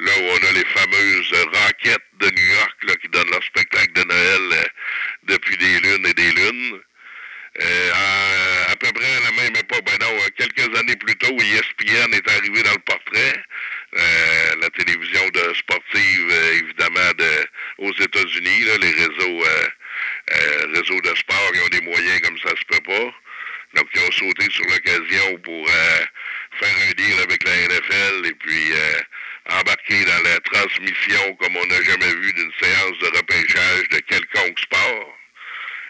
Là où on a les fameuses Rockets de New York là, qui donnent leur spectacle de Noël euh, depuis des lunes et des lunes. Euh, à, peu près à la même époque, ben non, quelques années plus tôt, ESPN est arrivé dans le portrait. La télévision sportive, évidemment, de, aux États-Unis, les réseaux, euh, réseaux de sport, ils ont des moyens comme ça se peut pas. Donc, ils ont sauté sur l'occasion pour faire un deal avec la NFL et puis embarquer dans la transmission comme on n'a jamais vu d'une séance de repêchage de quelconque sport.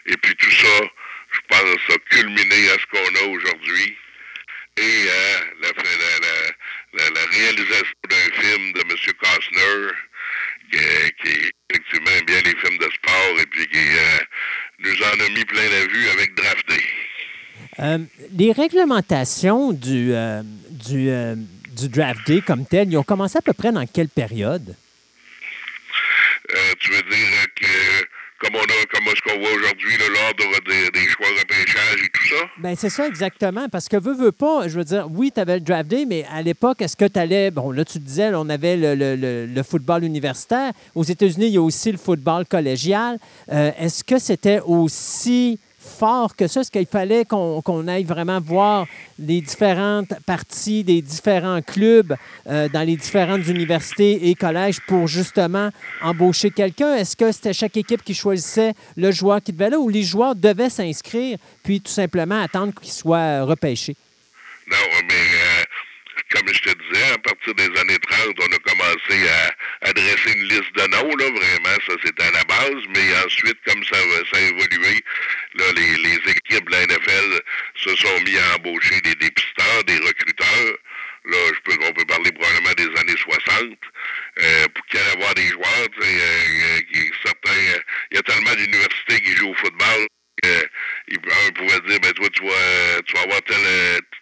Et puis tout ça, je pense, a culminé à ce qu'on a aujourd'hui. Et euh, la, la, la, réalisation d'un film de M. Costner, qui, qui effectivement bien les films de sport et puis qui euh, nous en a mis plein la vue avec Draft Day. Euh, les réglementations du, du, du Draft Day comme tel, ils ont commencé à peu près dans quelle période? tu veux dire que comme on a, comme ce qu'on voit aujourd'hui, l'ordre des, des, choix de repêchage et tout ça? Bien, c'est ça exactement. Parce que veux, veux pas, je veux dire, oui, tu avais le draft day, mais à l'époque, est-ce que tu allais. Bon, là, tu disais, on avait le, le, le, football universitaire. Aux États-Unis, il y a aussi le football collégial. Euh, est-ce que c'était aussi fort que ça? Est-ce qu'il fallait qu'on aille vraiment voir les différentes parties des différents clubs euh, dans les différentes universités et collèges pour justement embaucher quelqu'un? Est-ce que c'était chaque équipe qui choisissait le joueur qui devait là ou les joueurs devaient s'inscrire puis tout simplement attendre qu'il soit repêché? Non, mais euh, comme je te disais, à partir des années 30, on a commencé à, dresser une liste de noms, là, vraiment, ça c'était à la base, mais ensuite, comme ça, ça a évolué, là, les, équipes de la NFL se sont mis à embaucher des dépisteurs, des recruteurs. Là, on peut parler probablement des années 60, euh, pour qu'il y ait avoir des joueurs, euh, euh, qui, certains, il y a tellement d'universités qui jouent au football euh, un pouvait dire, ben toi, tu vas, tu vas avoir tel,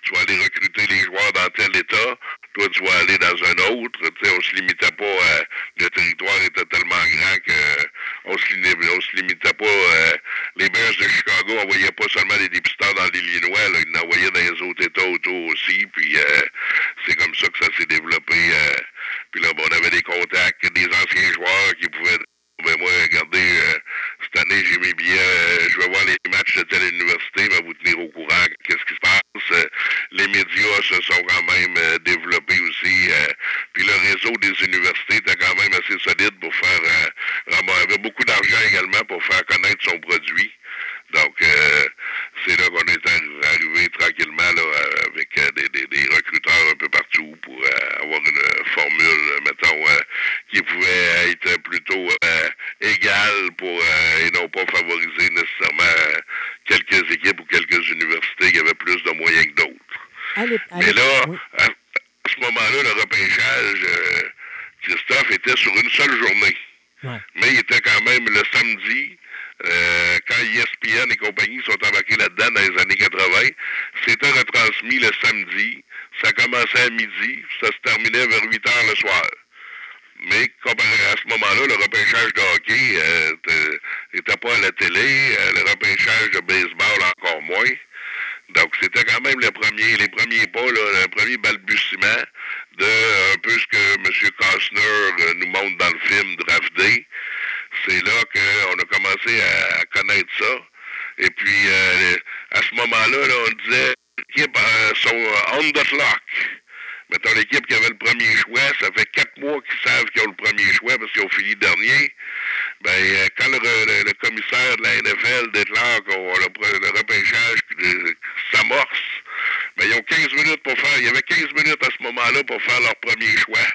tu vas aller recruter les joueurs dans tel état, toi, tu vas aller dans un autre. Tu sais, on se limitait pas, euh, le territoire était tellement grand que on se, on se limitait pas. Euh, les Bears de Chicago envoyaient pas seulement des dépisteurs dans l'Illinois, là, ils en envoyaient dans les autres États autour aussi. Puis euh, c'est comme ça que ça s'est développé. Euh, puis là, bon, on avait des contacts, des anciens joueurs qui pouvaient ben moi, regardez, euh, cette année, j'ai mes billets, euh, je vais voir les matchs de telle université, va vous tenir au courant. Qu'est-ce qui se passe? Euh, les médias se sont quand même développés aussi. puis le réseau des universités était quand même assez solide pour faire... avait beaucoup d'argent également pour faire connaître son produit. Donc, euh, c'est là qu'on est arrivé tranquillement là, avec euh, des, des, recruteurs un peu partout pour euh, avoir une formule, mettons, qui pouvait être plutôt égale pour et non pas favoriser nécessairement quelques équipes ou quelques universités qui avaient plus de moyens que d'autres. Mais là, à, ce moment-là, le repêchage, Christophe était sur une seule journée. Mais il était quand même le samedi euh, quand ESPN et compagnie sont embarqués là-dedans dans les années 80, c'était retransmis le samedi. Ça commençait à midi, ça se terminait vers 8 heures le soir. Mais à ce moment-là, le repêchage de hockey n'était euh, pas à la télé, euh, le repêchage de baseball encore moins. Donc, c'était quand même les premiers pas, le premier balbutiement de un peu ce que M. Costner nous montre dans le film Draft Day c'est là qu'on a commencé à, connaître ça. Et puis, euh, à ce moment-là, on disait, l'équipe euh, sont euh, on the clock. Mettons, l'équipe qui avait le premier choix, ça fait quatre mois qu'ils savent qu'ils ont le premier choix parce qu'ils ont fini dernier. Ben, quand le, commissaire de la NFL déclare qu'on le, le repêchage s'amorce, ben, ils ont 15 minutes pour faire, il y avait 15 minutes à ce moment-là pour faire leur premier choix.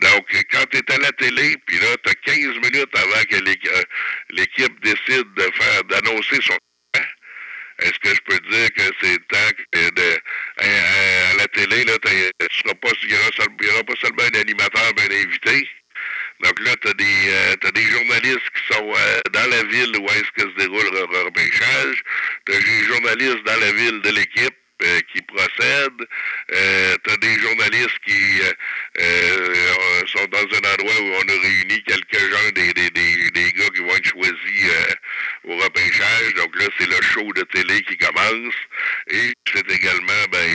Donc, quand tu es à la télé, puis là, tu as 15 minutes avant que euh, l'équipe décide de faire d'annoncer son est-ce que je peux dire que c'est temps de, à, la télé, là, tu seras pas, il n'y aura, pas seulement un animateur, mais un invité. Donc là, tu as, euh, des journalistes qui sont euh, dans la ville où est-ce que se déroule le repêchage. Tu as des journalistes dans la ville de l'équipe. Euh, qui procèdent. Euh, tu as des journalistes qui euh, sont dans un endroit où on a réuni quelques-uns des, des, des, des, gars qui vont être choisis au repêchage. Donc là, c'est le show de télé qui commence. Et c'est également ben,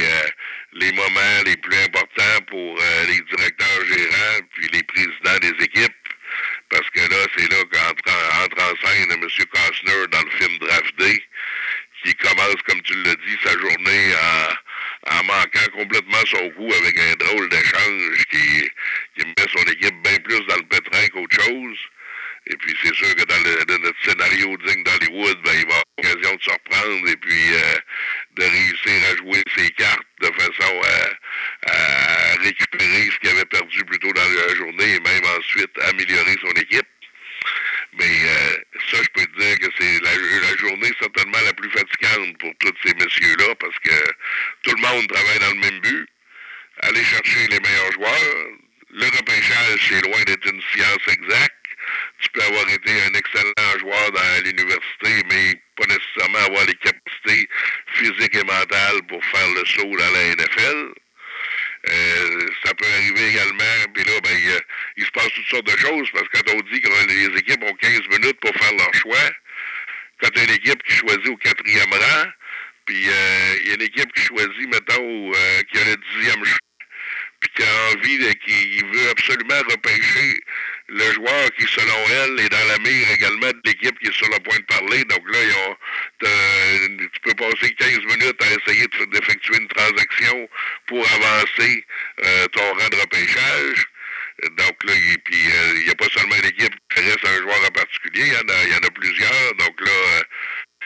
les moments les plus importants pour les directeurs gérants puis les présidents des équipes. Parce que là, c'est là qu'entre entre en scène M. Costner dans le film Draft Day qui commence, comme tu l'as dit, sa journée en, complètement son coup avec un drôle d'échange qui, qui met son équipe bien plus dans le pétrin qu'autre chose. Et puis c'est sûr que dans, le, notre scénario digne d'Hollywood, ben, il va avoir l'occasion de se reprendre et puis euh, de réussir à jouer ses cartes de façon à, à récupérer ce qu'il avait perdu plus tôt dans la journée et même ensuite améliorer son équipe. Mais euh, ça, je peux te dire que c'est la, journée certainement la plus fatigante pour tous ces messieurs-là parce que tout le monde travaille dans le même but. Aller chercher les meilleurs joueurs. Le repêchage, c'est loin d'être une science exacte. Tu peux avoir été un excellent joueur dans l'université, mais pas nécessairement avoir les capacités physiques et mentales pour faire le saut dans la NFL. Euh, ça peut arriver également, puis là, ben, il, il, se passe toutes sortes de choses, parce que quand on dit que les équipes ont 15 minutes pour faire leur choix, quand tu as une équipe qui choisit au quatrième rang, puis euh, il y a une équipe qui choisit, mettons, euh, qui a le dixième choix, puis qui a envie, de, qui veut absolument repêcher le joueur qui, selon elle, est dans la mire également de l'équipe qui est sur le point de parler. Donc là, ont, tu peux passer 15 minutes à essayer d'effectuer une transaction pour avancer euh, ton rang de repêchage. Donc là, il puis euh, n'y a pas seulement une équipe qui reste un joueur en particulier, il y en a, il y en a plusieurs. Donc là, euh,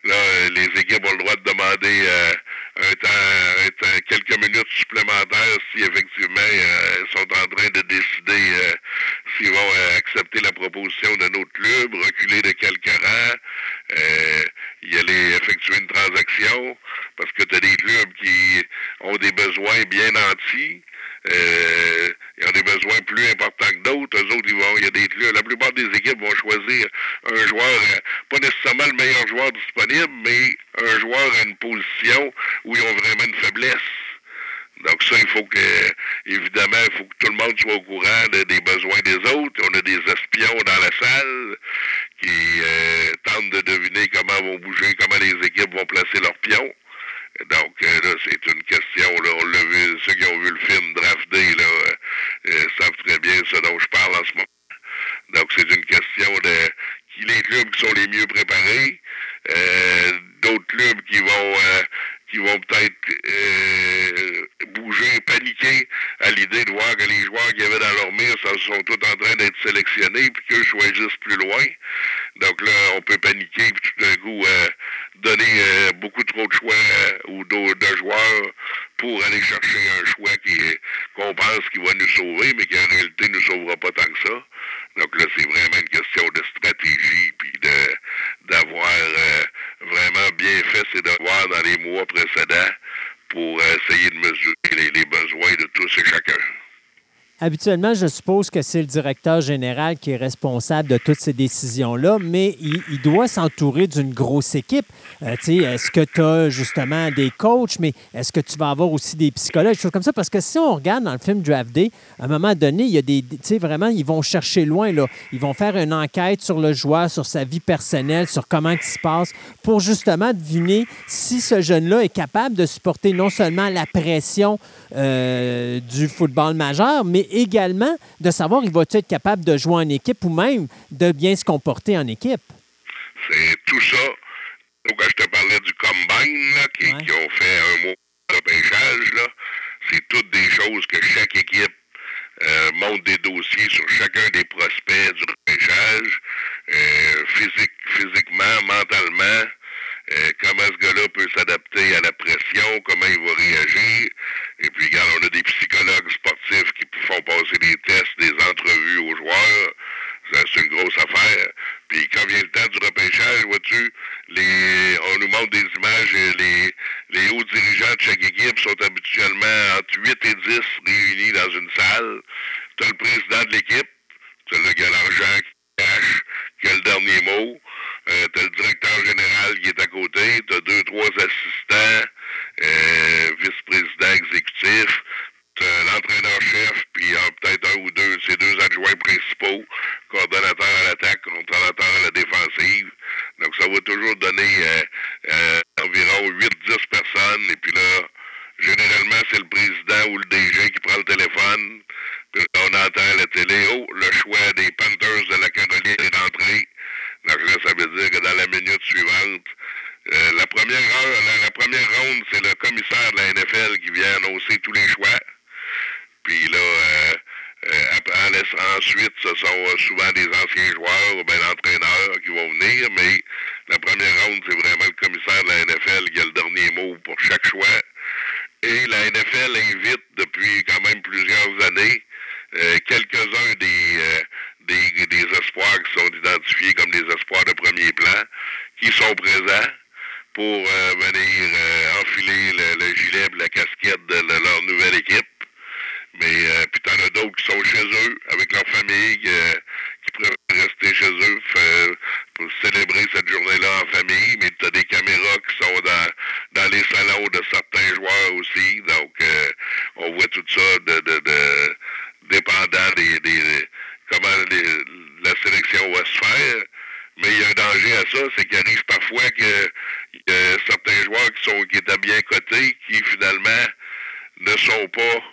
là, les équipes ont le droit de demander euh, un temps, un temps, quelques minutes supplémentaires si effectivement euh, ils sont en train de décider euh, s'ils vont accepter la proposition d'un autre club, reculer de quelques rangs, y aller effectuer une transaction, parce que tu as des clubs qui ont des besoins bien nantis. Euh, ils ont des besoins plus importants que d'autres. Il y a des clubs. La plupart des équipes vont choisir un joueur, pas nécessairement le meilleur joueur disponible, mais un joueur à une position où ils ont vraiment une faiblesse. Donc ça, il faut que, évidemment, il faut que tout le monde soit au courant de, des besoins des autres. On a des espions dans la salle qui euh, tentent de deviner comment vont bouger, comment les équipes vont placer leurs pions. Donc euh, là, c'est une question, là, on l'a vu, ceux qui ont vu le film Draft Day, là, euh, savent très bien ce dont je parle en ce moment. Donc c'est une question de qui les clubs qui sont les mieux préparés, euh, d'autres clubs qui vont qui vont peut-être euh, bouger, paniquer à l'idée de voir que les joueurs qui avaient dans leur mire ça, sont tous en train d'être sélectionnés puis qu'eux choisissent plus loin. Donc là, on peut paniquer puis tout d'un coup euh, donner euh, beaucoup trop de choix ou de, joueurs pour aller chercher un choix qui qu'on pense qui va nous sauver, mais qui en réalité ne nous sauvera pas tant que ça. Donc là, c'est vraiment une question de stratégie puis de d'avoir vraiment bien fait ses devoirs dans les mois précédents pour essayer de mesurer les, les besoins de tous et chacun. Habituellement, je suppose que c'est le directeur général qui est responsable de toutes ces décisions-là, mais il, doit s'entourer d'une grosse équipe. Euh, est-ce que tu as justement des coachs, mais est-ce que tu vas avoir aussi des psychologues, des choses comme ça? Parce que si on regarde dans le film Draft Day, à un moment donné, il y a des. Tu sais, vraiment, ils vont chercher loin. Là. Ils vont faire une enquête sur le joueur, sur sa vie personnelle, sur comment il se passe, pour justement deviner si ce jeune-là est capable de supporter non seulement la pression euh, du football majeur, mais également de savoir il va être capable de jouer en équipe ou même de bien se comporter en équipe? C'est tout ça. Donc, quand je te parlais du combine là, qui, ouais. qui, ont fait un mois de là, c'est toutes des choses que chaque équipe euh, monte des dossiers sur chacun des prospects du repêchage, euh, physique, physiquement, mentalement, euh, comment ce gars-là peut s'adapter à la pression, comment il va réagir. Et puis, regarde, on a des psychologues sportifs qui font passer des tests, des entrevues aux joueurs. C'est une grosse affaire. Puis quand vient le temps du repêchage, vois-tu, on nous montre des images, les, les hauts dirigeants de chaque équipe sont habituellement entre 8 et 10 réunis dans une salle. Tu as le président de l'équipe, tu as le gars l'argent qui cache, qui a le dernier mot. Euh, tu as le directeur général qui est à côté, tu as deux, trois assistants, euh, vice-président exécutif, l'entraîneur-chef, puis euh, peut-être un ou deux, ses deux adjoints principaux, coordonnateur à l'attaque, coordonnateur à la défensive. Donc, ça va toujours donner euh, euh, environ 8-10 personnes. Et puis là, généralement, c'est le président ou le DG qui prend le téléphone. Puis là, on entend à la télé, oh, le choix des Panthers de la Caroline est entré. Donc là, ça veut dire que dans la minute suivante, euh, la première heure, la, première ronde, c'est le commissaire de la NFL qui vient annoncer tous les choix. Puis là, euh, euh, après, ensuite, ce sont euh, souvent des anciens joueurs ou bien l'entraîneur qui vont venir, mais la première ronde, c'est vraiment le commissaire de la NFL qui a le dernier mot pour chaque choix. Et la NFL invite depuis quand même plusieurs années euh, quelques-uns des des, des espoirs qui sont identifiés comme des espoirs de premier plan, qui sont présents pour euh, venir euh, enfiler le, le gilet et la casquette de, leur nouvelle équipe. Mais euh, puis t'en as d'autres qui sont chez eux, avec leur famille, euh, qui préfèrent rester chez eux fait- pour célébrer cette journée-là en famille. Mais t'as des caméras qui sont dans, dans les salons de certains joueurs aussi. Donc euh, on voit tout ça de, de, de dépendant des, des comment les- la sélection va se faire. Mais il y a un danger à ça, c'est qu'il arrive parfois que, que certains joueurs qui sont qui étaient bien cotés, qui finalement ne sont pas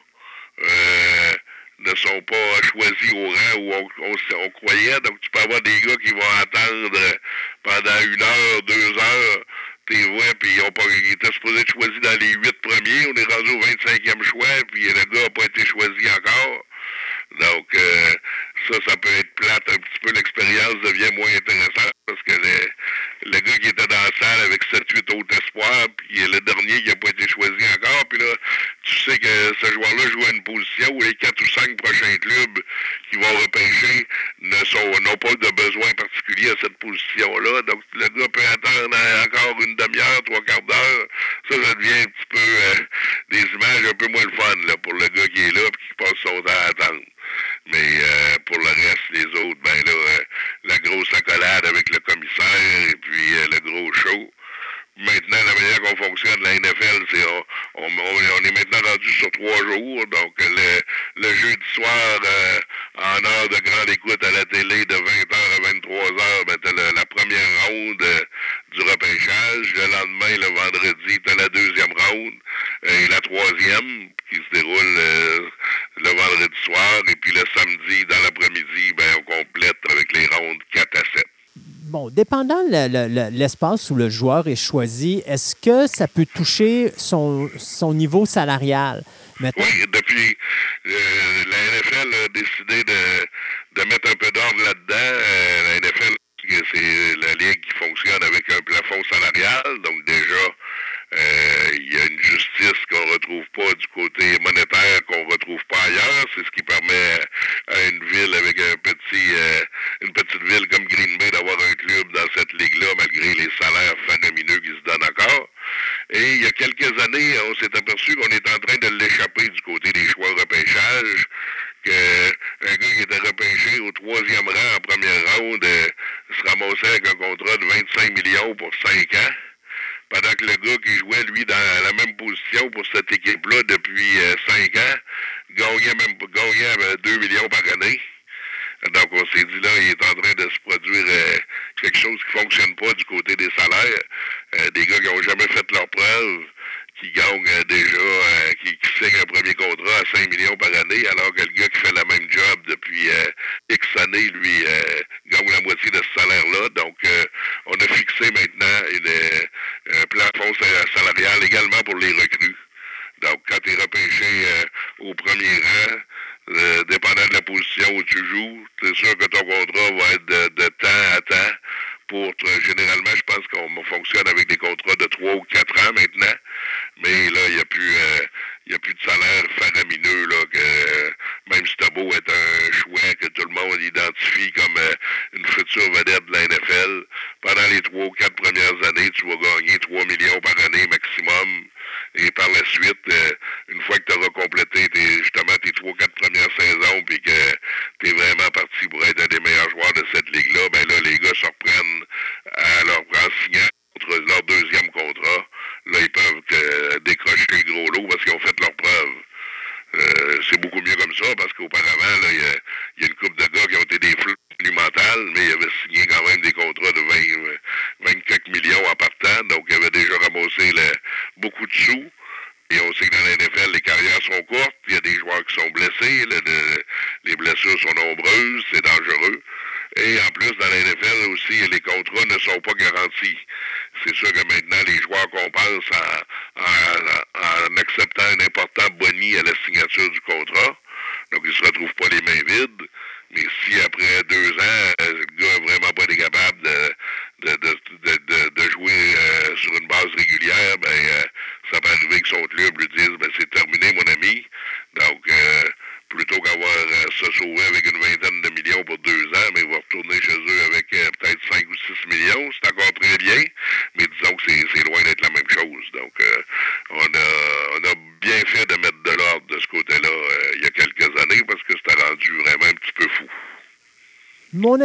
euh, ne sont pas choisis au rang où on, croyait. Donc, tu peux avoir des gars qui vont attendre pendant une heure, deux heures, t'es vois, puis ils, ont pas, ils étaient supposés être choisis dans les huit premiers. On est rendu au 25e choix, puis le gars n'a pas été choisi encore. Donc, euh, ça, ça peut être plate un petit peu. L'expérience devient moins intéressante parce que le, gars qui était dans la salle avec 7-8 autres espoirs, puis le dernier qui n'a pas été choisi encore, puis là, tu sais que ce joueur-là joue à une position où les 4 ou 5 prochains clubs qui vont repêcher n'ont pas de besoin particulier à cette position-là. Donc, le gars peut attendre encore une demi-heure, trois quarts d'heure. Ça, ça devient un petit peu euh, des images un peu moins le fun là, pour le gars qui est là et qui passe son temps à attendre. Mais euh, pour le reste, les autres, ben là, euh, la grosse accolade avec le commissaire et puis euh, le gros show. Maintenant, la manière qu'on fonctionne, la NFL, c'est on, est maintenant rendu sur trois jours. Donc, le, jeudi soir, euh, en heure de grande écoute à la télé de 20h à 23h, ben, t'as la première ronde euh, du repêchage. Le lendemain, le vendredi, t'as la deuxième ronde euh, et la troisième qui se déroule le vendredi soir. Et puis le samedi, dans l'après-midi, ben, on complète avec les rondes 4 à 7. Bon, dépendant le- le- le- l'espace où le joueur est choisi, est-ce que ça peut toucher son, niveau salarial? Maintenant, Oui, depuis euh, la NFL a décidé de, de mettre un peu d'ordre là-dedans. Euh, la NFL, c'est la ligue qui fonctionne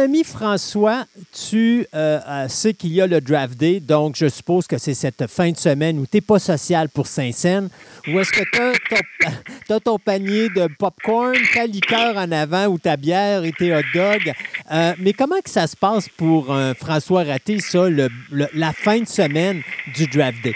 ami François, tu euh, euh, sais qu'il y a le draft day, donc je suppose que c'est cette fin de semaine où tu n'es pas social pour Saint-Saëns. Ou est-ce que tu as, ton panier de popcorn, ta liqueur en avant ou ta bière et tes hot dogs? Euh, mais comment que ça se passe pour euh, François Raté, ça, la fin de semaine du draft day?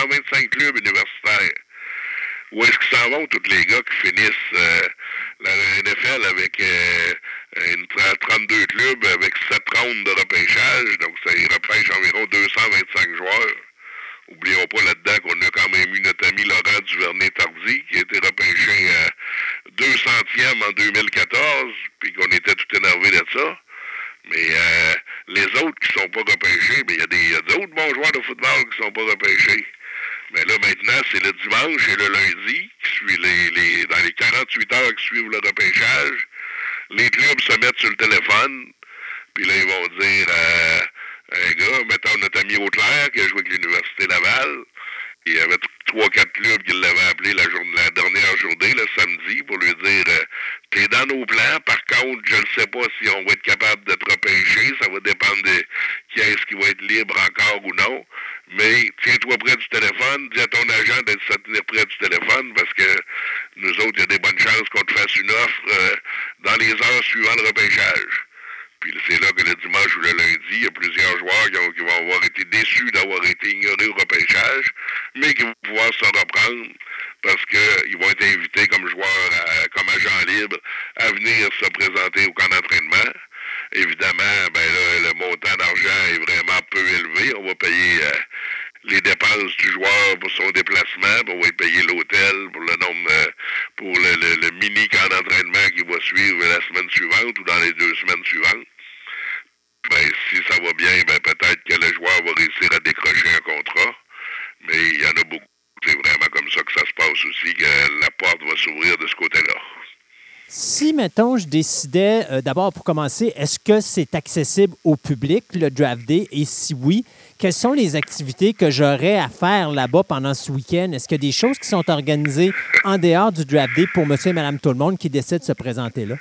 125 clubs universitaires. Où est-ce qu'ils s'en vont, tous les gars qui finissent décidait euh, d'abord pour commencer, est-ce que c'est accessible au public, le draft day? Et si oui, quelles sont les activités que j'aurais à faire là-bas pendant ce week-end? Est-ce qu'il y a des choses qui sont organisées en dehors du draft day pour monsieur et madame tout le monde qui décident de se présenter là?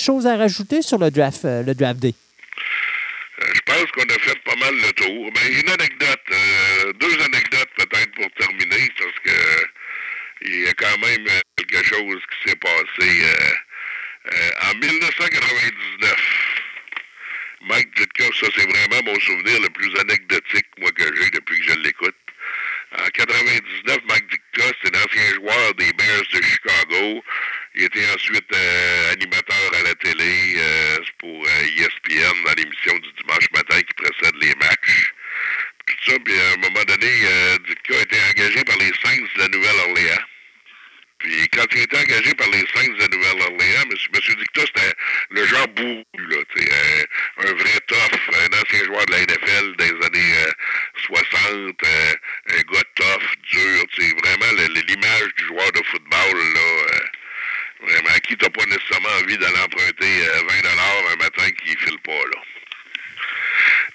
choses à rajouter sur le draft, euh, le draft day? Euh, je pense qu'on a fait pas mal le tour. Ben, une anecdote, euh, deux anecdotes peut-être pour terminer, parce que il y a quand même quelque chose qui s'est passé. En 1999, Mike Ditka, ça c'est vraiment mon souvenir le plus anecdotique moi que j'ai depuis que je l'écoute. En 99, Mike Ditka, c'est l'ancien joueur des Bears de Chicago. Il était ensuite euh, animateur à la télé euh, pour euh, ESPN dans l'émission du dimanche matin qui précède les matchs. Tout ça, puis à un moment donné, Ditka a été engagé par les Saints de la Nouvelle-Orléans. Puis quand il était engagé par les Saints de Nouvelle-Orléans, M. Monsieur Dicta, c'était le genre bourru, là, un, un, vrai tough, un ancien joueur de la NFL des années 60, un gars tough, dur, vraiment l'image du joueur de football, là, Vraiment, à qui t'as pas nécessairement envie d'aller emprunter euh, 20 dollars un matin qui file pas, là?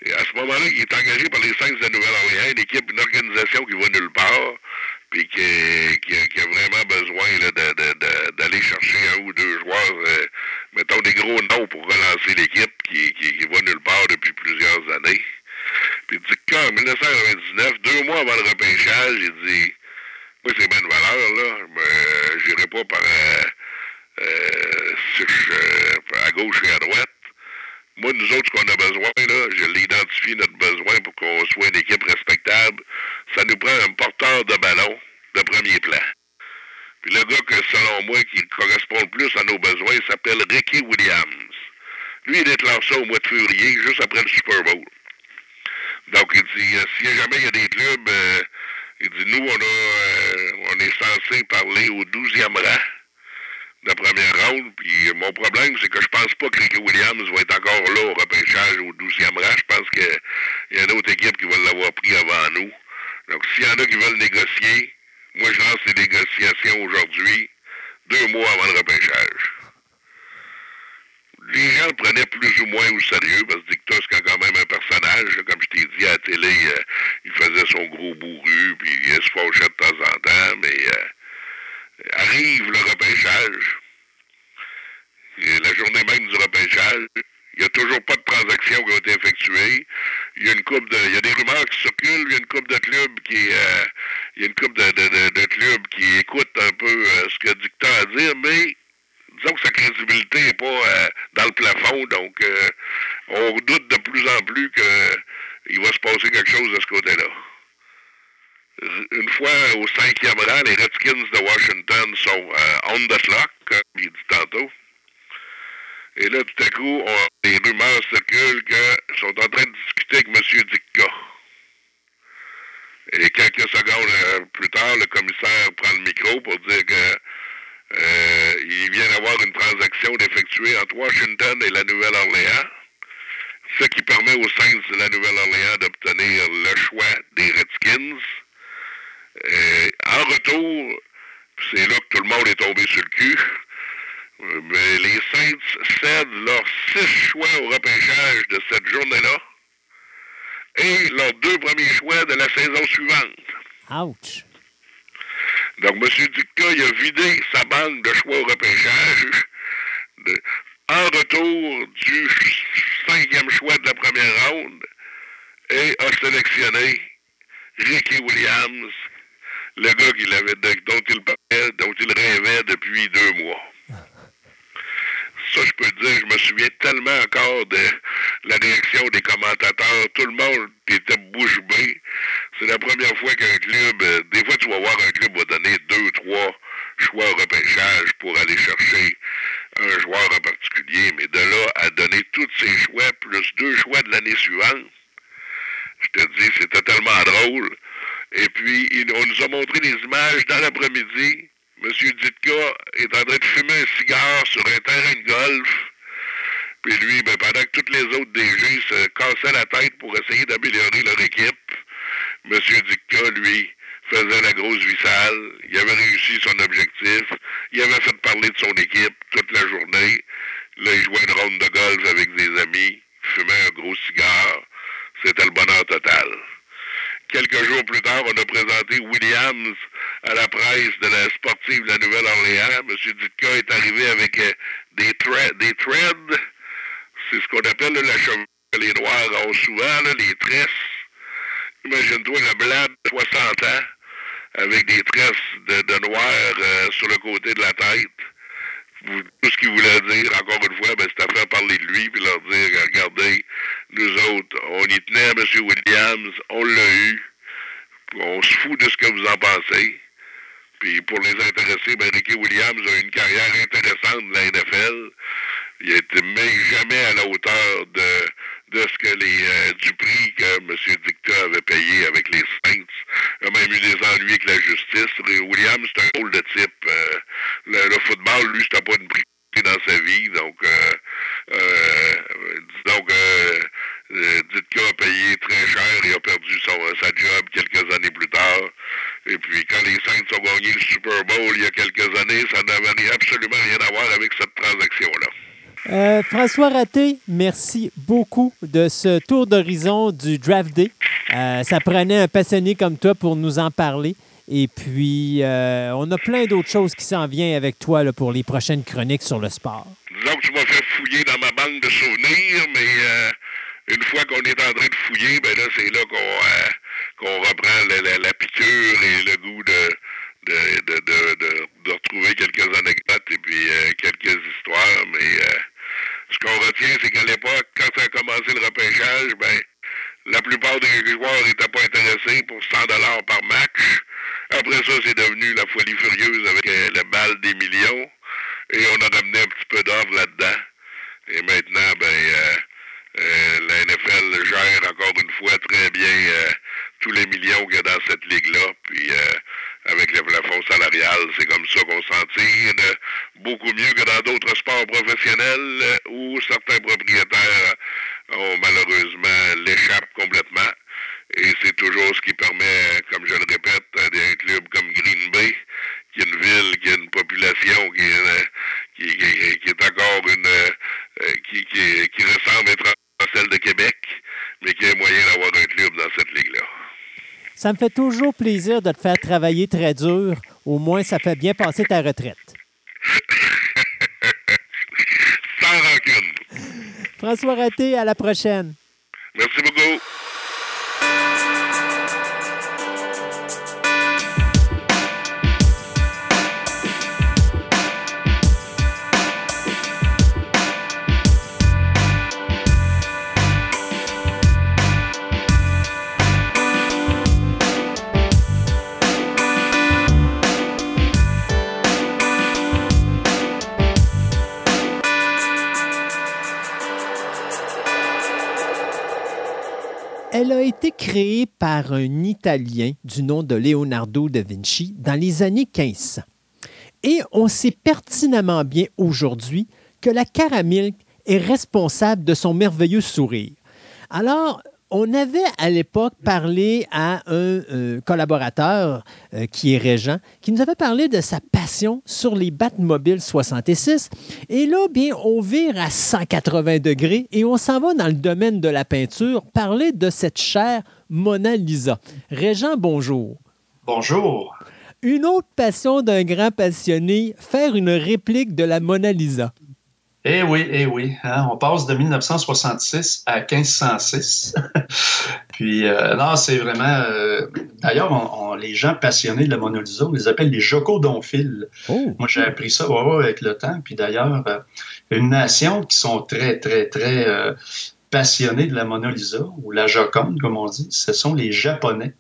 Et à ce moment-là, il est engagé par les Saints de Nouvelle-Orléans, une équipe, une organisation qui va nulle part, puis qui, qui, a vraiment besoin d'aller chercher un ou deux joueurs, euh, mettons des gros noms pour relancer l'équipe qui, qui, va nulle part depuis plusieurs années. Puis il dit qu'en 1999, deux mois avant le repêchage, il dit Moi, c'est bonne valeur, là, mais euh, j'irai pas par à gauche et à droite. Moi, nous autres, ce qu'on a besoin, là, je l'identifie notre besoin pour qu'on soit une équipe respectable. Ça nous prend un porteur de ballon de premier plan. Puis le gars que, selon moi, qui correspond le plus à nos besoins, s'appelle Ricky Williams. Lui, il déclare ça au mois de février, juste après le Super Bowl. Donc, il dit, euh, si jamais il y a des clubs, euh, il dit, nous, on, a, euh, on est censé parler au 12e rang de première ronde. Puis mon problème, c'est que je pense pas que Ricky Williams va être encore là au repêchage au 12e rang. Je pense qu'il y a une autre équipe qui va l'avoir pris avant nous. Donc, s'il y en a qui veulent négocier, moi, je lance les négociations aujourd'hui, deux mois avant le repêchage. Les gens le prenaient plus ou moins au sérieux, parce que Dictos, c'est quand même un personnage, comme je t'ai dit à la télé, euh, il faisait son gros bourru, puis il se fâchait de temps en temps, mais euh, arrive le repêchage, et la journée même du repêchage, il n'y a toujours pas de transaction qui a été effectuée. Il y a une coupe de, il y a des rumeurs qui circulent. Il y a une coupe de clubs qui, euh, il y a une coupe de, de, de, clubs qui écoutent un peu euh, ce que Dicta a à dire, mais disons que sa crédibilité n'est pas euh, dans le plafond. Donc, euh, on doute de plus en plus qu'il va se passer quelque chose de ce côté-là. Une fois au cinquième rang, les Redskins de Washington sont on the clock, comme il dit tantôt. Et là, tout à coup, on, les rumeurs circulent qu'ils sont en train de discuter avec M. Ditka. Et quelques secondes euh, plus tard, le commissaire prend le micro pour dire que euh, il vient d'avoir une transaction d'effectuer entre Washington et la Nouvelle-Orléans, ce qui permet aux Saints de la Nouvelle-Orléans d'obtenir le choix des Redskins. Et en retour, c'est là que tout le monde est tombé sur le cul. Mais les Saints cèdent leurs six choix au repêchage de cette journée-là et leurs deux premiers choix de la saison suivante. Ouch! Donc, M. Ducas, il a vidé sa banque de choix au repêchage de, en retour du cinquième choix de la première ronde et a sélectionné Ricky Williams, le gars qu'il avait, dont il parlait, dont il rêvait depuis deux mois ça, je peux te dire, je me souviens tellement encore de la réaction des commentateurs. Tout le monde était bouche bée. C'est la première fois qu'un club, euh, des fois, tu vas voir un club va donner deux, trois choix au repêchage pour aller chercher un joueur en particulier, mais de là à donner tous ces choix, plus deux choix de l'année suivante, je te dis, c'était tellement drôle. Et puis, on nous a montré des images dans l'après-midi M. Ditka est en train de fumer un cigare sur un terrain de golf. Puis lui, ben, pendant que tous les autres DG se cassaient la tête pour essayer d'améliorer leur équipe, M. Ditka, lui, faisait la grosse vissale. Il avait réussi son objectif. Il avait fait parler de son équipe toute la journée. Là, il jouait une ronde de golf avec des amis, fumait un gros cigare. C'était le bonheur total. Quelques jours plus tard, on a présenté Williams à la presse de la sportive de la Nouvelle-Orléans. M. Ditka est arrivé avec euh, des, threads. C'est ce qu'on appelle la chevelure que les Noirs ont souvent, les tresses. Imagine-toi le blanc de 60 ans avec des tresses de, noir euh, sur le côté de la tête tout ce qu'il voulait dire, encore une fois, ben, c'était faire parler de lui, puis leur dire, regardez, nous autres, on y tenait à M. Williams, on l'a eu, on se fout de ce que vous en pensez. Puis pour les intéressés, ben, Ricky Williams a une carrière intéressante de la NFL. Il était mais jamais à la hauteur de de ce que les euh, du prix que M. Dicta avait payé avec les Saints. Il a même eu des ennuis avec la justice. Williams, c'est un rôle de type. Euh, le, football, lui, c'était pas une prix dans sa vie. Donc, euh, euh disons que Ditka a payé très cher et a perdu son, sa job quelques années plus tard. Et puis, quand les Saints ont gagné le Super Bowl il y a quelques années, ça n'avait absolument rien à voir avec cette transaction-là. Euh, François Raté, merci beaucoup de ce tour d'horizon du Draft Day. Euh, ça prenait un passionné comme toi pour nous en parler. Et puis, euh, on a plein d'autres choses qui s'en viennent avec toi pour les prochaines chroniques sur le sport. Disons que tu m'as fait fouiller dans ma banque de souvenirs, mais euh, une fois qu'on est en train de fouiller, ben là, c'est là qu'on reprend la, piqûre et le goût de, de, de, de, de retrouver quelques anecdotes et puis quelques histoires. Mais ce qu'on retient, c'est qu'à l'époque, quand ça a commencé le repêchage, ben la plupart des joueurs n'étaient pas intéressés pour 100 dollars par match. Après ça, c'est devenu la folie furieuse avec euh, le bal des millions. Et on a amené un petit peu d'or là-dedans. Et maintenant, ben, euh, euh, la NFL gère encore une fois très bien euh, tous les millions qu'il y a dans cette ligue-là. Puis euh, avec le plafond salarial, c'est comme ça qu'on s'en tire beaucoup mieux que dans d'autres sports professionnels où certains propriétaires ont malheureusement l'échappent complètement. Et c'est toujours ce qui permet, comme je le répète, à des clubs comme Green Bay, qui est une ville, qui a une population qui est, qui, qui, qui est encore une qui, qui, qui ressemble à celle de Québec, mais qui a moyen d'avoir un club dans cette ligue-là. Ça me fait toujours plaisir de te faire travailler très dur. Au moins, ça fait bien passer ta retraite. Sans rancune. François Raté, à la prochaine. Merci beaucoup. Elle a été créée par un Italien du nom de Leonardo da Vinci dans les années 1500. Et on sait pertinemment bien aujourd'hui que la caramel est responsable de son merveilleux sourire. Alors, on avait à l'époque parlé à un euh, collaborateur euh, qui est régent, qui nous avait parlé de sa passion sur les Batmobile 66. Et là, bien, on vire à 180 degrés et on s'en va dans le domaine de la peinture, parler de cette chère Mona Lisa. Régent, bonjour. Bonjour. Une autre passion d'un grand passionné, faire une réplique de la Mona Lisa. Eh oui, eh oui. Hein, on passe de 1966 à 1506. Puis, euh, non, c'est vraiment. Euh, D'ailleurs, on, on, les gens passionnés de la Mona Lisa, on les appelle les jocodonphiles. Oh. Moi, j'ai appris ça ouais, ouais, avec le temps. Puis d'ailleurs, euh, une nation qui sont très, très, très euh, passionnés de la Mona Lisa, ou la Joconde, comme on dit, ce sont les Japonais.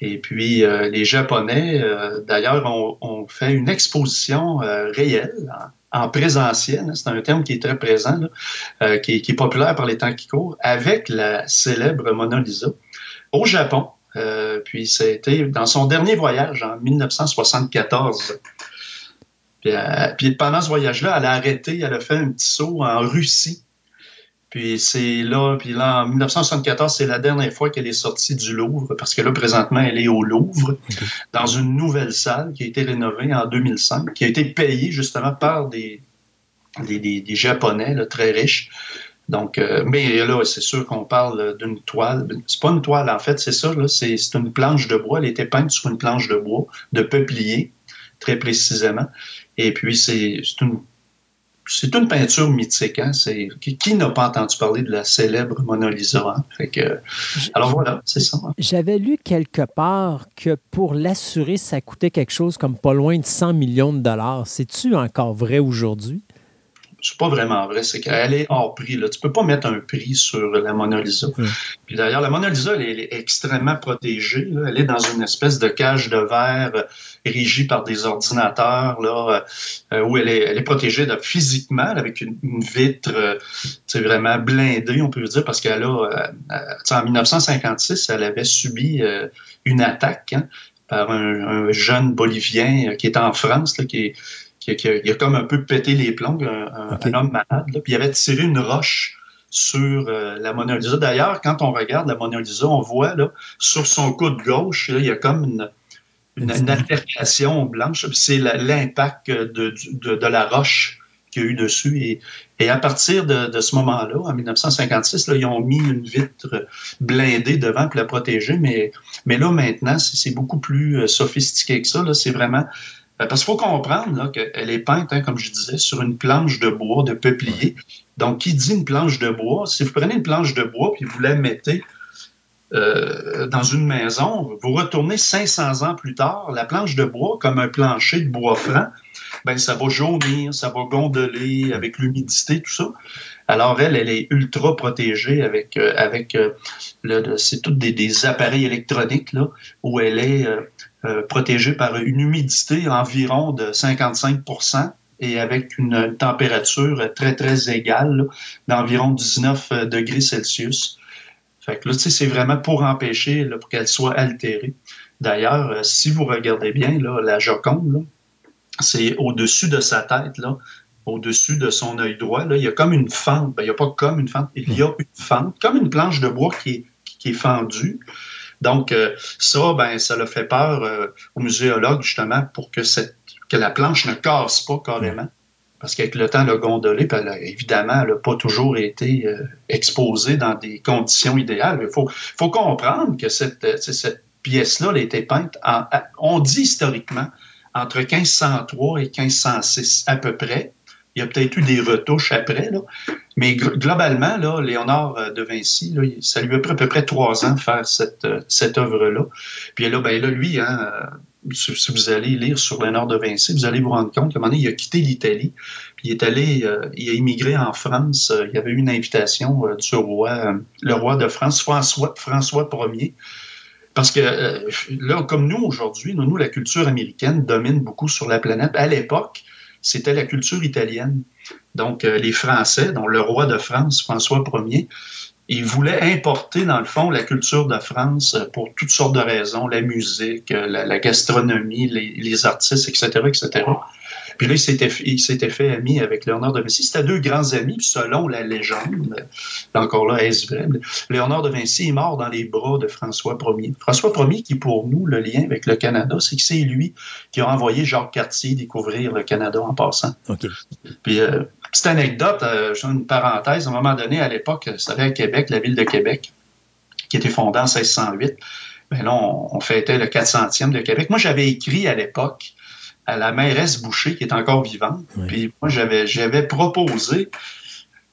Et puis, euh, les Japonais, euh, d'ailleurs, ont, ont, fait une exposition euh, réelle en, en présentiel. C'est un terme qui est très présent, euh, qui, est populaire par les temps qui courent, avec la célèbre Mona Lisa au Japon. Euh, puis, c'était dans son dernier voyage en 1974. Puis, puis pendant ce voyage-là, elle a arrêté, elle a fait un petit saut en Russie puis c'est là, puis là, en 1974, c'est la dernière fois qu'elle est sortie du Louvre, parce que là, présentement, elle est au Louvre, okay. dans une nouvelle salle qui a été rénovée en 2005, qui a été payée justement par des, des, des, des Japonais là, très riches. Donc, euh, mais là, c'est sûr qu'on parle d'une toile. C'est pas une toile, en fait, c'est ça, c'est une planche de bois. Elle était peinte sur une planche de bois, de peuplier, très précisément. Et puis, c'est une c'est une peinture mythique. Hein? C'est, qui, qui n'a pas entendu parler de la célèbre Mona Lisa? Hein? Fait que, alors voilà, c'est ça. Hein? J'avais lu quelque part que pour l'assurer, ça coûtait quelque chose comme pas loin de 100 millions de dollars. C'est-tu encore vrai aujourd'hui? C'est pas vraiment vrai, c'est qu'elle est hors prix. Là. Tu peux pas mettre un prix sur la Mona Lisa. Mmh. Puis d'ailleurs, la Mona Lisa, elle, elle est extrêmement protégée. Là. Elle est dans une espèce de cage de verre euh, régie par des ordinateurs, là, euh, où elle est, elle est protégée là, physiquement avec une, une vitre euh, vraiment blindée, on peut dire, parce qu'elle a, euh, en 1956, elle avait subi euh, une attaque hein, par un, un, jeune Bolivien qui est en France, là, qui est qui, a, comme un peu pété les plombs, un, okay. un homme malade, là, puis il avait tiré une roche sur euh, la Mona Lisa. D'ailleurs, quand on regarde la Mona Lisa, on voit là, sur son coude gauche, là, il y a comme une, une, une altercation blanche, c'est l'impact de, de, de, la roche qui qu'il y a eu dessus. Et, et à partir de, ce moment-là, en 1956, là, ils ont mis une vitre blindée devant pour la protéger. Mais, mais là, maintenant, c'est beaucoup plus sophistiqué que ça. C'est vraiment euh, parce qu'il faut comprendre qu'elle est peinte, hein, comme je disais, sur une planche de bois, de peuplier. Donc, qui dit une planche de bois, si vous prenez une planche de bois puis vous la mettez euh, dans une maison, vous retournez 500 ans plus tard, la planche de bois, comme un plancher de bois franc, ben ça va jaunir, ça va gondoler avec l'humidité, tout ça. Alors elle, elle est ultra protégée avec euh, avec le, c'est des, appareils électroniques où elle est euh, protégé par une humidité environ de 55% et avec une température très, très égale d'environ 19 euh, degrés Celsius. Fait que là, c'est vraiment pour empêcher qu'elle soit altérée. D'ailleurs, euh, si vous regardez bien, la Joconde, c'est au-dessus de sa tête, là, au-dessus de son œil droit, là, il y a comme une fente. Ben, il n'y a pas comme une fente, il y a une fente, comme une planche de bois qui est, qui est fendue. Donc, euh, ça, ben, ça l'a fait peur euh, aux muséologues, justement, pour que, cette, que la planche ne casse pas carrément. Parce qu'avec le temps, le gondolé, ben, évidemment, elle n'a pas toujours été euh, exposée dans des conditions idéales. Il faut, faut comprendre que cette, cette pièce-là a été peinte, en, on dit historiquement, entre 1503 et 1506 à peu près. Il y a peut-être eu des retouches après, mais globalement, Léonard euh, de Vinci, ça lui a pris à peu près trois ans de faire cette, euh, œuvre-là. Puis là, ben, là lui, hein, euh, si, vous allez lire sur Léonard de Vinci, vous allez vous rendre compte qu'à un moment donné, il a quitté l'Italie, puis il est allé, il a immigré en France. il y avait eu une invitation du roi, le roi de France, François, Ier. Parce que là, comme nous aujourd'hui, nous, la culture américaine domine beaucoup sur la planète. À l'époque, c'était la culture italienne. Donc, euh, les Français, dont le roi de France, François Ier, ils voulaient importer, dans le fond, la culture de France pour toutes sortes de raisons, la musique, la, gastronomie, les, les, artistes, etc., etc. Puis là, il s'était, il s'était fait ami avec Léonard de Vinci. C'était deux grands amis, puis selon la légende, encore là, est-ce vrai? Léonard de Vinci est mort dans les bras de François Ier. François Ier, qui pour nous, le lien avec le Canada, c'est que c'est lui qui a envoyé Jacques Cartier découvrir le Canada en passant. Puis, euh, petite anecdote, euh, une parenthèse, à un moment donné, à l'époque, c'était à Québec, la ville de Québec, qui était fondée en 1608. Ben là, on, on fêtait le 400e de Québec. Moi, j'avais écrit à l'époque à la mairesse Boucher, qui est encore vivante. Puis moi, j'avais, j'avais proposé,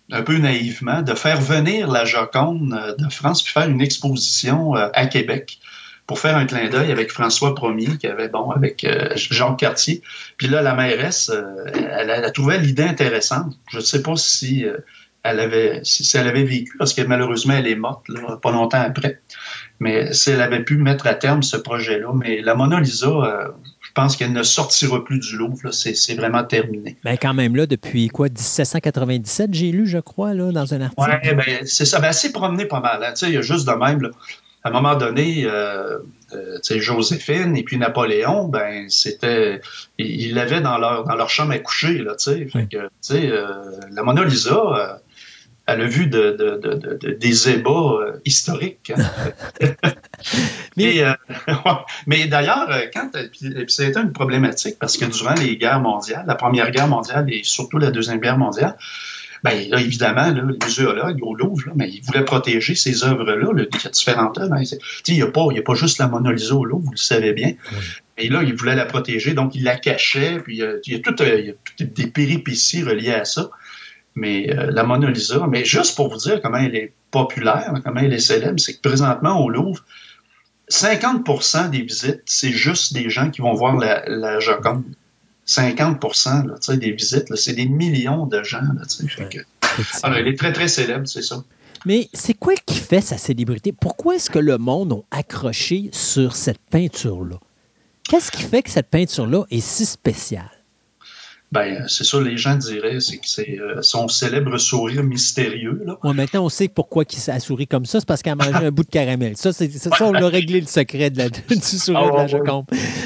un peu naïvement, de faire venir la Joconde euh, de France puis faire une exposition euh, à Québec pour faire un clin d'œil avec François Ier, qui avait, bon, avec euh, Jean Cartier. Puis là, la mairesse, elle, a trouvé l'idée intéressante. Je ne sais pas si elle avait, si, elle avait vécu, parce que malheureusement, elle est morte pas longtemps après. Mais si elle avait pu mettre à terme ce projet-là. Mais la Mona Lisa, pense qu'elle ne sortira plus du Louvre. C'est vraiment terminé. Mais ben, quand même, là, depuis quoi, 1797, j'ai lu, je crois, là, dans un article. Oui, ben, c'est ça. Ben, elle s'est promenée pas mal. Hein. Il y a juste de même, à un moment donné, euh, euh, Joséphine et puis Napoléon, ben c'était, ils l'avaient dans leur dans leur chambre à coucher là, tu sais. euh, la Mona Lisa, elle a vu de, de, de, des ébats euh, historiques. mais, euh, mais d'ailleurs, euh, quand c'était une problématique parce que durant les guerres mondiales, la Première Guerre mondiale et surtout la Deuxième Guerre mondiale, ben, là, évidemment, là, les muséologues au Louvre, là, mais ils voulaient protéger ces œuvres-là. il y a différentes œuvres. Hein, il n'y a, pas, a pas juste la Mona Lisa au Louvre, vous le savez bien. Et là, ils voulaient la protéger, donc ils la cachaient. Puis il y a, tout, il y a toutes des péripéties reliées à ça mais euh, la Mona Lisa. Mais juste pour vous dire comment elle est populaire, comment elle est célèbre, c'est que présentement au Louvre, 50% des visites, c'est juste des gens qui vont voir la, la Joconde. 50 là, des visites, c'est des millions de gens. Là, que, alors, elle est très, très célèbre, c'est ça. Mais c'est quoi qui fait sa célébrité? Pourquoi est-ce que le monde a accroché sur cette peinture-là? Qu'est-ce qui fait que cette peinture-là est si spéciale? Ben, c'est ça, les gens diraient, c'est que c'est euh, son célèbre sourire mystérieux. Là. maintenant, on sait pourquoi il a souri comme ça, c'est parce qu'elle a mangé un bout de caramel. Ça, c'est, ça, on a réglé le secret de la, du sourire de la ah, Joconde.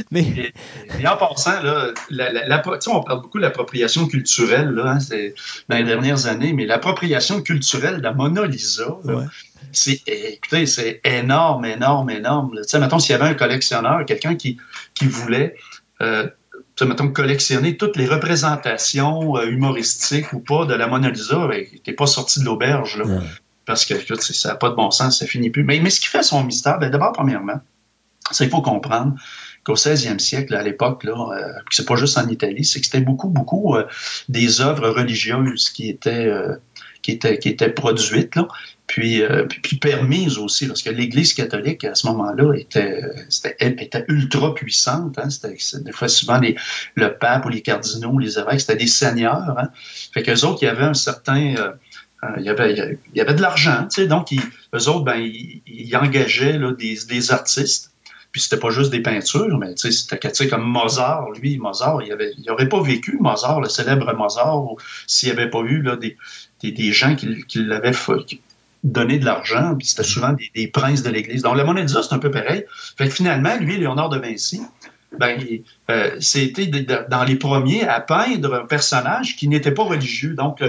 Mais... Et, en passant, là, la, on parle beaucoup de l'appropriation culturelle là, hein, dans les dernières années, mais l'appropriation culturelle de la Mona Lisa, c'est, écoutez, c'est énorme, énorme, énorme. Tu sais, mettons, s'il y avait un collectionneur, quelqu'un qui, qui voulait... Euh, mettons, collectionner toutes les représentations euh, humoristiques ou pas de la Mona Lisa, ben, t'es pas sorti de l'auberge, là. Parce que, ça n'a pas de bon sens, ça finit plus. Mais, mais ce qui fait son mystère, ben, d'abord, premièrement, c'est qu'il faut comprendre qu'au 16e siècle, à l'époque, là, euh, c'est pas juste en Italie, c'est que c'était beaucoup, beaucoup euh, des œuvres religieuses qui étaient, euh, qui étaient, qui étaient produites, là, puis, puis, permises aussi, parce que l'Église catholique, à ce moment-là, était, ultra puissante. Hein, c'était, des fois, souvent, le pape ou les cardinaux, les évêques, c'était des seigneurs. Hein, fait qu'eux autres, il y avait un certain... il, y avait, il y avait de l'argent, tu sais, donc ils, eux autres, ben, ils, engageaient des, artistes puis c'était pas juste des peintures, mais c'était comme Mozart, lui, Mozart, il il aurait pas vécu Mozart, le célèbre Mozart, s'il n'y avait pas eu des, gens qui, qui l'avaient donné de l'argent, puis c'était souvent des, des, princes de l'Église. Donc, la monnaie de c'est un peu pareil. Fait que finalement, lui, Léonard de Vinci, ben, euh, c'était dans les premiers à peindre un personnage qui n'était pas religieux. Donc,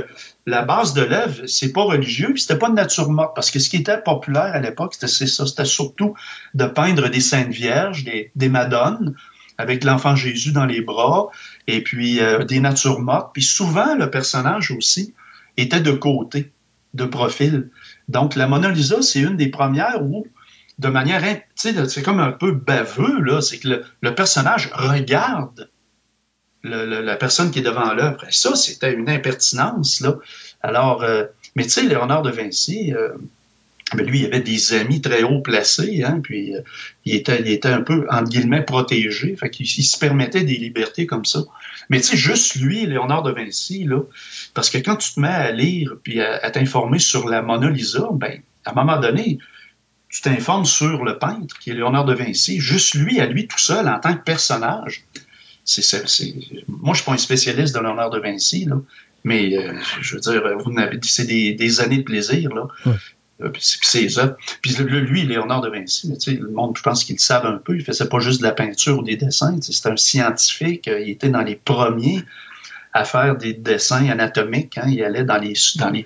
la base de l'œuvre, c'est pas religieux, puis c'était pas de nature morte, parce que ce qui était populaire à l'époque, c'était ça, c'était surtout de peindre des saintes vierges, des, des madones, avec l'enfant Jésus dans les bras, et puis euh, des natures mortes. Puis souvent, le personnage aussi était de côté, de profil. Donc, la Mona Lisa, c'est une des premières où de manière, c'est comme un peu baveux, là, c'est que le, personnage regarde la personne qui est devant l'œuvre. Ça, c'était une impertinence, là. Alors, euh, mais tu sais, Léonard de Vinci, euh, ben, lui, il avait des amis très haut placés, hein, puis euh, il, était, un peu, entre guillemets, protégé, fait il se permettait des libertés comme ça. Mais tu sais, juste lui, Léonard de Vinci, parce que quand tu te mets à lire puis à, t'informer sur la Mona Lisa, ben, à un moment donné, tu t'informes sur le peintre, qui est Léonard de Vinci, juste lui, à lui tout seul, en tant que personnage. C'est, moi, je suis pas un spécialiste de Léonard de Vinci, mais euh, je veux dire, vous n'avez c'est des, années de plaisir. Là. C'est ça. Puis lui, Léonard de Vinci, le monde, je pense qu'ils le savent un peu, il faisait pas juste de la peinture ou des dessins. C'est un scientifique, euh, il était dans les premiers à faire des dessins anatomiques. Hein. Il allait dans les. Dans il,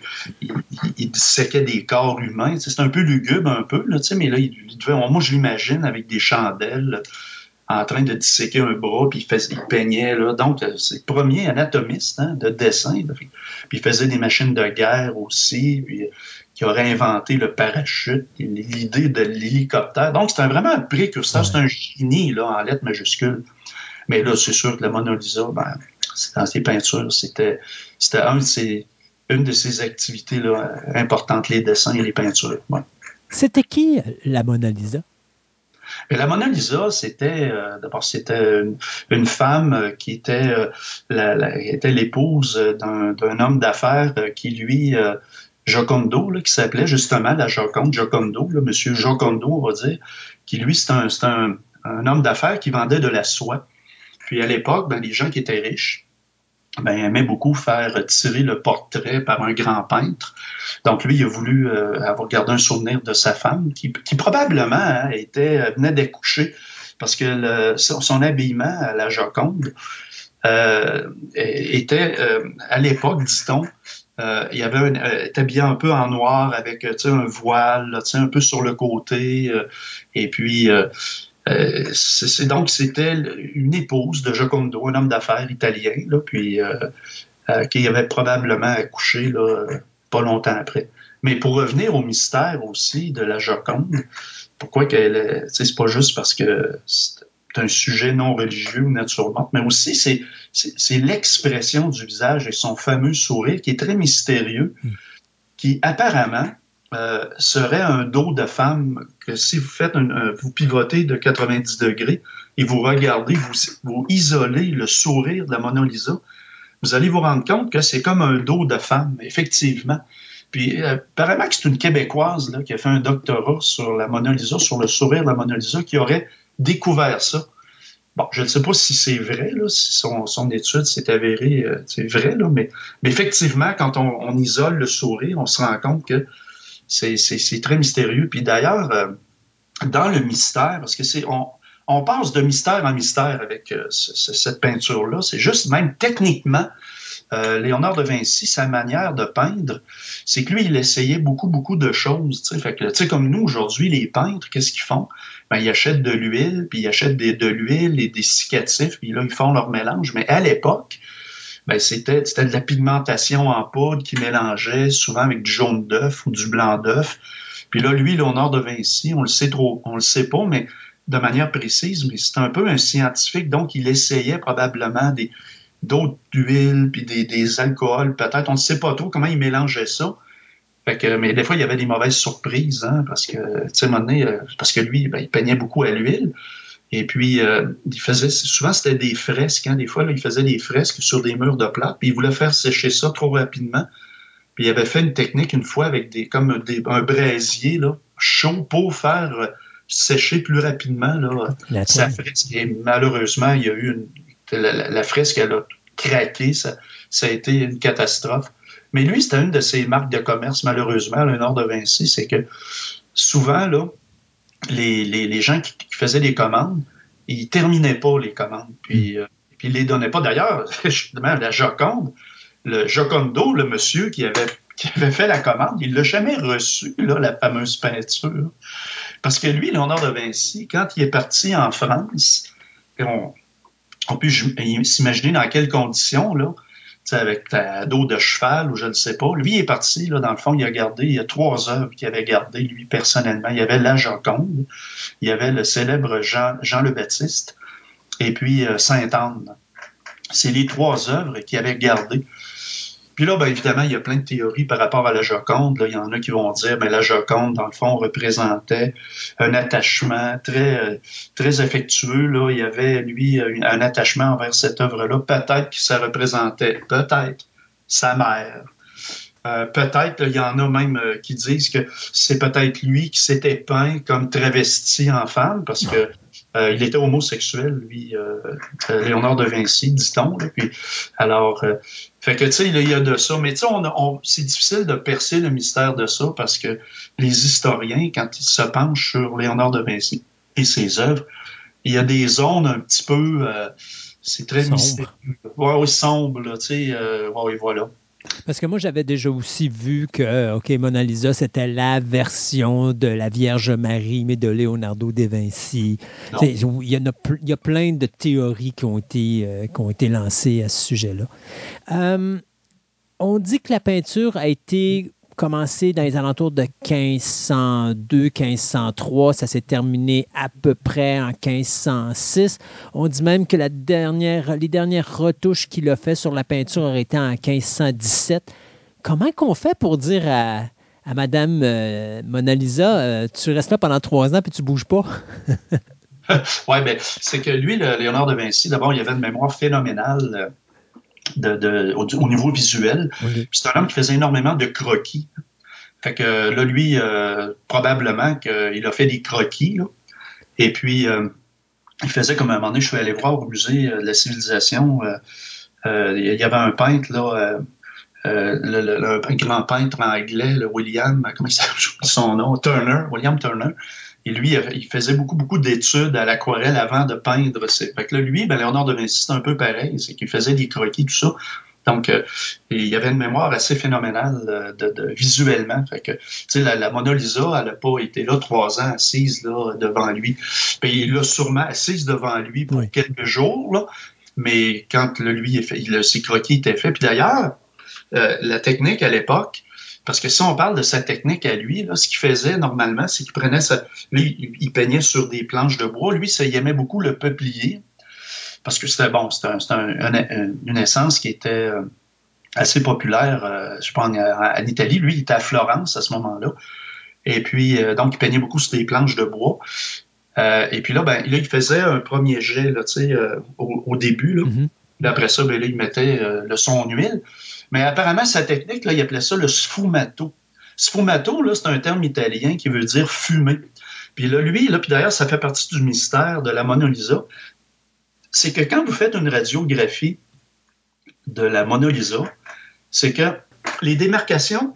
il, disséquait des corps humains. C'est un peu lugubre, un peu, là, mais là, il, devait, moi, je l'imagine avec des chandelles en train de disséquer un bras, puis il, il peignait. Là. Donc, euh, c'est le premier anatomiste hein, de dessin. Puis il faisait des machines de guerre aussi, qui aurait inventé le parachute, l'idée de l'hélicoptère. Donc, c'est vraiment un précurseur, c'est un génie là, en lettres majuscules. Mais là, c'est sûr que la Mona Lisa, ben, dans ses peintures. C'était, c'était un une de ses activités là, importantes, les dessins et les peintures. C'était qui la Mona Lisa? la Mona Lisa, c'était euh, d'abord c'était une, femme qui était euh, la, était l'épouse d'un, homme d'affaires qui lui euh, Jocondo, qui s'appelait justement la Joconde, Jocondo, là, Monsieur Jocondo, on va dire, qui lui c'est un, un, un, homme d'affaires qui vendait de la soie. Puis à l'époque, ben, les gens qui étaient riches, ben, aimaient beaucoup faire tirer le portrait par un grand peintre. Donc lui, il a voulu euh, avoir gardé un souvenir de sa femme, qui, probablement hein, était venait d'accoucher, parce que son, habillement à la Joconde euh, était euh, à l'époque, dit-on, il y avait un, était habillé un peu en noir avec un voile, un peu sur le côté, et puis euh, c'est donc c'était une épouse de Jocondo, un homme d'affaires italien, là, puis euh, euh, qui avait probablement accouché là, pas longtemps après. Mais pour revenir au mystère aussi de la Joconde, pourquoi qu'elle c'est pas juste parce que un sujet non religieux naturellement, mais aussi c'est, c'est, l'expression du visage et son fameux sourire qui est très mystérieux, hmm. qui apparemment euh, serait un dos de femme que si vous faites un, vous pivotez de 90 degrés et vous regardez, vous, vous isolez le sourire de la Mona Lisa, vous allez vous rendre compte que c'est comme un dos de femme, effectivement. Puis, euh, apparemment que c'est une Québécoise là, qui a fait un doctorat sur la Mona Lisa, sur le sourire de la Mona Lisa, qui aurait découvert ça. Bon, je ne sais pas si c'est vrai, si son, étude s'est avérée, euh, c'est vrai, mais, effectivement, quand on, isole le sourire, on se rend compte que c'est très mystérieux. Puis d'ailleurs, euh, dans le mystère, parce que c'est on, on, passe de mystère en mystère avec euh, cette peinture-là, c'est juste même techniquement, Léonard de Vinci, sa manière de peindre, c'est que lui, il essayait beaucoup, beaucoup de choses. Tu sais, comme nous, aujourd'hui, les peintres, qu'est-ce qu'ils font? Ben, ils achètent de l'huile, puis ils achètent de l'huile et des cicatifs, puis là, ils font leur mélange. Mais à l'époque, ben, c'était, de la pigmentation en poudre qui mélangeait souvent avec du jaune d'œuf ou du blanc d'œuf. Puis là, lui, Léonard de Vinci, on le sait trop, on le sait pas, mais de manière précise, mais c'est un peu un scientifique, donc il essayait probablement des, d'autres huiles, puis des, des alcools, peut-être. On ne sait pas trop comment il mélangeait ça. Fait que, mais des fois, il y avait des mauvaises surprises, hein, parce que, tu sais, donné, euh, parce que lui, ben, il peignait beaucoup à l'huile. Et puis, euh, il faisait, souvent, c'était des fresques. Hein, des fois, là, il faisait des fresques sur des murs de plate, puis il voulait faire sécher ça trop rapidement. Puis il avait fait une technique une fois avec des, comme des, un braisier là, chaud pour faire sécher plus rapidement là, sa fresque. Et malheureusement, il y a eu une, la, fresque, elle a craqué. Ça, ça a été une catastrophe. Mais lui, c'était une de ses marques de commerce, malheureusement, le Nord de Vinci, c'est que souvent, là, les, les, les gens qui, faisaient les commandes, ils terminaient pas les commandes. Puis, mm. euh, puis ils les donnaient pas. D'ailleurs, justement, la Joconde, le Jocondo, le monsieur qui avait, qui avait fait la commande, il l'a jamais reçu, là, la fameuse peinture. Parce que lui, Léonard de Vinci, quand il est parti en France, on, on peut s'imaginer dans quelles conditions, là, avec la dos de cheval ou je ne sais pas. Lui, est parti, là, dans le fond, il a gardé, il y a trois œuvres qu'il avait gardées, lui, personnellement. Il y avait La Joconde, il y avait le célèbre Jean, Jean le Baptiste, et puis euh, Sainte-Anne. C'est les trois œuvres qu'il avait gardées. Puis là, ben, évidemment, il y a plein de théories par rapport à la Joconde. Là, il y en a qui vont dire, ben, la Joconde, dans le fond, représentait un attachement très, euh, très affectueux. Là. Il y avait, lui, un attachement envers cette œuvre-là. Peut-être que ça représentait, peut-être, sa mère. Euh, peut-être, il y en a même euh, qui disent que c'est peut-être lui qui s'était peint comme travesti en femme, parce que euh, il était homosexuel, lui, euh, euh, Léonard de Vinci, dit-on. Puis, alors, fait que, tu sais, il y a de ça. Mais tu sais, on, c'est difficile de percer le mystère de ça parce que les historiens, quand ils se penchent sur Léonard de Vinci et ses œuvres, il y a des zones un petit peu... c'est très mystérieux. Ouais, oui, sombre, tu sais. ouais, voilà. Parce que moi, j'avais déjà aussi vu que, OK, Mona Lisa, c'était la version de la Vierge Marie, mais de Leonardo da Vinci. Il y, a, il y, a, plein de théories qui ont été, euh, qui ont été lancées à ce sujet-là. Euh, on dit que la peinture a été commencé dans les alentours de 1502, 1503. Ça s'est terminé à peu près en 1506. On dit même que la dernière, les dernières retouches qu'il a fait sur la peinture auraient été en 1517. Comment qu'on fait pour dire à, à Madame euh, Mona Lisa, euh, tu restes là pendant trois ans puis tu bouges pas? oui, mais c'est que lui, le Léonard de Vinci, d'abord, il avait une mémoire phénoménale. Euh, de, au, niveau visuel. C'est un homme qui faisait énormément de croquis. Fait que là, lui, euh, probablement qu'il a fait des croquis. Et puis, euh, il faisait comme à un moment donné, je suis allé voir au musée euh, de la civilisation, il y avait un peintre, là, le, un grand peintre anglais, le William, comment il s'appelle son nom, Turner, William Turner. Et lui, il faisait beaucoup, beaucoup d'études à l'aquarelle avant de peindre. Fait que là, lui, ben, Léonard de Vinci, c'est un peu pareil. C'est qu'il faisait des croquis, tout ça. Donc, euh, il y avait une mémoire assez phénoménale euh, de, visuellement. Fait que, tu sais, la, Mona Lisa, elle n'a pas été là trois ans assise là, devant lui. Puis il l'a sûrement assise devant lui pour quelques jours, là. Mais quand le, lui, fait, il, ses croquis étaient faits. Puis d'ailleurs, euh, la technique à l'époque, parce que si on parle de sa technique à lui, là, ce qu'il faisait normalement, c'est qu'il prenait sa. Lui, il peignait sur des planches de bois. Lui, ça, il aimait beaucoup le peuplier. Parce que c'était bon, c'était une essence qui était euh, assez populaire, euh, je pense, en, Italie. Lui, il était à Florence à ce moment-là. Et puis, euh, donc, il peignait beaucoup sur des planches de bois. et puis là, ben, là, il faisait un premier jet là, au, au début. Là. Mm-hmm. Après ça, ben, là, il mettait le son en huile. Mais apparemment, sa technique, là, il appelait ça le sfumato. Sfumato, là, c'est un terme italien qui veut dire fumer. Puis là, lui, là, puis d'ailleurs, ça fait partie du mystère de la Mona Lisa. C'est que quand vous faites une radiographie de la Mona Lisa, c'est que les démarcations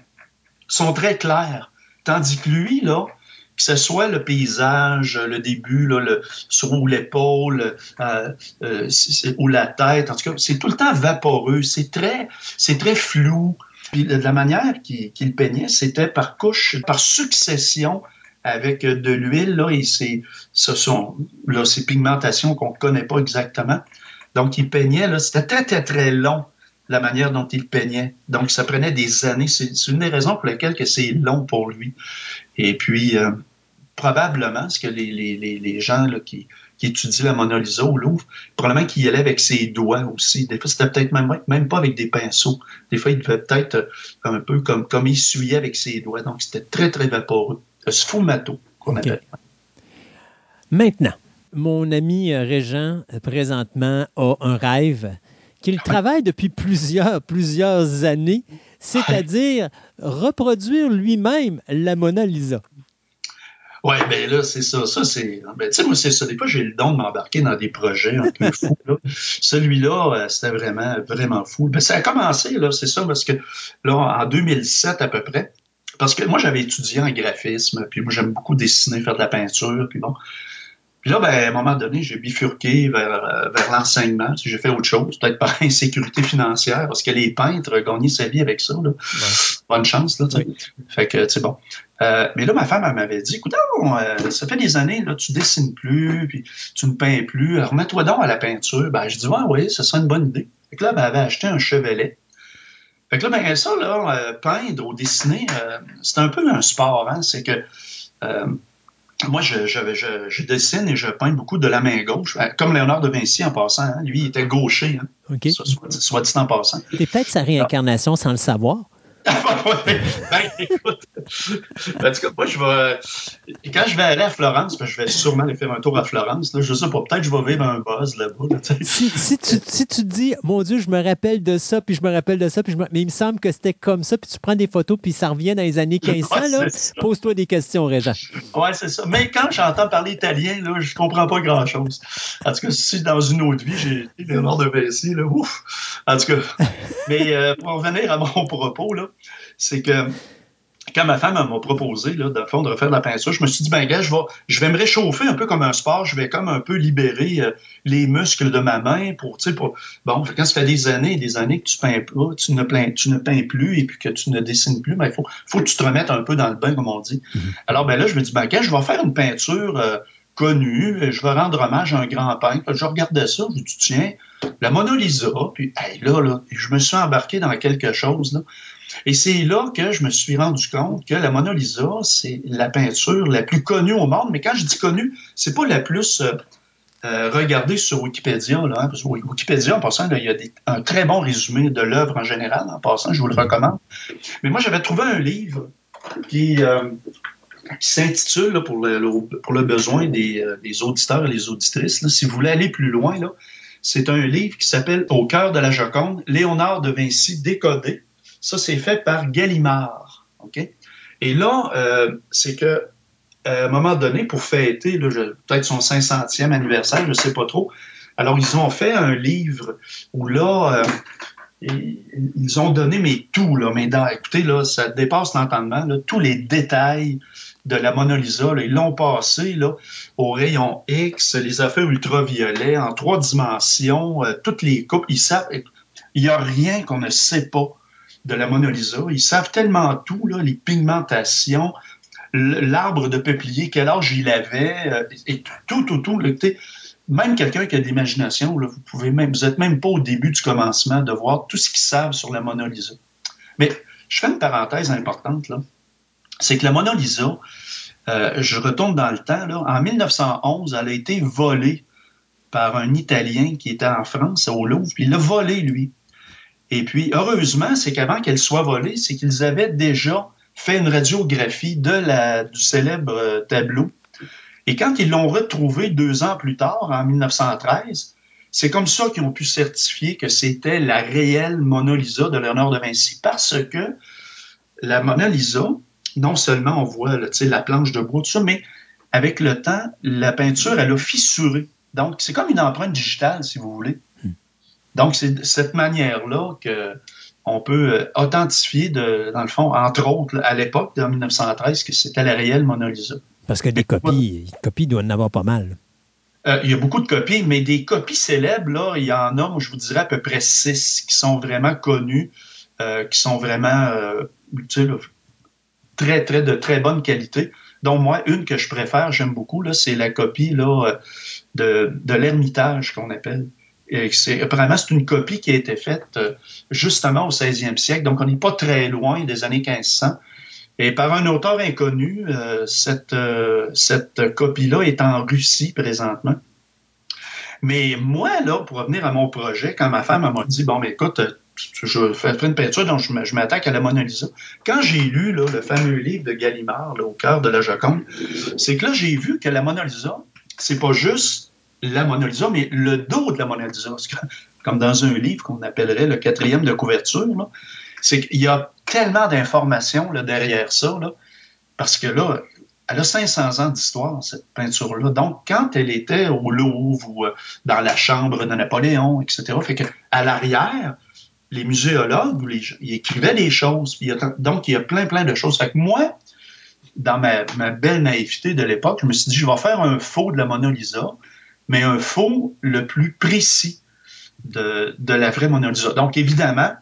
sont très claires. Tandis que lui, là, que ce soit le paysage, le début, là, le, sur l'épaule euh, euh, ou la tête, en tout cas, c'est tout le temps vaporeux, c'est très, c'est très flou. Puis de la manière qu'il peignait, c'était par couche, par succession avec de l'huile, là, et c'est, ce sont, là, ces pigmentations qu'on ne connaît pas exactement. Donc, il peignait, là, c'était très, très, très long, la manière dont il peignait. Donc, ça prenait des années. C'est une des raisons pour lesquelles que c'est long pour lui. Et puis, euh, probablement, ce que les, les, les gens là, qui, qui étudient la Mona Lisa au Louvre, probablement qu'il y allait avec ses doigts aussi. Des fois, c'était peut-être même, même pas avec des pinceaux. Des fois, il devait peut-être euh, un peu comme, comme essuyer avec ses doigts. Donc, c'était très, très vaporeux. Le sfumato qu'on appelle. Maintenant, mon ami euh, Régent, euh, présentement, a un rêve qu'il travaille depuis plusieurs, plusieurs années, c'est-à-dire reproduire lui-même la Mona Lisa. Oui, ben là, c'est ça. Ça, c'est. Ben, tu sais, moi, c'est ça. Des fois, j'ai le don de m'embarquer dans des projets un peu fous. Celui-là, euh, c'était vraiment, vraiment fou. Ben, ça a commencé, là, c'est ça, parce que là, en 2007 à peu près, parce que moi, j'avais étudié en graphisme, puis moi, j'aime beaucoup dessiner, faire de la peinture, puis bon. Puis là, ben, à un moment donné, j'ai bifurqué vers, euh, vers l'enseignement. J'ai fait autre chose, peut-être par insécurité financière, parce que les peintres gagnaient sa vie avec ça. Là. Bonne chance, là, tu sais. Fait que, c'est bon. Euh, mais là, ma femme, elle m'avait dit, écoute, euh, ça fait des années, là, tu dessines plus, puis tu ne peins plus. Remets-toi donc à la peinture. Ben, je dis, ouais, oui, ça serait une bonne idée. Fait que là, elle m'avait acheté un chevalet. Fait que là, ben, ça, là, peindre ou dessiner, c'est un peu un sport, hein. C'est que moi, je, je, dessine et je peins beaucoup de la main gauche, euh, comme Léonard de Vinci en passant. Hein. Lui, il était gaucher, hein, soit, dit en passant. C'est peut-être sa réincarnation sans le savoir. ben, écoute, en tout cas, moi, je vais. Quand je vais aller à Florence, je vais sûrement aller faire un tour à Florence. Là, je sais pas, peut-être que je vais vivre un buzz là-bas. si, si, tu, si tu dis, mon Dieu, je me rappelle de ça, puis je me rappelle de ça, puis je mais il me semble que c'était comme ça, puis tu prends des photos, puis ça revient dans les années 1500, là, pose-toi des questions, Régent. Oui, c'est ça. Mais quand j'entends parler italien, là, je comprends pas grand-chose. En tout cas, si dans une autre vie, j'ai été Léonard de Vinci, là, ouf! En tout cas, mais euh, pour revenir à mon propos, là, c'est que quand ma femme m'a proposé, là, de, fond, de refaire de la peinture, je me suis dit, ben, gars, je vais, je vais me réchauffer un peu comme un sport, je vais comme un peu libérer euh, les muscles de ma main pour, tu sais, pour, bon, quand ça fait des années et des années que tu peins pas, tu ne, peins, tu ne peins plus et puis que tu ne dessines plus, ben, il faut, faut que tu te remettes un peu dans le bain, comme on dit. Mm-hmm. Alors, ben là, je me dis, ben, gars, je vais faire une peinture euh, connue, je vais rendre hommage à un grand peintre. Je regardais ça, je me dis, tiens, la Mona Lisa, puis, hey, là, là, je me suis embarqué dans quelque chose, là. Et c'est là que je me suis rendu compte que la Mona Lisa, c'est la peinture la plus connue au monde. Mais quand je dis connue, c'est pas la plus euh, euh, regardée sur Wikipédia. Là, hein, parce que Wikipédia, en passant, il y a un très bon résumé de l'œuvre en général. En passant, je vous le recommande. Mais moi, j'avais trouvé un livre qui, euh, s'intitule, pour le, pour le besoin des, auditeurs et des auditrices, si vous voulez aller plus loin, c'est un livre qui s'appelle Au cœur de la Joconde, Léonard de Vinci décodé. Ça, c'est fait par Gallimard. OK? Et là, euh, c'est que à un moment donné, pour fêter peut-être son 500e anniversaire, je ne sais pas trop, alors ils ont fait un livre où là, euh, ils ont donné mais tout, là, mais écoutez, là, ça dépasse l'entendement, tous les détails de la Mona Lisa, ils l'ont passé là, au rayon X, les affaires ultraviolets, en trois dimensions, euh, toutes les coupes, ils savent, il n'y a rien qu'on ne sait pas de la Mona Lisa. Ils savent tellement tout, les pigmentations, l'arbre de peuplier, quel âge il avait, euh, et tout, tout, tout. même quelqu'un qui a de l'imagination, vous pouvez même, vous n'êtes même pas au début du commencement de voir tout ce qu'ils savent sur la Mona Lisa. Mais je fais une parenthèse importante, là. C'est que la Mona Lisa, euh, je retourne dans le temps, en 1911, elle a été volée par un Italien qui était en France, au Louvre, puis il l'a volée, lui. Et puis, heureusement, c'est qu'avant qu'elle soit volée, c'est qu'ils avaient déjà fait une radiographie de du célèbre euh, tableau. Et quand ils l'ont retrouvé deux ans plus tard, en 1913, c'est comme ça qu'ils ont pu certifier que c'était la réelle Mona Lisa de Léonard de Vinci. Parce que la Mona Lisa, non seulement on voit la planche de bois, tout ça, mais avec le temps, la peinture, elle a fissuré. Donc, c'est comme une empreinte digitale, si vous voulez. Donc, c'est de cette manière-là qu'on peut euh, authentifier, de, dans le fond, entre autres, à l'époque, en 1913, que c'était la réelle Mona Lisa. Parce que des copies, des copies doivent en avoir pas mal. Euh, il y a beaucoup de copies, mais des copies célèbres, là, il y en a, je vous dirais, à peu près six qui sont vraiment connues, euh, qui sont vraiment euh, très, très, de très bonne qualité. Donc, moi, une que je préfère, j'aime beaucoup, là, c'est la copie là, de, de l'Ermitage qu'on appelle. Apparemment, c'est une copie qui a été faite justement au 16e siècle, donc on n'est pas très loin des années 1500. Et par un auteur inconnu, euh, cette, euh, cette copie-là est en Russie présentement. Mais moi, là, pour revenir à mon projet, quand ma femme m'a dit, bon, mais écoute, je fais une peinture, donc je m'attaque à la Mona Lisa. Quand j'ai lu le fameux livre de Gallimard, au cœur de la Joconde, c'est que là, j'ai vu que la Mona Lisa, c'est pas juste la Mona Lisa, mais le dos de la Mona Lisa. Comme dans un livre qu'on appellerait le quatrième de couverture, c'est qu'il y a tellement d'informations derrière ça, parce que là, elle a 500 ans d'histoire, cette peinture-là. Donc, quand elle était au Louvre ou euh, dans la chambre de Napoléon, etc., fait que à l'arrière, les muséologues, ils écrivaient des choses. donc, il y a plein, plein de choses. Fait que moi, dans ma, belle naïveté de l'époque, je me suis dit, je vais faire un faux de la Mona Lisa, mais un faux le plus précis de, la vraie Mona Lisa. Donc, évidemment,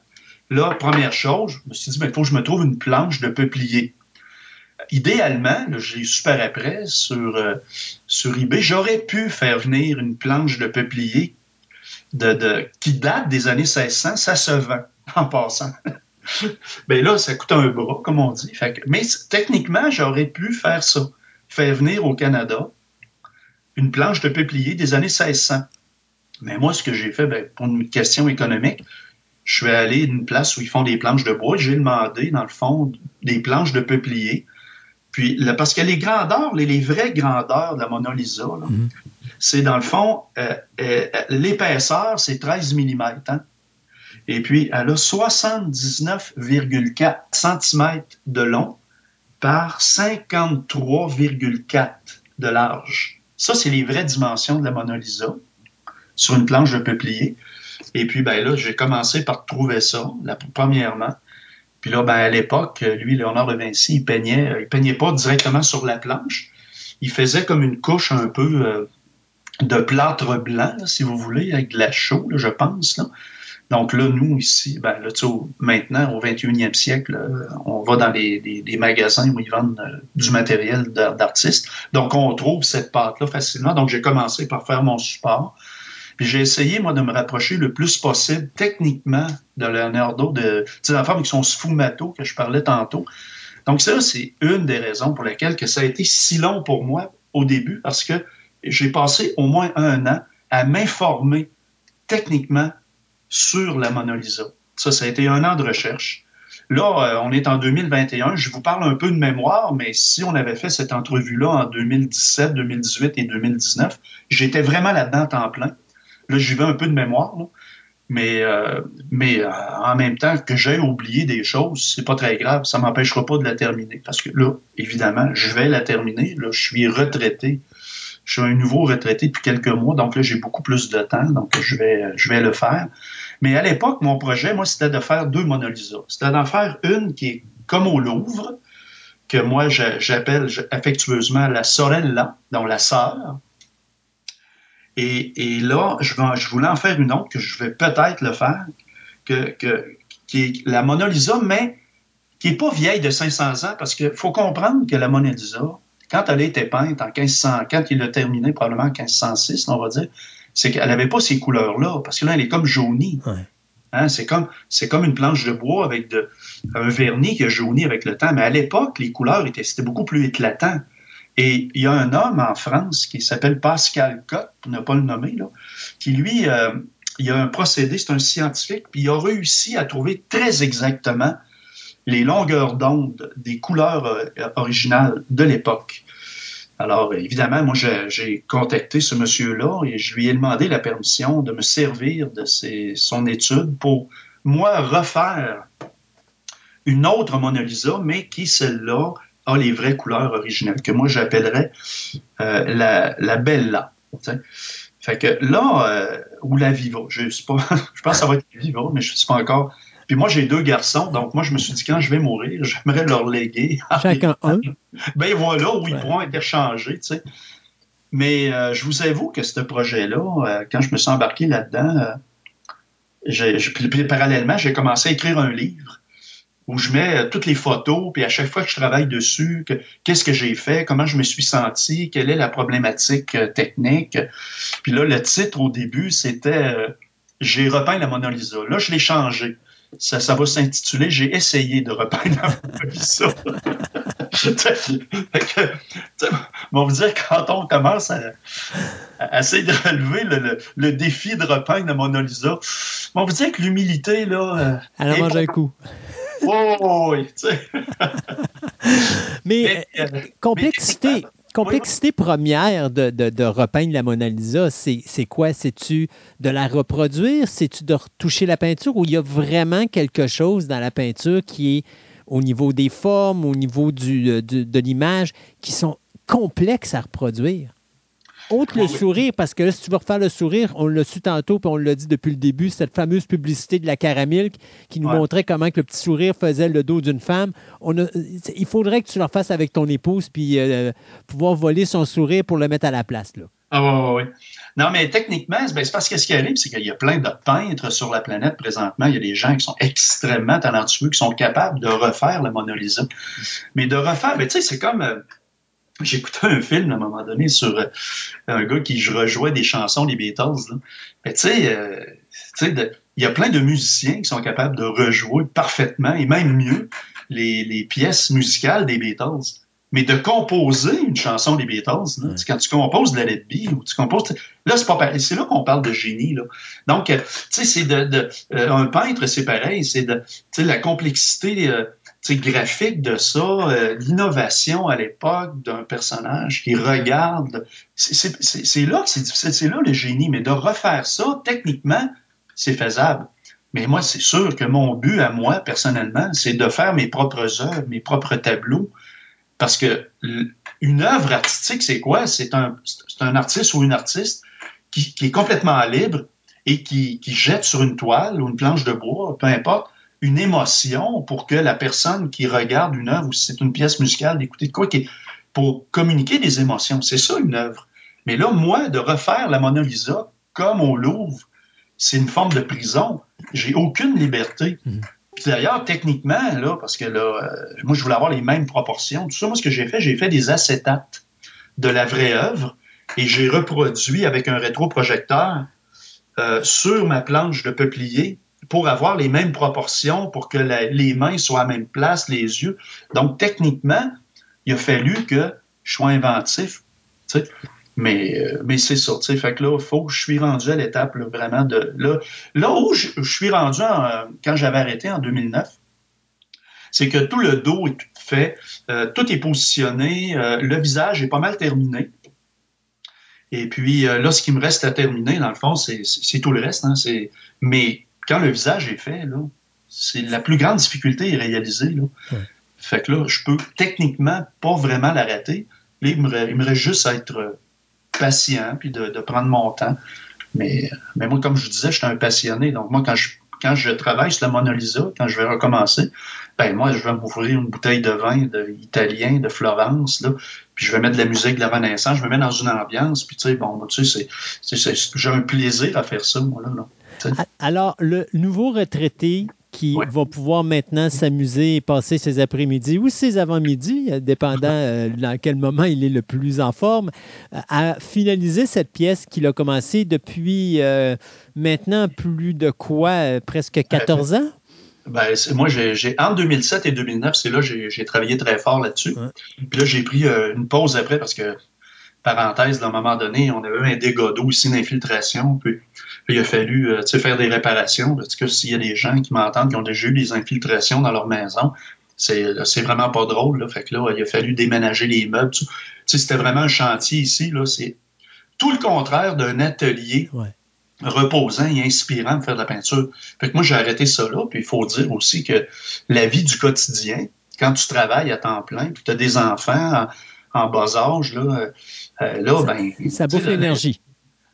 Là, première chose, je me suis dit, ben, il faut que je me trouve une planche de peuplier. Idéalement, je l'ai super après sur, euh, sur eBay, j'aurais pu faire venir une planche de peuplier qui date des années 1600, ça se vend en passant. ben là, ça coûte un bras, comme on dit. mais techniquement, j'aurais pu faire ça. Faire venir au Canada une planche de peuplier des années 1600. Mais moi, ce que j'ai fait, ben, pour une question économique, je suis allé à une place où ils font des planches de bois. J'ai demandé, dans le fond, des planches de peuplier. Puis, parce que les grandeurs, les, vraies grandeurs de la Mona Lisa, mhm. c'est dans le fond, euh, euh, l'épaisseur, c'est 13 mm. Hein. Et puis, elle a 79,4 cm de long par 53,4 de large. Ça, c'est les vraies dimensions de la Mona Lisa sur une planche de peuplier. Et puis, ben là, j'ai commencé par trouver ça, premièrement. Puis là, ben, à l'époque, lui, Léonard de Vinci, il peignait, euh, il peignait pas directement sur la planche. Il faisait comme une couche un peu euh, de plâtre blanc, si vous voulez, avec de la chaux, je pense. Donc là, nous, ici, ben, maintenant, au 21e siècle, euh, on va dans les, magasins où ils vendent du matériel d'artistes. Donc, on trouve cette pâte-là facilement. Donc, j'ai commencé par faire mon support. Puis j'ai essayé, moi, de me rapprocher le plus possible techniquement de Leonardo, de ces enfants qui sont sfumato, que je parlais tantôt. Donc ça, c'est une des raisons pour lesquelles que ça a été si long pour moi au début, parce que j'ai passé au moins un an à m'informer techniquement sur la Mona Lisa. Ça, ça a été un an de recherche. Là, euh, on est en 2021. Je vous parle un peu de mémoire, mais si on avait fait cette entrevue-là en 2017, 2018 et 2019, j'étais vraiment là-dedans en plein. Là, j'y vais un peu de mémoire, mais, euh, euh, en même temps que j'ai oublié des choses, c'est pas très grave. Ça m'empêchera pas de la terminer. Parce que là, évidemment, je vais la terminer. Là, je suis retraité. Je suis un nouveau retraité depuis quelques mois, donc là, j'ai beaucoup plus de temps, donc je je vais le faire. Mais à l'époque, mon projet, moi, c'était de faire deux Mona Lisa. C'était d'en faire une qui est comme au Louvre, que moi, j'appelle affectueusement la Sorella, donc la sœur, et, là, je, voulais en faire une autre, que je vais peut-être le faire, que, qui est la Mona Lisa, mais qui n'est pas vieille de 500 ans, parce qu'il faut comprendre que la Mona Lisa, quand elle a été peinte en 1500, quand il l'a terminée probablement en 1506, on va dire, c'est qu'elle n'avait pas ces couleurs-là, parce que là, elle est comme jaunie. Hein, c'est comme, comme une planche de bois avec de, un vernis qui a jauni avec le temps. Mais à l'époque, les couleurs étaient, c'était beaucoup plus éclatant. Et il y a un homme en France qui s'appelle Pascal Cotte, pour ne pas le nommer, là, qui lui, euh, il a un procédé, c'est un scientifique, puis il a réussi à trouver très exactement les longueurs d'onde des couleurs euh, originales de l'époque. Alors, évidemment, moi, j'ai contacté ce monsieur-là et je lui ai demandé la permission de me servir de son étude pour, moi, refaire une autre Mona Lisa, mais qui, celle-là, a les vraies couleurs originales, que moi j'appellerais euh, la, la Bella. Fait que là, euh, ou la Viva, je, sais pas, je pense que ça va être la Viva, mais je ne sais pas encore Puis moi, j'ai deux garçons, donc moi, je me suis dit, quand je vais mourir, j'aimerais leur léguer. Chacun un? Ben voilà, où ils pourront interchanger, tu sais. Mais euh, je vous avoue que ce projet-là, euh, quand je me suis embarqué là-dedans, euh, j'ai, puis parallèlement, j'ai commencé à écrire un livre où je mets toutes les photos, puis à chaque fois que je travaille dessus, qu'est-ce que j'ai fait, comment je me suis senti, quelle est la problématique technique. Puis là, le titre au début, c'était J'ai repeint la Mona Lisa. Là, je l'ai changé. Ça, ça va s'intituler J'ai essayé de repeindre la Mona Lisa. on vous dire, quand on commence à, essayer de relever le, défi de repeindre la Mona Lisa, on vous dire que l'humilité, là. Elle a mangé un coup. Oh, oui, mais, euh, complexité. Complexité première de, de, repeindre la Mona Lisa, c'est quoi? C'est-tu de la reproduire? C'est-tu de retoucher la peinture? Ou il y a vraiment quelque chose dans la peinture qui est au niveau des formes, au niveau euh, de l'image, qui sont complexes à reproduire? Autre le sourire, parce que là, si tu veux refaire le sourire, on l'a su tantôt, puis on l'a dit depuis le début, cette fameuse publicité de la caramilk qui nous montrait comment que le petit sourire faisait le dos d'une femme. On a, il faudrait que tu le refasses avec ton épouse, puis euh, pouvoir voler son sourire pour le mettre à la place. Là. Ah oui, oui, Non, mais techniquement, ben, c'est parce que ce qui arrive, c'est qu'il y a plein de peintres sur la planète présentement. Il y a des gens qui sont extrêmement talentueux, qui sont capables de refaire le Mona Lisa. Mais de refaire, ben, tu sais, c'est comme... Euh, j'écoutais un film à un moment donné sur euh, un gars qui rejouait des chansons des Beatles. Ben, tu sais, euh, il y a plein de musiciens qui sont capables de rejouer parfaitement et même mieux les, les pièces musicales des Beatles mais de composer une chanson des Beatles, là, quand tu composes de la Let Be, ou tu composes, là, c'est pas pareil. C'est là qu'on parle de génie, là. Donc, euh, tu sais, c'est de, de euh, un peintre, c'est pareil, c'est de, tu sais, la complexité, euh, graphique de ça, l'innovation à l'époque d'un personnage qui regarde, c'est là que c'est difficile, c'est là le génie, mais de refaire ça, techniquement, c'est faisable. Mais moi, c'est sûr que mon but à moi, personnellement, c'est de faire mes propres œuvres, mes propres tableaux, parce que une œuvre artistique, c'est quoi? C'est un, artiste ou une artiste qui, est complètement libre et qui, jette sur une toile ou une planche de bois, peu importe, une émotion pour que la personne qui regarde une œuvre, ou si c'est une pièce musicale, d'écouter de quoi, qui, pour communiquer des émotions. C'est ça une œuvre. Mais là, moi, de refaire la Mona Lisa comme on l'ouvre, c'est une forme de prison. J'ai aucune liberté. Mm-hmm d'ailleurs, techniquement, là, parce que là, euh, moi, je voulais avoir les mêmes proportions. Tout ça, moi, ce que j'ai fait, j'ai fait des acétates de la vraie œuvre et j'ai reproduit avec un rétroprojecteur euh, sur ma planche de peuplier pour avoir les mêmes proportions, pour que les mains soient à la même place, les yeux. Donc, techniquement, il a fallu que je sois inventif. Mais, euh, mais c'est ça. Fait que là, il faut que je suis rendu à l'étape vraiment de. Là, là où je, suis rendu quand j'avais arrêté en 2009, c'est que tout le dos est tout fait, euh, tout est positionné, euh, le visage est pas mal terminé. Et puis là, ce qui me reste à terminer, dans le fond, c'est tout le reste. Hein, mais quand le visage est fait, là, c'est la plus grande difficulté est réalisée. Là. Fait que là, je peux techniquement pas vraiment l'arrêter. il me, il me reste juste à être patient, puis de, prendre mon temps. Mais, mais moi, comme je vous disais, je suis un passionné. Donc, moi, quand je, quand je travaille sur la Mona Lisa, quand je vais recommencer, ben moi, je vais m'ouvrir une bouteille de vin de, italien de Florence, là, puis je vais mettre de la musique de la Renaissance, je me mets dans une ambiance, puis tu sais, bon, tu sais, j'ai un plaisir à faire ça, moi, là. là Alors, le nouveau retraité qui va pouvoir maintenant s'amuser et passer ses après-midi ou ses avant-midi, euh, dépendant euh, dans quel moment il est le plus en forme, euh, à finaliser cette pièce qu'il a commencé depuis maintenant plus de quoi, presque 14 ans? Ben, moi, j'ai en 2007 et 2009, c'est là que j'ai travaillé très fort là-dessus. Puis là, j'ai pris une pause après parce que parenthèse, à un moment donné, on avait eu un dégât d'eau ici d'infiltration. Puis, il a fallu euh, faire des réparations. Parce que s'il y a des gens qui m'entendent qui ont déjà eu des infiltrations dans leur maison, c'est vraiment pas drôle. Là. Fait que là, il a fallu déménager les meubles. C'était vraiment un chantier ici. C'est tout le contraire d'un atelier reposant et inspirant de faire de la peinture. Fait que moi, j'ai arrêté ça là. Puis il faut dire aussi que la vie du quotidien, quand tu travailles à temps plein, puis tu as des enfants en, en bas âge, là, euh, là, ça, ben, ça bouffe l'énergie.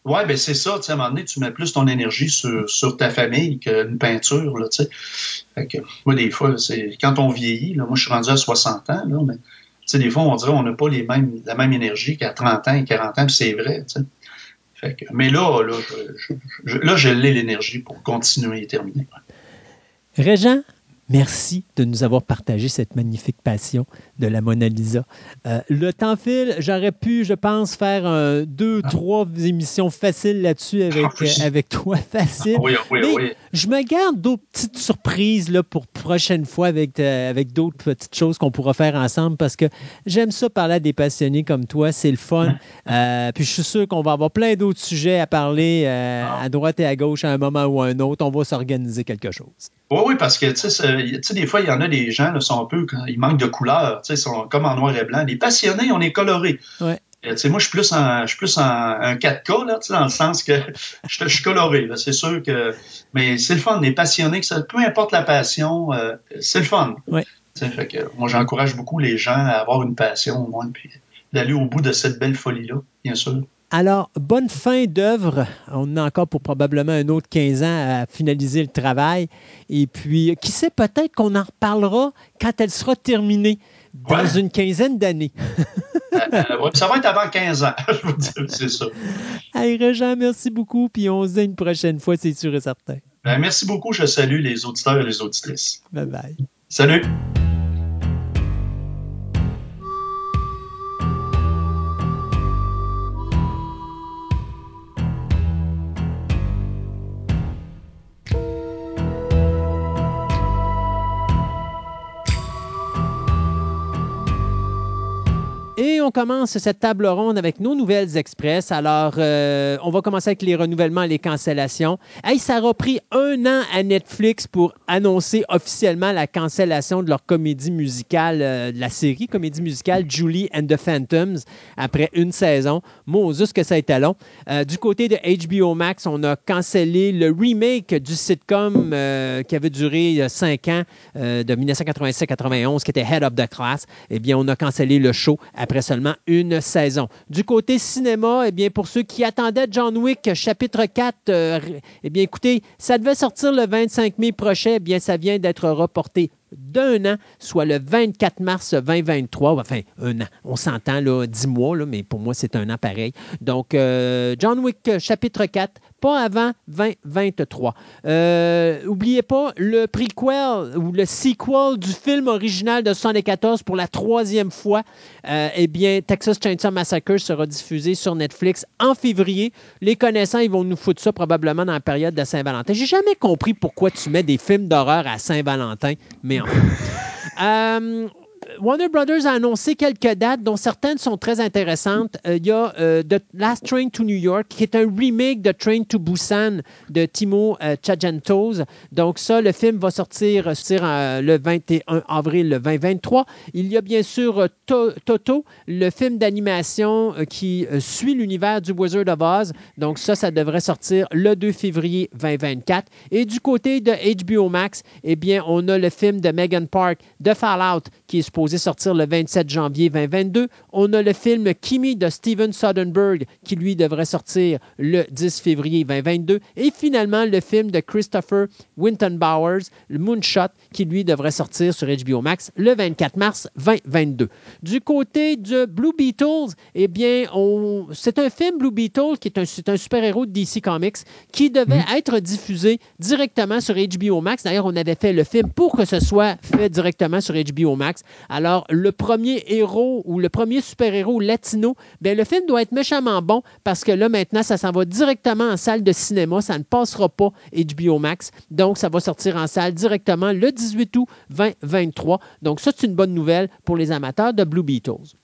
Oui, ben c'est ça. À un moment donné, tu mets plus ton énergie sur, sur ta famille qu'une peinture. Là, fait que, moi, des fois, c'est quand on vieillit, là, moi, je suis rendu à 60 ans, là, mais des fois, on dirait qu'on n'a pas les mêmes, la même énergie qu'à 30 ans et 40 ans, puis c'est vrai. Fait que, mais là, là, je, là, je l'ai l'énergie pour continuer et terminer. Régent, Merci de nous avoir partagé cette magnifique passion de la Mona Lisa. Euh, le temps file. J'aurais pu, je pense, faire deux, ah. trois émissions faciles là-dessus avec, ah, euh, avec toi, facile. Oui, oui, oui. Je me garde d'autres petites surprises là, pour prochaine fois avec, euh, avec d'autres petites choses qu'on pourra faire ensemble parce que j'aime ça parler à des passionnés comme toi. C'est le fun. puis je suis sûr qu'on va avoir plein d'autres sujets à parler ah. à droite et à gauche à un moment ou à un autre. On va s'organiser quelque chose. Oui, oui, parce que, tu sais, des fois, il y en a des gens, là, sont un peu, ils manquent de couleurs, tu sais, sont comme en noir et blanc. Les passionnés, on est colorés. Ouais. Tu sais, moi, je suis plus en, je suis plus en, un 4K, là, tu sais, dans le sens que je, suis coloré, c'est sûr que, mais c'est le fun, les passionnés, que ça, peu importe la passion, euh, c'est le fun. Ouais. Fait que, moi, j'encourage beaucoup les gens à avoir une passion, au moins, puis d'aller au bout de cette belle folie-là, bien sûr. Alors, bonne fin d'œuvre. On a encore pour probablement un autre 15 ans à finaliser le travail. Et puis, qui sait, peut-être qu'on en reparlera quand elle sera terminée, dans une quinzaine d'années. Euh, ça va être avant 15 ans, je vous dis, c'est ça. Hey, Régent, merci beaucoup. Puis on se dit une prochaine fois, c'est sûr et certain. Ben, merci beaucoup. Je salue les auditeurs et les auditrices. Bye bye. Salut. On commence cette table ronde avec nos nouvelles express. Alors, euh, on va commencer avec les renouvellements et les cancellations. Hey, ça a pris un an à Netflix pour annoncer officiellement la cancellation de leur comédie musicale, euh, de la série comédie musicale Julie and the Phantoms après une saison. Moses que ça a été long. Euh, du côté de HBO Max, on a cancellé le remake du sitcom qui avait duré cinq ans de 1987-91 qui était Head of the Class. Eh bien, on a cancellé le show après seulement une saison. Du côté cinéma, eh bien, pour ceux qui attendaient John Wick chapitre 4, euh, eh bien, écoutez, ça devait sortir le 25 mai prochain, eh bien, ça vient d'être reporté d'un an, soit le 24 mars 2023. Enfin, un an. On s'entend, là, dix mois, là, mais pour moi, c'est un an pareil. Donc, euh, John Wick chapitre 4 pas avant 2023. Euh, oubliez pas le prequel ou le sequel du film original de 1974 pour la troisième fois. Euh, eh bien, Texas Chainsaw Massacre sera diffusé sur Netflix en février. Les connaissants, ils vont nous foutre ça probablement dans la période de Saint-Valentin. J'ai jamais compris pourquoi tu mets des films d'horreur à Saint-Valentin, mais en euh, Warner Brothers a annoncé quelques dates, dont certaines sont très intéressantes. Euh, il y a euh, The Last Train to New York, qui est un remake de Train to Busan de Timo euh, Chajantos. Donc ça, le film va sortir, le 21 avril 2023. Il y a bien sûr Toto, le film d'animation qui suit l'univers du Wizard of Oz. Donc ça, ça devrait sortir le 2 février 2024. Et du côté de HBO Max, eh bien, on a le film de Megan Park, The Fallout, qui est supposé sortir le 27 janvier 2022. On a le film Kimi de Steven Soderbergh qui, lui, devrait sortir le 10 février 2022. Et finalement, le film de Christopher Winton Bowers, le Moonshot, qui, lui, devrait sortir sur HBO Max le 24 mars 2022. Du côté de Blue Beetles, eh bien, c'est un film Blue Beetles qui est un, un super-héros de DC Comics qui devait mm-hmm. être diffusé directement sur HBO Max. D'ailleurs, on avait fait le film pour que ce soit fait directement sur HBO Max. Alors, le premier héros ou le premier super-héros latino, bien, le film doit être méchamment bon parce que là, maintenant, ça s'en va directement en salle de cinéma. Ça ne passera pas HBO Max. Donc, ça va sortir en salle directement le 18 août 2023. Donc, ça, c'est une bonne nouvelle pour les amateurs de Blue Beetles.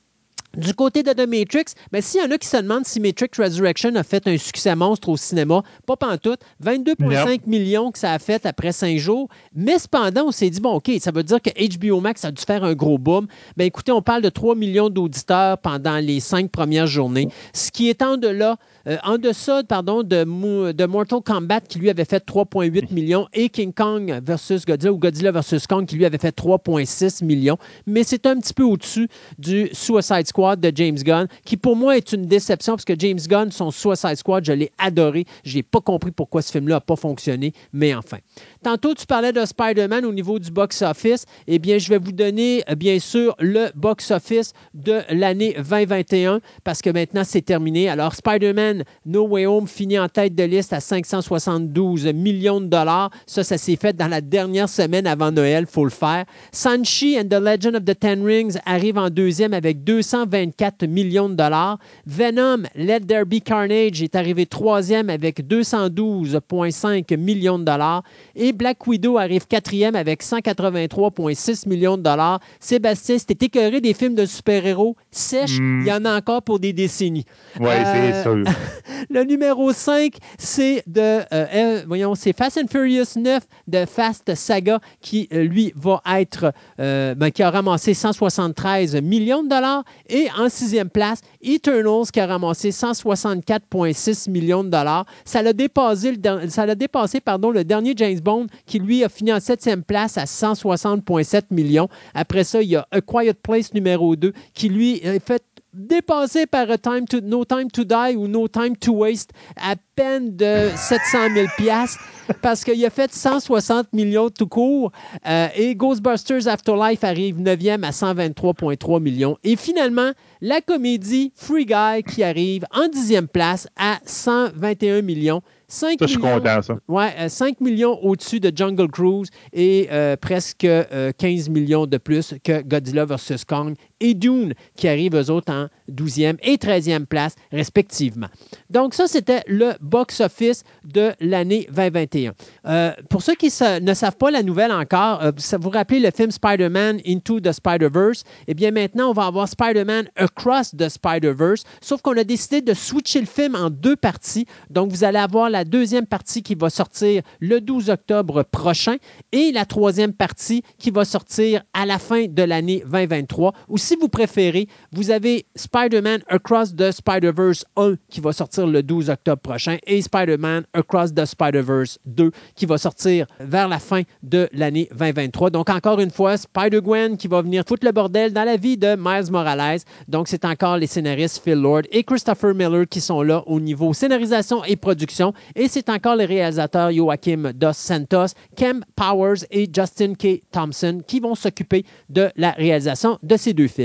Du côté de The Matrix, ben, s'il y en a qui se demandent si Matrix Resurrection a fait un succès monstre au cinéma, pas pantoute. 22,5 millions que ça a fait après cinq jours. Mais cependant, on s'est dit, bon, OK, ça veut dire que HBO Max a dû faire un gros boom. Ben, écoutez, on parle de 3 millions d'auditeurs pendant les cinq premières journées. Ce qui est en de là, euh, en deçà pardon, de, de, Mortal Kombat qui lui avait fait 3,8 millions et King Kong versus Godzilla ou Godzilla versus Kong qui lui avait fait 3,6 millions. Mais c'est un petit peu au-dessus du Suicide Squad Squad de James Gunn, qui pour moi est une déception parce que James Gunn, son Suicide Squad, je l'ai adoré. Je n'ai pas compris pourquoi ce film-là n'a pas fonctionné, mais enfin. Tantôt, tu parlais de Spider-Man au niveau du box-office. Eh bien, je vais vous donner, euh, bien sûr, le box-office de l'année 2021 parce que maintenant, c'est terminé. Alors, Spider-Man No Way Home finit en tête de liste à 572 millions de dollars. Ça, ça s'est fait dans la dernière semaine avant Noël, il faut le faire. Sanchi and the Legend of the Ten Rings arrive en deuxième avec 224 millions de dollars. Venom, Let There Be Carnage est arrivé troisième avec 212,5 millions de dollars. Black Widow arrive quatrième avec 183,6 millions de dollars. Sébastien, c'était écœuré des films de super-héros sèches. Mm. Il y en a encore pour des décennies. Oui, Euh, c'est sûr. Le numéro 5, c'est de euh, euh, voyons, c'est Fast and Furious 9 de Fast Saga qui euh, lui va être euh, ben, qui a ramassé 173 millions de dollars et en sixième place Eternals qui a ramassé 164,6 millions de dollars. Ça l'a dépassé, le, ça dépassé pardon, le dernier James Bond qui lui a fini en septième place à 160,7 millions. Après ça, il y a A Quiet Place numéro 2 qui lui est fait dépassé par No Time to Die ou No Time to Waste à peine de 700 000 piastres parce qu'il a fait 160 millions tout court. Euh, et Ghostbusters Afterlife arrive 9e à 123,3 millions. Et finalement, la comédie Free Guy qui arrive en 10e place à 121 millions. 5 Ça, je suis millions- content, ça. Ouais, euh, 5 millions au-dessus de Jungle Cruise et euh, presque euh, 15 millions de plus que Godzilla vs. Kong et Dune qui arrivent eux autres en 12e et 13e place respectivement. Donc ça, c'était le box-office de l'année 2021. Euh, pour ceux qui ne savent pas la nouvelle encore, euh, ça vous rappelez le film Spider-Man Into the Spider-Verse? Eh bien maintenant, on va avoir Spider-Man Across the Spider-Verse, sauf qu'on a décidé de switcher le film en deux parties. Donc vous allez avoir la deuxième partie qui va sortir le 12 octobre prochain et la troisième partie qui va sortir à la fin de l'année 2023. Ou si vous préférez, vous avez Spider-Man Across the Spider-Verse 1 qui va sortir le 12 octobre prochain et Spider-Man Across the Spider-Verse 2 qui va sortir vers la fin de l'année 2023. Donc encore une fois, Spider-Gwen qui va venir foutre le bordel dans la vie de Miles Morales. Donc c'est encore les scénaristes Phil Lord et Christopher Miller qui sont là au niveau scénarisation et production. Et c'est encore les réalisateurs Joachim Dos Santos, Kem Powers et Justin K. Thompson qui vont s'occuper de la réalisation de ces deux films.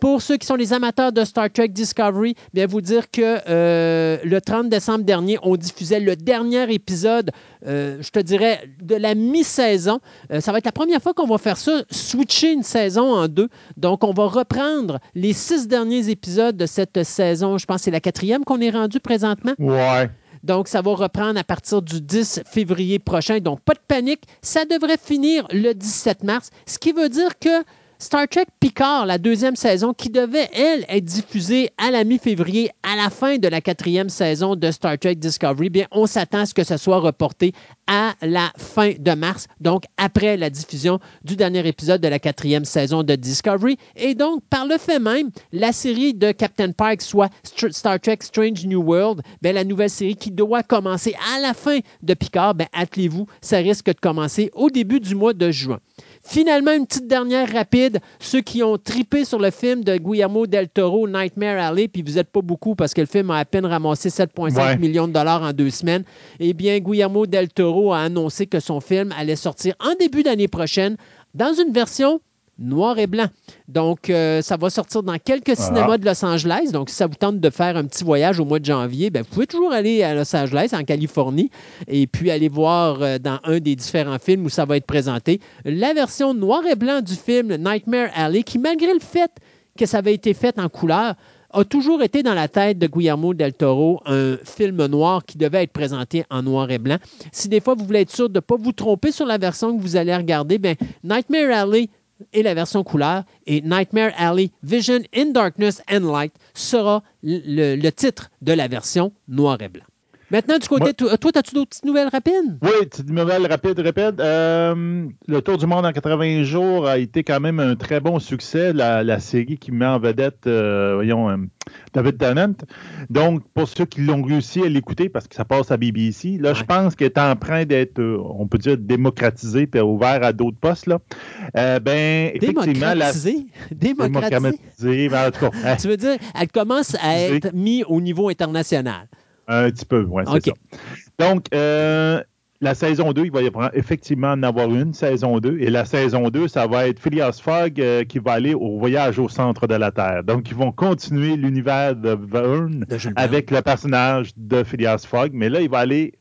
Pour ceux qui sont les amateurs de Star Trek Discovery, bien vous dire que euh, le 30 décembre dernier, on diffusait le dernier épisode, euh, je te dirais, de la mi-saison. Euh, ça va être la première fois qu'on va faire ça, switcher une saison en deux. Donc, on va reprendre les six derniers épisodes de cette saison. Je pense que c'est la quatrième qu'on est rendu présentement. Ouais. Donc, ça va reprendre à partir du 10 février prochain. Donc, pas de panique. Ça devrait finir le 17 mars, ce qui veut dire que Star Trek Picard, la deuxième saison, qui devait, elle, être diffusée à la mi-février, à la fin de la quatrième saison de Star Trek Discovery, bien, on s'attend à ce que ce soit reporté à la fin de mars, donc après la diffusion du dernier épisode de la quatrième saison de Discovery. Et donc, par le fait même, la série de Captain Pike, soit Star Trek Strange New World, bien, la nouvelle série qui doit commencer à la fin de Picard, bien, attelez-vous, ça risque de commencer au début du mois de juin. Finalement, une petite dernière rapide. Ceux qui ont tripé sur le film de Guillermo del Toro, Nightmare Alley, puis vous n'êtes pas beaucoup parce que le film a à peine ramassé 7,5 Ouais. millions de dollars en deux semaines, eh bien, Guillermo del Toro a annoncé que son film allait sortir en début d'année prochaine dans une version noir et blanc. Donc, euh, ça va sortir dans quelques Ah. cinémas de Los Angeles. Donc, si ça vous tente de faire un petit voyage au mois de janvier, ben, vous pouvez toujours aller à Los Angeles, en Californie, et puis aller voir euh, dans un des différents films où ça va être présenté la version noir et blanc du film Nightmare Alley, qui, malgré le fait que ça avait été fait en couleur, a toujours été dans la tête de Guillermo del Toro un film noir qui devait être présenté en noir et blanc. Si des fois vous voulez être sûr de ne pas vous tromper sur la version que vous allez regarder, ben, Nightmare Alley et la version couleur et Nightmare Alley Vision in Darkness and Light sera le, titre de la version noir et blanc. Maintenant, du côté, Moi- toi, toi, as-tu d'autres petites nouvelles rapides? Oui, petite nouvelle rapide, rapide. Euh, le Tour du monde en 80 jours a été quand même un très bon succès. La, la série qui met en vedette, euh, voyons, euh, David Tennant. Donc, pour ceux qui l'ont réussi à l'écouter, parce que ça passe à BBC, là, je pense qu'il est en train d'être, euh, on peut dire, démocratisé puis ouvert à d'autres postes. Là. Euh, ben, effectivement, la Démocratisé? Démocratisé? ben, en tout cas, hein, Tu veux dire, elle commence à être mise au niveau international. Un petit peu, oui, c'est ça. Donc, euh, la saison 2, il va y avoir effectivement en avoir une, saison 2. Et la saison 2, ça va être Phileas Fogg euh, qui va aller au voyage au centre de la Terre. Donc, ils vont continuer l'univers de Verne De Jules Verne. avec le personnage de Phileas Fogg. Mais là, il va aller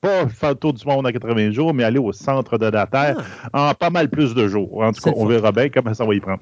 pas faire le tour du monde en 80 jours, mais aller au centre de la Terre en pas mal plus de jours. En tout cas, on fun. verra bien comment ça va y prendre.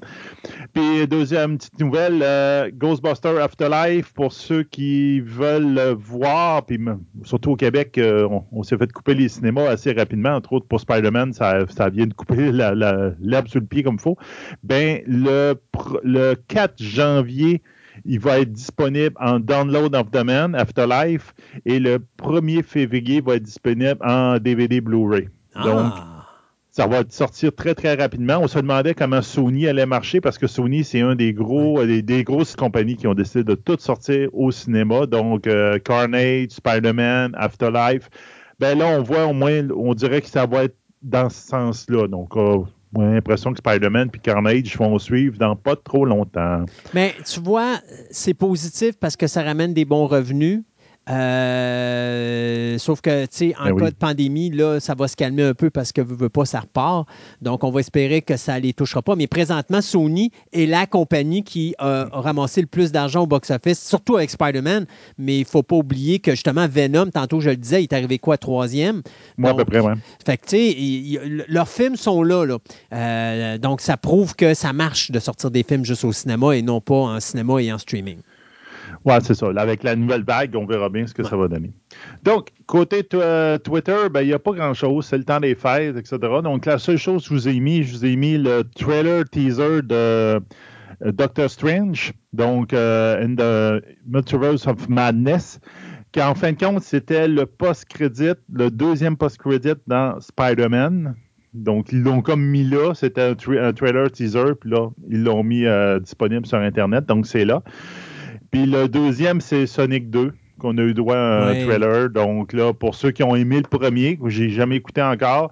Puis, deuxième petite nouvelle, euh, Ghostbuster Afterlife, pour ceux qui veulent le voir, puis surtout au Québec, euh, on, on s'est fait couper les cinémas assez rapidement, entre autres pour Spider-Man, ça, ça vient de couper la- la- l'herbe sous le pied comme il faut. Ben, le 4 janvier, il va être disponible en Download of Man, Afterlife, et le 1er février va être disponible en DVD Blu-ray. Donc, Ah. ça va sortir très, très rapidement. On se demandait comment Sony allait marcher parce que Sony, c'est un des gros, des, des grosses compagnies qui ont décidé de tout sortir au cinéma. Donc, euh, Carnage, Spider-Man, Afterlife. Ben là, on voit au moins, on dirait que ça va être dans ce sens-là. Donc, euh, a l'impression que Spider-Man et Carnage vont suivre dans pas trop longtemps. Mais tu vois, c'est positif parce que ça ramène des bons revenus. Euh, sauf que, tu sais, en Ben cas oui. de pandémie, là, ça va se calmer un peu parce que veut, veut pas, ça repart. Donc, on va espérer que ça les touchera pas. Mais présentement, Sony est la compagnie qui a ramassé le plus d'argent au box-office, surtout avec Spider-Man. Mais il faut pas oublier que, justement, Venom, tantôt je le disais, il est arrivé quoi, troisième? Moi, Donc, à peu près, ouais. Fait que, tu sais, leurs films sont là. là. Euh, donc, ça prouve que ça marche de sortir des films juste au cinéma et non pas en cinéma et en streaming. Ouais, c'est ça. Avec la nouvelle vague, on verra bien ce que ça va donner. Donc, côté euh, Twitter, ben, il n'y a pas grand-chose. C'est le temps des fêtes, etc. Donc, la seule chose que je vous ai mis, je vous ai mis le trailer teaser de euh, Doctor Strange, donc euh, In the Multiverse of Madness, qui en fin de compte, c'était le post-credit, le deuxième post-credit dans Spider-Man. Donc, ils l'ont comme mis là. C'était un, tra- un trailer teaser, puis là, ils l'ont mis euh, disponible sur Internet. Donc, c'est là. Puis le deuxième, c'est Sonic 2, qu'on a eu droit à un Ouais. trailer. Donc là, pour ceux qui ont aimé le premier, que j'ai jamais écouté encore,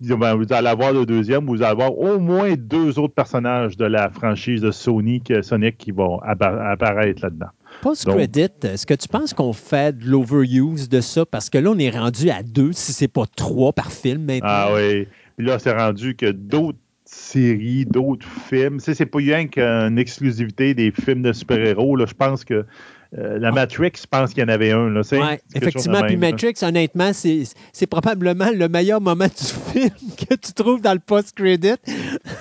ben, vous allez avoir le deuxième, vous allez avoir au moins deux autres personnages de la franchise de Sony, que- Sonic, qui vont appa- apparaître là-dedans. Post-credit, est-ce que tu penses qu'on fait de l'overuse de ça? Parce que là, on est rendu à deux, si c'est pas trois par film maintenant. Ah oui. Puis là, c'est rendu que d'autres séries, d'autres films. Tu sais, c'est pas rien qu'une exclusivité des films de super-héros. Je pense que euh, la Matrix, je pense qu'il y en avait un. Là. Ouais, effectivement. Puis là. Matrix, honnêtement, c'est probablement le meilleur moment du film que tu trouves dans le post-credit.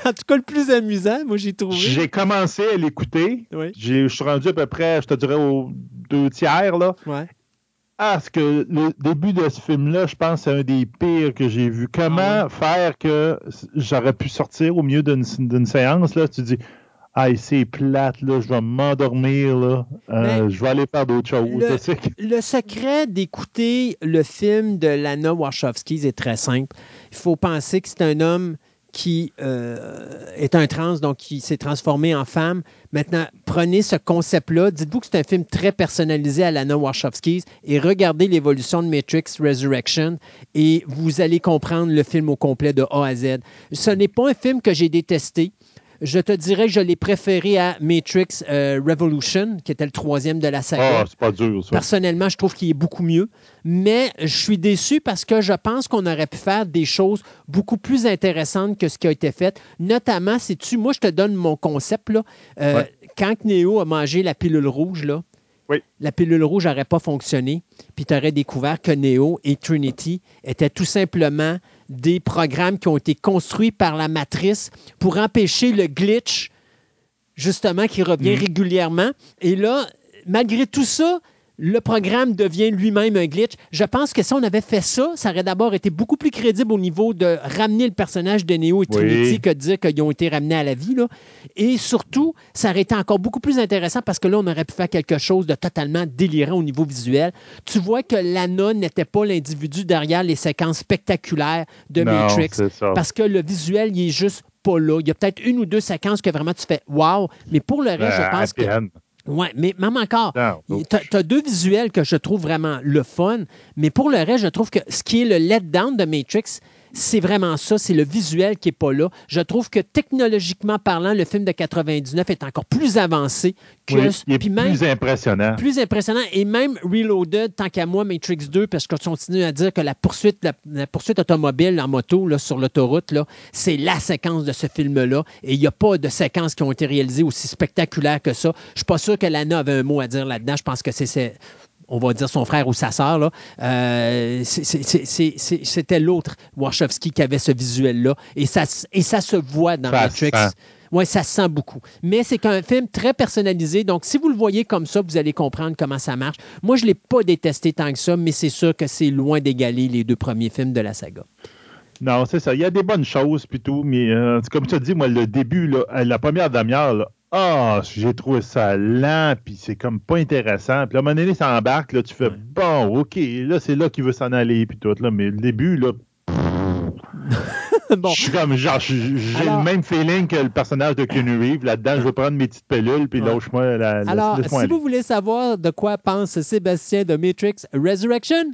en tout cas, le plus amusant, moi, j'ai trouvé. J'ai commencé à l'écouter. Oui. Je suis rendu à peu près, je te dirais, aux deux tiers. Là. Ouais. Ah, ce que le début de ce film-là, je pense, c'est un des pires que j'ai vu. Comment Ah faire que j'aurais pu sortir au milieu d'une séance, là, tu dis, ah, c'est plate, là, je vais m'endormir, là, Euh, Mais je vais aller faire d'autres choses. Le secret d'écouter le film de Lana Wachowski est très simple. Il faut penser que c'est un homme qui euh, est un trans, donc qui s'est transformé en femme. Maintenant, prenez ce concept-là, dites-vous que c'est un film très personnalisé à Lana Wachowski et regardez l'évolution de Matrix Resurrection et vous allez comprendre le film au complet de A à Z. Ce n'est pas un film que j'ai détesté. Je te dirais que je l'ai préféré à Matrix euh, Revolution, qui était le troisième de la saga. Ah, c'est pas dur, ça. Personnellement, je trouve qu'il est beaucoup mieux. Mais je suis déçu parce que je pense qu'on aurait pu faire des choses beaucoup plus intéressantes que ce qui a été fait. Notamment, si tu, moi, je te donne mon concept. Là, Euh, Ouais. Quand Neo a mangé la pilule rouge, là, Oui. la pilule rouge n'aurait pas fonctionné. Puis tu aurais découvert que Neo et Trinity étaient tout simplement des programmes qui ont été construits par la matrice pour empêcher le glitch, justement, qui revient Mhm. régulièrement. Et là, malgré tout ça, le programme devient lui-même un glitch. Je pense que si on avait fait ça, ça aurait d'abord été beaucoup plus crédible au niveau de ramener le personnage de Neo et Trinity que de dire qu'ils ont été ramenés à la vie. Là. Et surtout, ça aurait été encore beaucoup plus intéressant parce que là, on aurait pu faire quelque chose de totalement délirant au niveau visuel. Tu vois que Lana n'était pas l'individu derrière les séquences spectaculaires de Matrix. Parce que le visuel, il est juste pas là. Il y a peut-être une ou deux séquences que vraiment tu fais wow, mais pour le reste, je pense que. Oui, mais même encore, tu as, deux visuels que je trouve vraiment le fun, mais pour le reste, je trouve que ce qui est le let-down de Matrix, c'est vraiment ça, c'est le visuel qui n'est pas là. Je trouve que technologiquement parlant, le film de 99 est encore plus avancé que. Oui, il est plus impressionnant. Plus impressionnant. Et même Reloaded, tant qu'à moi, Matrix 2, parce que je continue à dire que la poursuite, la, poursuite automobile en moto là, sur l'autoroute, c'est la séquence de ce film-là. Et il n'y a pas de séquences qui ont été réalisées aussi spectaculaires que ça. Je ne suis pas sûr que Lana avait un mot à dire là-dedans. Je pense que c'est on va dire son frère ou sa sœur, euh, c'était l'autre Wachowski qui avait ce visuel-là. Et ça, et ça se voit dans Matrix. Oui, ça se sent beaucoup. Mais c'est un film très personnalisé. Donc, si vous le voyez comme ça, vous allez comprendre comment ça marche. Moi, je ne l'ai pas détesté tant que ça, mais c'est sûr que c'est loin d'égaler les deux premiers films de la saga. Non, c'est ça. Il y a des bonnes choses, plutôt, mais euh, comme tu as dit, moi, le début, la première demi-heure, ah, j'ai trouvé ça lent, puis c'est comme pas intéressant. Puis là, à un moment donné, ça embarque, là, tu fais bon, OK, là, c'est là qu'il veut s'en aller, puis tout, là. Mais le début, là. Je suis comme, genre, j'ai le même feeling que le personnage de Keanu Reeves. Là-dedans, je vais prendre mes petites pelules, puis lâche-moi la. Alors, si vous voulez savoir de quoi pense Sébastien de Matrix Resurrection,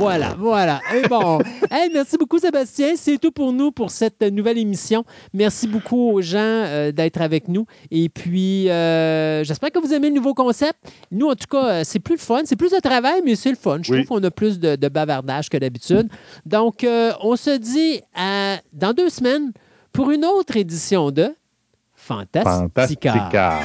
voilà, voilà. Et bon, merci beaucoup Sébastien. C'est tout pour nous pour cette nouvelle émission. Merci beaucoup aux gens euh, d'être avec nous. Et puis, euh, j'espère que vous aimez le nouveau concept. Nous, en tout cas, euh, c'est plus le fun. C'est plus de travail, mais c'est le fun. Je trouve qu'on a plus de, bavardage que d'habitude. Donc, on se dit dans deux semaines pour une autre édition de Fantastica. Fantastica.